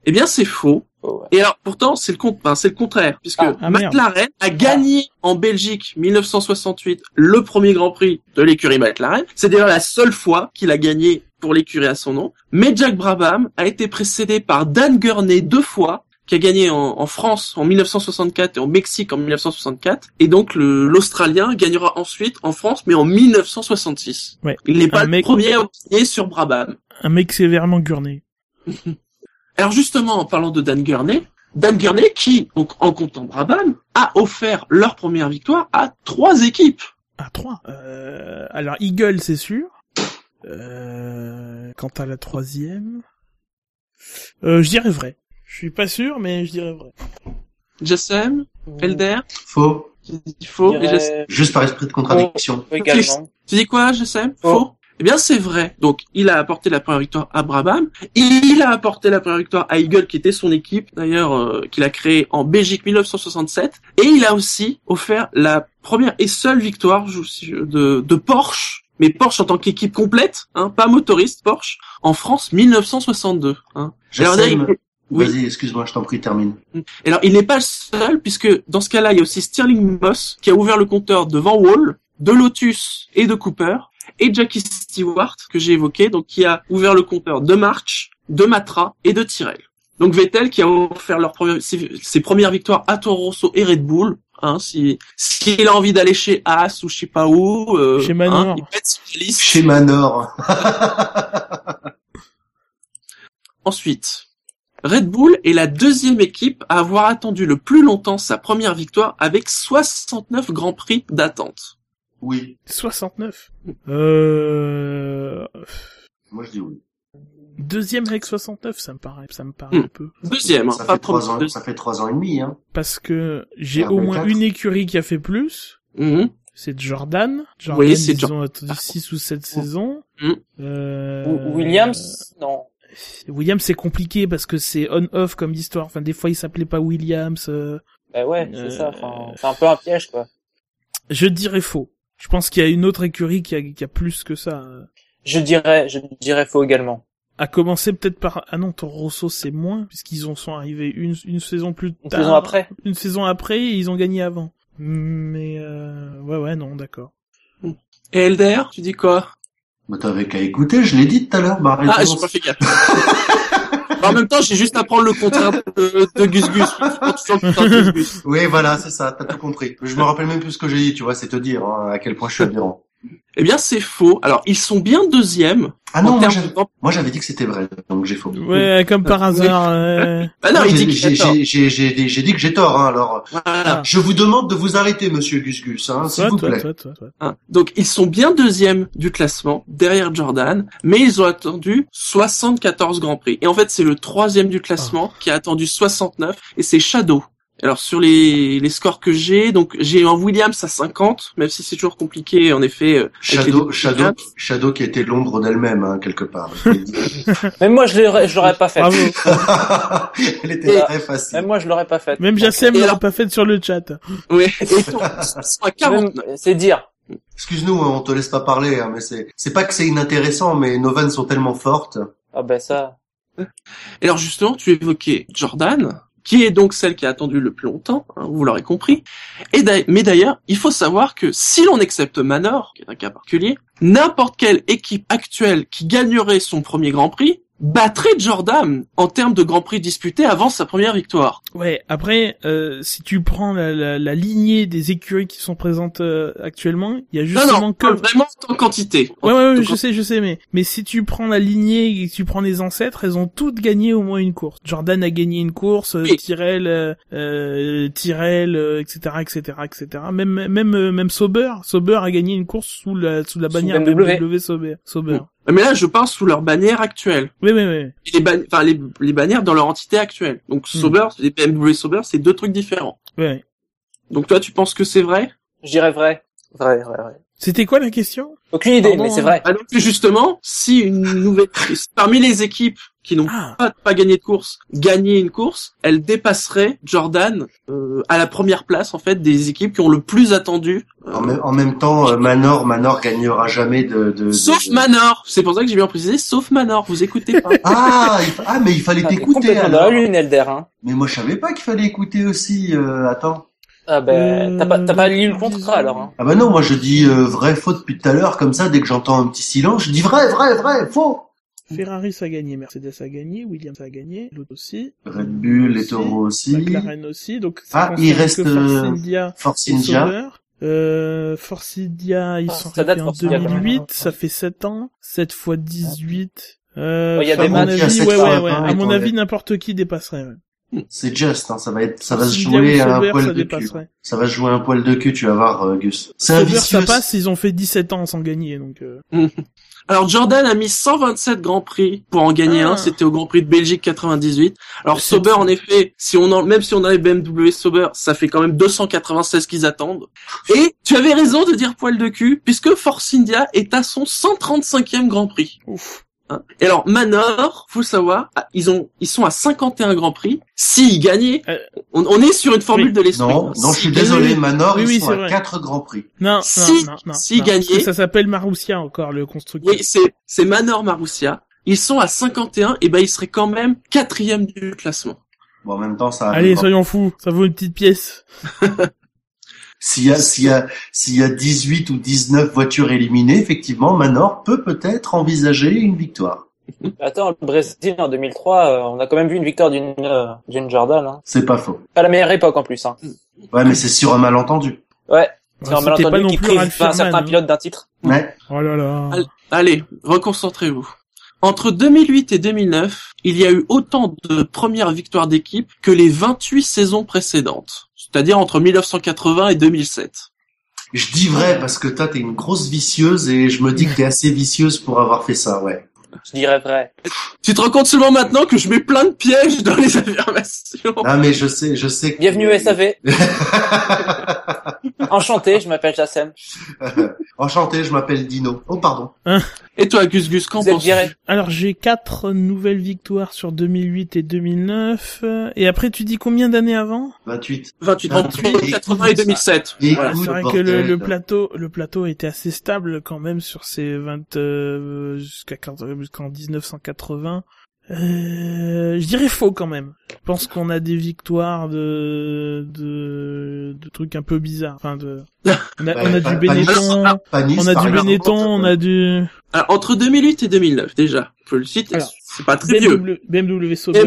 Eh bien, c'est faux. Faux, ouais. Et alors, pourtant, c'est le, con- enfin, c'est le contraire, puisque Ah, ah. McLaren a gagné en Belgique 1968 le premier Grand Prix de l'écurie McLaren. C'est d'ailleurs la seule fois qu'il a gagné pour l'écurie à son nom. Mais Jack Brabham a été précédé par Dan Gurney deux fois, qui a gagné en, en France en 1964 et au Mexique en 1964. Et donc, le- l'Australien gagnera ensuite en France, mais en 1966. Ouais. Il n'est pas le premier à gagner sur Brabham. Un mec sévèrement gurné. Alors justement, en parlant de Dan Gurney, Dan Gurney qui, donc en comptant Brabham, a offert leur première victoire à trois équipes. À 3. Euh, alors Eagle, c'est sûr. Euh, quant à la troisième, euh, je dirais vrai. Je suis pas sûr, mais je dirais vrai. Jessem, Elder, Faux. Je dirais Jessem- Juste par esprit de contradiction. faux également. Tu dis quoi, Jessem Faux. Faux Eh bien, c'est vrai. Donc, il a apporté la première victoire à Brabham. Il a apporté la première victoire à Eagle, qui était son équipe, d'ailleurs, euh, qu'il a créée en Belgique 1967. Et il a aussi offert la première et seule victoire je- de, de Porsche, mais Porsche en tant qu'équipe complète, hein, pas motoriste, Porsche, en France 1962. Hein. Alors, Jassem, il- oui. Vas-y, excuse-moi, je t'en prie, termine. Et alors, il n'est pas le seul, puisque dans ce cas-là, il y a aussi Stirling Moss, qui a ouvert le compteur devant Wall, de Lotus et de Cooper, et Jackie Stewart, que j'ai évoqué, donc qui a ouvert le compteur de March, de Matra et de Tyrrell. Donc Vettel qui a offert leur première- ses, ses premières victoires à Toro Rosso et Red Bull. Hein, si s'il a envie d'aller chez Haas ou je sais pas où, euh, Chez Manor. hein, il pète sur la liste. Chez Manor. Ensuite, Red Bull est la deuxième équipe à avoir attendu le plus longtemps sa première victoire avec 69 grands prix d'attente. oui. 69. Euh... Moi, je dis oui. Deuxième avec 69, ça me paraît, ça me paraît Hmm. un peu. Deuxième, hein, ça, fait trois ans, ça fait trois ans et demi, hein. Parce que j'ai RB4. au moins une écurie qui a fait plus. Mhm. C'est Jordan. Jordan, Oui, c'est ils ont attendu 6 ou 7 saisons. Hmm. Euh... Williams, non. Williams, c'est compliqué parce que c'est on-off comme histoire. Enfin, des fois, il s'appelait pas Williams. euh, Bah ouais, c'est Euh, ça. Enfin, c'est un peu un piège, quoi. Je dirais faux. Je pense qu'il y a une autre écurie qui a, qui a plus que ça. euh. Je dirais, je dirais faux également. À commencer peut-être par... Ah non, Toro Rosso, c'est moins, puisqu'ils en sont arrivés une, une saison plus Une tard. saison après. Une saison après, et ils ont gagné avant. Mais euh... ouais, ouais, non, d'accord. Et Elder, tu dis quoi? Mais t'avais qu'à écouter, je l'ai dit tout à l'heure, ma Ah, j'ai pas fait gaffe. en même temps, j'ai juste à prendre le contraire de, de Gus Gus. De. Oui, voilà, c'est ça, t'as tout compris. Je me rappelle même plus ce que j'ai dit, tu vois, c'est te dire hein, à quel point je suis aberrant. Eh bien, c'est faux. Alors, ils sont bien deuxièmes. Ah non, moi j'avais, dit que c'était vrai, donc j'ai faux. Ouais, comme par hasard. euh, Ah non, il j'ai, dit j'ai, qu'il a tort. j'ai, j'ai, j'ai dit- j'ai dit que j'ai tort, hein, alors. Voilà. Je vous demande de vous arrêter, monsieur Gus Gus, hein, s'il vous plaît. toi, toi, toi. Hein. Donc, ils sont bien deuxièmes du classement, derrière Jordan, mais ils ont attendu 74 Grands Prix. Et en fait, c'est le troisième du classement qui a attendu 69, et c'est Shadow. Alors, sur les, les scores que j'ai, donc j'ai un Williams à 50, même si c'est toujours compliqué, en effet. euh, Shadow, Shadow. Shadow qui était l'ombre d'elle-même, hein, quelque part. Même moi, je l'aurais, je l'aurais pas fait. Bravo. Elle était Et- très facile. Même moi, je l'aurais pas fait. Même Jassem Et l'a alors- pas fait sur le chat. Ouais, et ils sont ils sont à 49. même- C'est dire. Excuse-nous, hein, on te laisse pas parler, hein, mais c'est, c'est pas que c'est inintéressant, mais nos vannes sont tellement fortes. Ah ben ça. Et alors justement, tu évoquais Jordan, qui est donc celle qui a attendu le plus longtemps, hein, vous l'aurez compris. Et mais d'ailleurs, il faut savoir que si l'on accepte Manor, qui est un cas particulier, n'importe quelle équipe actuelle qui gagnerait son premier Grand Prix battrait Jordan en termes de Grand Prix disputés avant sa première victoire. Ouais, après, euh, si tu prends la, la, la lignée des écuries qui sont présentes euh, actuellement, il y a Non, justement non, que... vraiment en quantité. Ouais, ouais, ouais, je sais, je sais, mais mais si tu prends la lignée et que tu prends les ancêtres, elles ont toutes gagné au moins une course. Jordan a gagné une course, euh, Oui. Tyrell, euh, euh, Tyrell, euh, etc., etc., etc. Même même euh, même Sauber, Sauber a gagné une course sous la sous la Sous bannière BMW. BMW Sauber. Sauber. Mais là, je parle sous leur bannière actuelle. Oui, oui, oui. Et les, ban- enfin, les, les bannières dans leur entité actuelle. Donc Sauber, les BMW Sauber, c'est deux trucs différents. oui. oui. Donc toi, tu penses que c'est vrai? Je dirais vrai. Vrai, vrai, vrai. C'était quoi la question? Aucune idée, Pardon, mais c'est vrai. Ah donc justement, si une nouvelle parmi les équipes qui n'ont Ah. pas, pas gagné de course gagnaient une course, elle dépasserait Jordan euh, à la première place en fait des équipes qui ont le plus attendu. euh, En même, en même temps, euh, Manor, Manor gagnera jamais de, de, sauf de- Manor, c'est pour ça que j'ai bien précisé, sauf Manor, vous écoutez pas. Ah, il fa- ah, mais il fallait Ah, t'écouter complètement dans la alors. lune, Elder, hein. Mais moi, je savais pas qu'il fallait écouter aussi. Euh, attends. Ah ben, t'as pas, t'as pas lu le Euh, contrat, alors, hein. Ah bah non, moi je dis euh, vrai, faux depuis tout à l'heure, comme ça, dès que j'entends un petit silence, je dis vrai, vrai, vrai, faux. Ferrari a gagné, Mercedes a gagné, Williams a gagné, l'autre aussi. Red Bull, les Aussi, taureaux aussi. McLaren aussi, donc ça Ah, il reste, Force euh, India Force India. Sauber. Euh, Force India, ils Ah, sont ça arrivés en Force India, quand même. 2008, ça fait 7 ans, 7 fois 18. Euh, y a des à mon avis, ouais, ouais, ouais. À mon avis, n'importe qui dépasserait, ouais. C'est just, hein, ça va être, ça va se jouer à un poil ça de dépasse, cul. ouais. Ça va se jouer un poil de cul, tu vas voir, euh, Gus. C'est un vicieux. ça passe, ils ont fait 17 ans sans gagner, donc... euh, Alors Jordan a mis 127 grands prix pour en gagner Ah. un, c'était au Grand Prix de Belgique 98. Alors Sauber en effet, si on en, même si on avait BMW Sauber, ça fait quand même 296 qu'ils attendent. Et tu avais raison de dire poil de cul, puisque Force India est à son 135e Grand Prix. Ouf. Hein. Et alors Manor, faut savoir, ah, ils ont, ils sont à 51 Grands Prix. S'ils gagnaient, Euh, on, on est sur une formule oui. de l'esprit. Non, non, je suis désolé, gagnaient- Manor, Oui, ils oui, sont à vrai. 4 grands prix. Non, Si- non, si non, que ça s'appelle Marussia encore, le constructeur. Oui, c'est, c'est Manor Marussia. Ils sont à 51, et ben ils seraient quand même quatrième du classement. Bon, en même temps, ça Allez, soyons fous, ça vaut une petite pièce. S'il y a, s'il y a, s'il y a 18 ou 19 voitures éliminées, effectivement, Manor peut peut-être envisager une victoire. Attends, le Brésil en 2003, euh, on a quand même vu une victoire d'une euh, d'une Jordan. Hein. C'est pas faux. Pas la meilleure époque en plus. Hein. Ouais, mais c'est sur un malentendu. Ouais. C'est Ouais, un malentendu qui prive un certain hein. pilote d'un titre. Ouais. Oh là là. Allez. Allez, reconcentrez-vous. Entre 2008 et 2009, il y a eu autant de premières victoires d'équipe que les 28 saisons précédentes. C'est-à-dire entre 1980 et 2007. Je dis vrai parce que toi, t'es une grosse vicieuse et je me dis que t'es assez vicieuse pour avoir fait ça, ouais. Je dirais vrai. Tu te rends compte seulement maintenant que je mets plein de pièges dans les affirmations. Ah, mais je sais, je sais que... Bienvenue au SAV. Enchanté, je m'appelle Jassem. Enchanté, je m'appelle Dino. Oh, pardon. Et toi, Gus Gus, qu'en penses-tu. Alors j'ai quatre nouvelles victoires sur 2008 et 2009. euh, Et après tu dis combien d'années avant? 28. 28, Ah, 28, 80 et 2007. Et Voilà. C'est vrai que le, le plateau, le plateau était assez stable quand même sur ces 20 euh, jusqu'à 15 jusqu'en 1980. Euh, je dirais faux quand même. Je pense qu'on a des victoires de de, de trucs un peu bizarres. Enfin de, on a, on a du pas- Benetton, on a du exemple, Benetton, on a du Alors, entre 2008 et 2009, déjà, faut le citer, c'est pas très vieux. BMW, Sauber,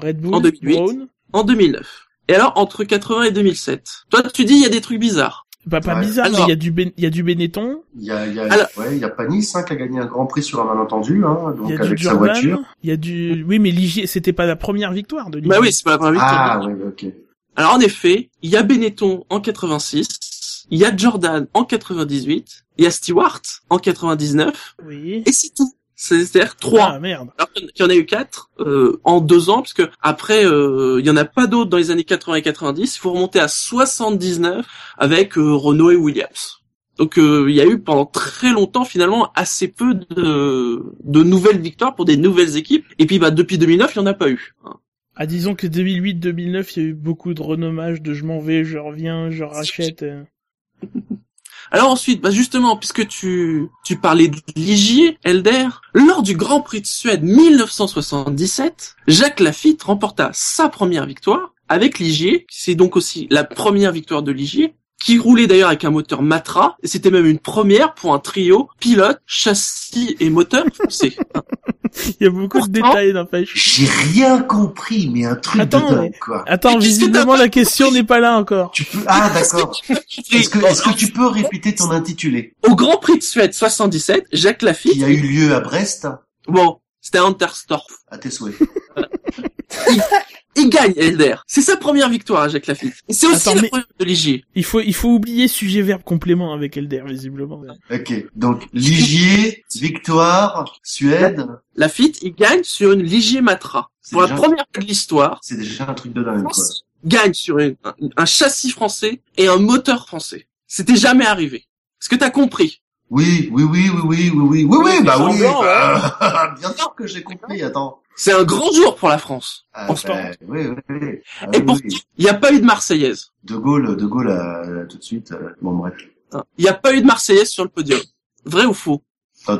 Red Bull, en 2008. Brown. En 2009. Et alors, entre 80 et 2007. Toi, tu dis, il y a des trucs bizarres. Bah, pas Ouais. bizarre, mais il y a du ben, il y a du Benetton, Il y a, il y a, Alors- ouais, il y a Panis, hein, qui a gagné un grand prix sur un malentendu, hein, il y donc a du avec sa voiture. il y a du, oui, mais Ligier, c'était pas la première victoire de Ligier. Bah oui, c'est pas la première victoire. Ah, oui, ok. Alors, en effet, il y a Benetton en 86, il y a Jordan en 98, il y a Stewart en 99, Oui. et c'est tout. C'est-à-dire trois. Ah, merde. Alors qu'il y en a eu quatre euh, en deux ans, parce que après, euh, il y en a pas d'autres dans les années 80 et 90. Il faut remonter à 79 avec euh, Renault et Williams. Donc euh, il y a eu pendant très longtemps finalement assez peu de, de nouvelles victoires pour des nouvelles équipes. Et puis bah depuis 2009, il y en a pas eu. hein. Ah, disons que 2008-2009, il y a eu beaucoup de renommage de je m'en vais, je reviens, je rachète. Alors ensuite, bah justement, puisque tu tu parlais de Ligier, Elder, lors du Grand Prix de Suède 1977, Jacques Lafitte remporta sa première victoire avec Ligier. C'est donc aussi la première victoire de Ligier, qui roulait d'ailleurs avec un moteur Matra, et c'était même une première pour un trio pilote, châssis et moteur français. Il y a beaucoup de détails n'empêche. J'ai rien compris, mais un truc Attends, de dingue, quoi. Attends, visiblement la question n'est pas là encore. Tu peux, ah, d'accord. Est-ce que, est-ce que tu peux répéter ton intitulé? Au Grand Prix de Suède 77, Jacques Lafitte, Qui a eu lieu à Brest? bon, c'était à Unterstorf. À tes souhaits. Il gagne Elder. C'est sa première victoire à Jacques Lafitte. C'est aussi Attends, la première de Ligier. Il faut, il faut oublier sujet verbe complément avec Elder, visiblement. Ok. Donc, Ligier, victoire, Suède. Lafitte, il gagne sur une Ligier Matra. C'est Pour la déjà- première fois de l'histoire, C'est déjà un truc de dingue, quoi. Gagne sur une- un, un châssis français et un moteur français. C'était jamais arrivé. Est-ce que t'as compris? Oui, oui, oui, oui, oui, oui, oui, oui, oui, bah oui, semblant, bah, bien sûr que j'ai compris, attends. C'est un grand jour pour la France. Ah, Constant. bah, oui, oui, oui. Ah, Et oui, pourtant, oui. il n'y a pas eu de Marseillaise. De Gaulle, De Gaulle, euh, tout de suite, euh, bon, bref. Hein. Il n'y a pas eu de Marseillaise sur le podium. Vrai ou faux?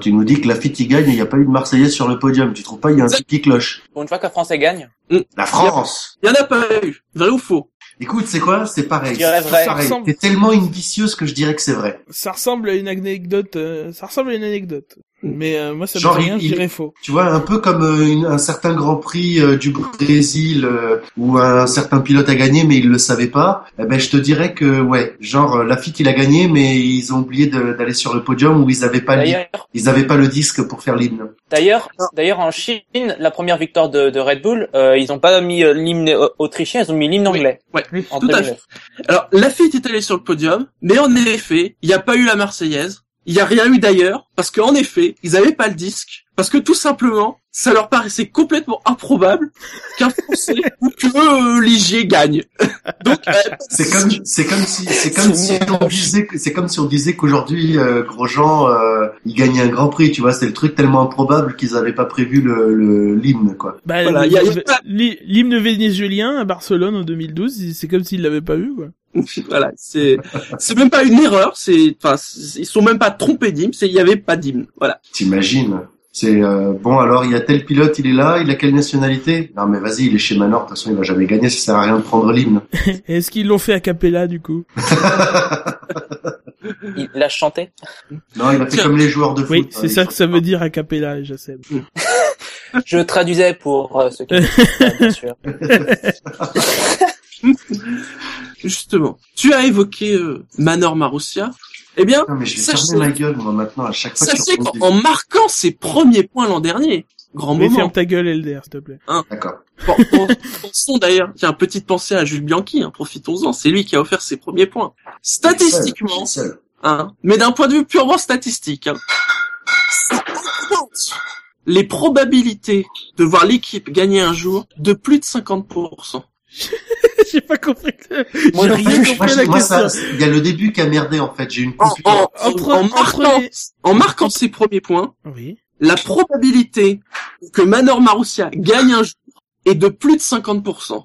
Tu nous dis que la Lafitte y gagne et il n'y a pas eu de Marseillaise sur le podium. Tu trouves pas, il y a un qui cloche? Pour une fois qu'un Français gagne, La France! Il n'y en a pas eu. Vrai ou faux? Écoute, c'est quoi? C'est pareil. C'est vrai. pareil. Ça ressemble- T'es tellement une vicieuse que je dirais que c'est vrai. Ça ressemble à une anecdote, euh, ça ressemble à une anecdote. Mais euh, moi, ça me Genre, dit rien, il- je dirais faux. Tu vois, un peu comme euh, une- un certain Grand Prix euh, du Brésil euh, où un certain pilote a gagné mais il le savait pas. Eh ben, je te dirais que ouais, genre euh, Lafitte il a gagné mais ils ont oublié d'aller sur le podium où ils avaient pas le, ils avaient pas le disque pour faire l'hymne. d'ailleurs, d'ailleurs, en Chine, la première victoire de, de Red Bull, euh, ils ont pas mis l'hymne autrichien, ils ont mis l'hymne anglais. Ouais, En tout à 2009. fait. Alors, Lafitte est allé sur le podium, mais en effet, il n'y a pas eu la Marseillaise, il n'y a rien eu d'ailleurs, parce qu'en effet, ils n'avaient pas le disque, parce que tout simplement, ça leur paraissait complètement improbable qu'un Français ou que euh, Ligier gagne. Donc, euh, C'est comme c'est comme si c'est comme si on disait que- c'est comme si on disait qu'aujourd'hui euh, Grosjean euh, il gagnait un Grand Prix, tu vois, c'est le truc tellement improbable qu'ils avaient pas prévu le le- l'hymne quoi. Bah, Voilà, l'hymne vénézuélien à Barcelone en 2012, il- c'est comme s'il l'avait pas vu, quoi. voilà, c'est c'est même pas une erreur, c'est enfin ils sont même pas trompés d'hymne, c'est il y avait pas d'hymne. Voilà. T'imagines C'est euh, bon alors il y a tel pilote, il est là, il a quelle nationalité? Non mais vas-y, il est chez Manor, de toute façon il va jamais gagner, ça sert à rien de prendre l'hymne. Est-ce qu'ils l'ont fait à Capella, du coup? Il l'a chanté? Non, il a fait comme les joueurs de foot. Oui, c'est ça que ça veut dire à Capella, je sais. Je traduisais pour euh, ceux qui bien sûr. Justement, tu as évoqué euh, Manor Marussia. Eh bien, Non mais je vais Sachez- fermer ma gueule moi maintenant à chaque fois sachez qu'en marquant ses premiers points l'an dernier, grand Mais moment. ferme ta gueule, LDR, s'il te plaît. des- D'accord. Bon, pensons d'ailleurs, tiens, petite pensée à Jules Bianchi, hein, profitons-en, c'est lui qui a offert ses premiers points. Statistiquement, seul. hein, mais d'un point de vue purement statistique, hein, ça augmente les probabilités de voir l'équipe gagner un jour de plus de 50%. J'ai pas compris. que- Moi J'ai rien. Moi, compris à la moi, ça, question. il y a le début qui a merdé en fait, j'ai une En, en- marquant, en marquant ses premiers points, Oui. la probabilité que Manor Marussia gagne un jour est de plus de 50%.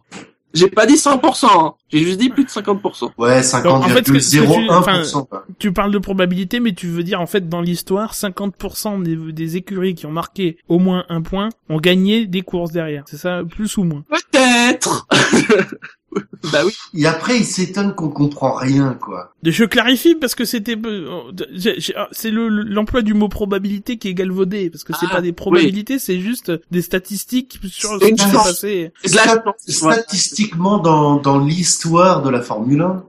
J'ai pas dit 100%, hein. j'ai juste dit plus de 50%. Ouais, Donc, en fait, tu- 50,01%. Tu parles de probabilité, mais tu veux dire, en fait, dans l'histoire, 50% des, des écuries qui ont marqué au moins un point ont gagné des courses derrière. C'est ça, plus ou moins. Peut-être Bah oui. Et après, il s'étonne qu'on comprend rien, quoi. Je clarifie parce que c'était, euh, j'ai- j'ai- ah, c'est le- l'emploi du mot probabilité qui est galvaudé, parce que c'est Ah, pas des probabilités, c'est juste des statistiques sur ce C'est qui s'est passé. Statistiquement, dans, dans l'histoire de la Formule 1,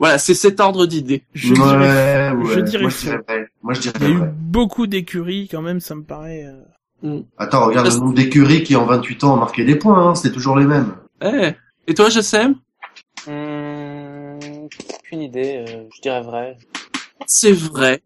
Voilà, c'est cet ordre d'idées. Je ouais, dirais- ouais. je dirais Moi, je dirais vrai. Moi, je Il y dirais a eu vrai. beaucoup d'écuries, quand même, ça me paraît. euh, Attends, regarde le nombre d'écuries qui, en 28 ans, ont marqué des points, hein. C'était toujours les mêmes. Eh. Et toi, JSM Hum, aucune idée, euh, je dirais vrai. C'est vrai.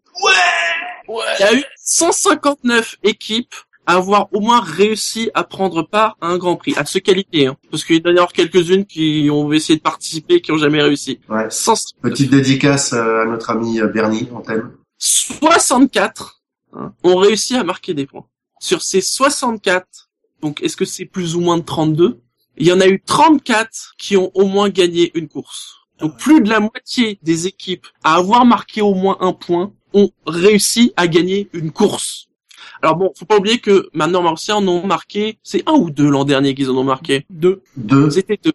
Ouais Il y a eu 159 équipes à avoir au moins réussi à prendre part à un Grand Prix, à se qualifier. Hein. Parce qu'il y en a d'ailleurs quelques-unes qui ont essayé de participer et qui ont jamais réussi. Ouais. 100 Petite dédicace euh, à notre ami euh, Bernie, on t'aime. 64 hein, ont réussi à marquer des points. Sur ces 64, donc est-ce que c'est plus ou moins de 32 Il y en a eu 34 qui ont au moins gagné une course. Donc plus de la moitié des équipes à avoir marqué au moins un point ont réussi à gagner une course. Alors bon, faut pas oublier que maintenant Marseille en ont marqué, c'est un ou deux l'an dernier qu'ils en ont marqué. Deux. Deux. C'était deux.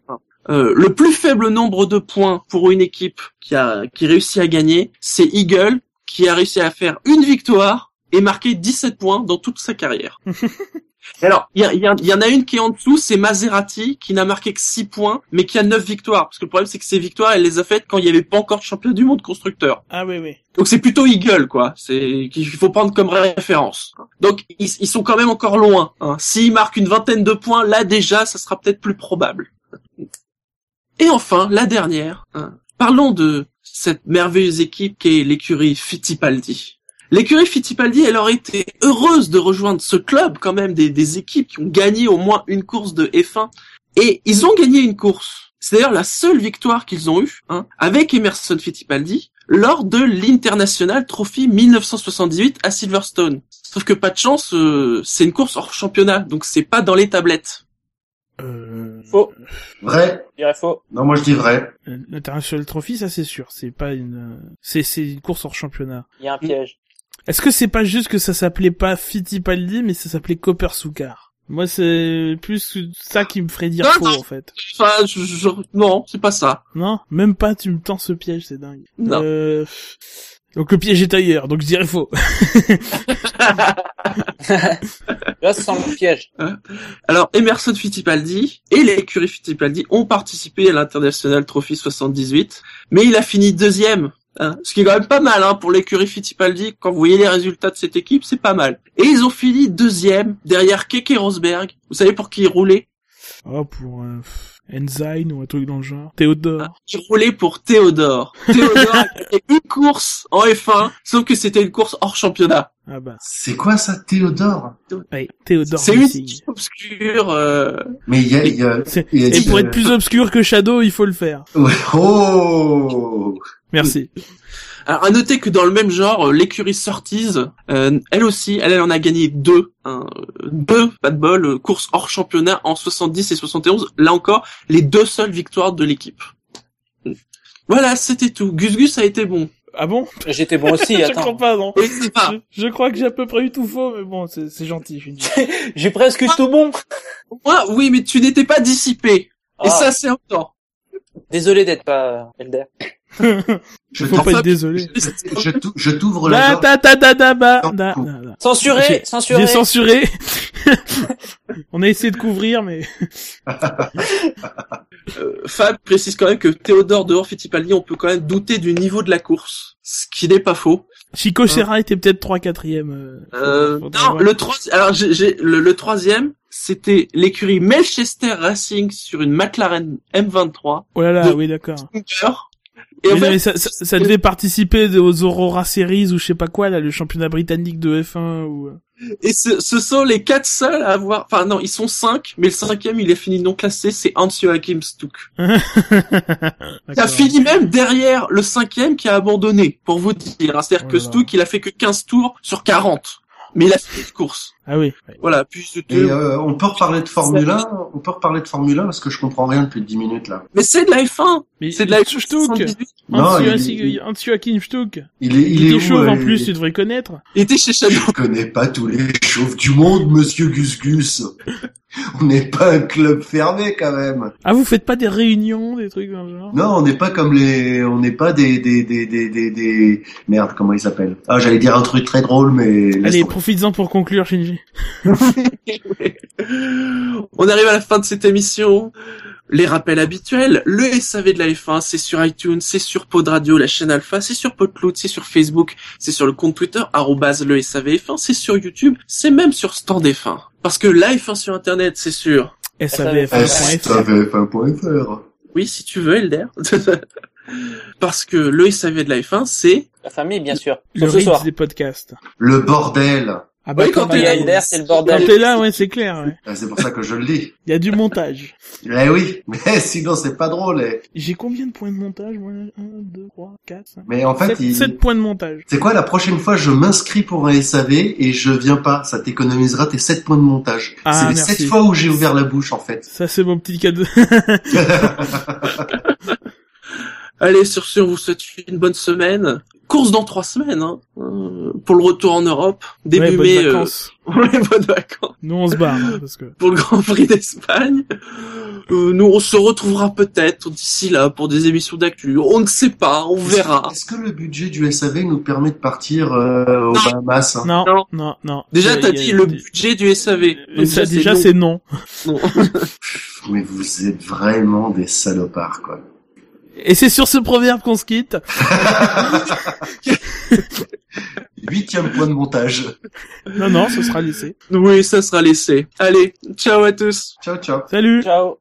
Euh, le plus faible nombre de points pour une équipe qui a qui réussit à gagner, c'est Eagle qui a réussi à faire une victoire et marquer 17 points dans toute sa carrière. Alors, il y, en a une qui est en dessous, c'est Maserati, qui n'a marqué que 6 points, mais qui a 9 victoires. Parce que le problème, c'est que ces victoires, elle les a faites quand il n'y avait pas encore de championnat du monde constructeur. Ah oui, oui. Donc c'est plutôt Eagle, quoi. C'est qu'il faut prendre comme référence. Donc ils, ils sont quand même encore loin. Hein. S'ils marquent une vingtaine de points, là déjà, ça sera peut-être plus probable. Et enfin, la dernière. hein. Parlons de cette merveilleuse équipe qui est l'écurie Fittipaldi. L'écurie Fittipaldi, elle aurait été heureuse de rejoindre ce club quand même des, des équipes qui ont gagné au moins une course de F1. Et ils ont gagné une course. C'est d'ailleurs la seule victoire qu'ils ont eue hein, avec Emerson Fittipaldi lors de l'International Trophy 1978 à Silverstone. Sauf que pas de chance, euh, c'est une course hors championnat, donc c'est pas dans les tablettes. Euh, Faux. Vrai Je dirais faux. Non, moi je dis vrai. L'International Trophy, ça c'est sûr. C'est pas une, euh, c'est c'est une course hors championnat. Il y a un piège. Est-ce que c'est pas juste que ça s'appelait pas Fittipaldi, mais ça s'appelait Copper Soukar? Moi, c'est plus ça qui me ferait dire Non, faux, non. en fait. Enfin, je, je- non, c'est pas ça. Non, même pas. Tu me tends ce piège, c'est dingue. Non. Euh, Donc le piège est ailleurs, donc je dirais faux. Là, ça sent le piège. Alors, Emerson Fittipaldi et l'écurie Fittipaldi ont participé à l'International Trophy 78, mais il a fini deuxième. Hein, ce qui est quand même pas mal hein, pour l'écurie Fittipaldi. Quand vous voyez les résultats de cette équipe, c'est pas mal. Et ils ont fini deuxième derrière Keke Rosberg. Vous savez pour qui il roulait Oh, pour un Ensign ou un truc dans le genre. Théodore. Il roulait pour Théodore. Théodore a gagné une course en F1, sauf que c'était une course hors championnat. Ah bah. C'est quoi ça, Théodore? Ouais, Théodore. C'est une obscure. euh, Mais il y a, il y a, C'est- il y a Et pour euh, être plus obscur que Shadow, il faut le faire. ouais, Oh Merci. Alors, à noter que dans le même genre, euh, l'écurie Surtees, euh, elle aussi, elle, elle en a gagné deux, hein, deux, pas de bol, courses hors championnat en 70 et 71. Là encore, les deux seules victoires de l'équipe. Voilà, c'était tout. Gus Gus a été bon. Ah bon? J'étais bon aussi, Je crois attends. pas, non. Pas. Je, je crois que j'ai à peu près eu tout faux, mais bon, c'est c'est gentil. J'ai presque tout bon. Moi, oui, mais tu n'étais pas dissipé. Et Ah. ça, c'est important. Désolé d'être pas Elder. Je Faut pas être désolé. je t'ou- je t'ouvre la Da, porte. da, da, da, da, ba, Non, da, faut- da, da. Censuré, censuré. J'ai censuré. On a essayé de couvrir, mais Euh, Fab précise quand même que Théodore dehors Fittipaldi, on peut quand même douter du niveau de la course. Ce qui n'est pas faux. Chico Serra était peut-être 3 quatrième. Euh, Euh, faudrait non, le troisième, alors j'ai, j'ai- le, le troisième, c'était l'écurie Manchester Racing sur une McLaren M23. Oh là là, de- oui, d'accord. Et en Mais non, fait, mais ça, ça, ça devait participer aux Aurora Series ou je sais pas quoi, là, le championnat britannique de F1 ou... euh. et ce, ce sont les quatre seuls à avoir, enfin non, ils sont cinq, mais le cinquième, il est fini non classé, c'est Hans Joachim Stuck. Il a fini même derrière le cinquième qui a abandonné, pour vous dire. C'est-à-dire que. Stuck, il a fait que 15 tours sur 40. Mais il a fini de course. Ah oui. Voilà, puis c'était... Et euh, on peut reparler de Formule 1 On peut reparler de Formule 1 parce que je comprends rien depuis 10 minutes là. Mais c'est de la F1 Mais C'est de la Stuck F1 78. Non, il- Joachim- Stuck. Il est, il, Il, est chauve en euh, plus, tu devrais connaître. Il était chez Shadow. Je connais pas tous les chauves du monde, monsieur Gus Gus. On n'est pas un club fermé quand même. Ah, vous faites pas des réunions, des trucs dans le genre? Non, on n'est pas comme les, on n'est pas des, des, des, des, des, des- merde, comment ils s'appellent Ah, j'allais dire un truc très drôle, mais Allez, profites-en pour conclure, Shinji. On arrive à la fin de cette émission. Les rappels habituels, le SAV de la F1, c'est sur iTunes, c'est sur Pod Radio, la chaîne Alpha, c'est sur Podcloud, c'est sur Facebook, c'est sur le compte Twitter, arrobase le SAVF1, c'est sur YouTube, c'est même sur Stand F1. Parce que la F1 sur Internet, c'est sûr. SAVF1.fr. SAVF1.fr. Oui, si tu veux, Elder. Parce que le SAV de la F1, c'est... La famille, bien sûr. Le ce soir. des podcasts. Le bordel. Ah bah Oui, quand quand t'es là, c'est le quand bordel. t'es là, ouais, c'est clair. ouais. Ah, C'est pour ça que je le dis. Il y a du montage. Eh oui, mais sinon c'est pas drôle. eh. J'ai combien de points de montage, moi? 1, 2, 3, 4, 5... Mais en fait, 7, il... points de montage. c'est quoi la prochaine fois je m'inscris pour un SAV et je viens pas, ça t'économisera tes 7 points de montage. Ah, c'est les merci. 7 fois où j'ai ouvert la bouche en fait. Ça, c'est mon petit cadeau. Allez, sur ce, on vous souhaite une bonne semaine. Course dans trois semaines, hein, euh, pour le retour en Europe. Début ouais, bonnes mai, euh, vacances. ouais, bonnes vacances. Nous, on se barre, hein, parce que... pour le Grand Prix d'Espagne. Euh, nous, on se retrouvera peut-être d'ici là pour des émissions d'actu. On ne sait pas, on verra. Est-ce que le budget du SAV nous permet de partir euh, aux Non. Bahamas hein? Non, Non. non, non. Déjà, t'as a- dit le budget du SAV. Euh, Donc ça, déjà, c'est non. Non. Mais vous êtes vraiment des salopards quoi. Et c'est sur ce proverbe qu'on se quitte. Huitième point de montage. Non, non, ce sera laissé. Oui, ça sera laissé. Allez, ciao à tous. Ciao ciao. Salut Ciao.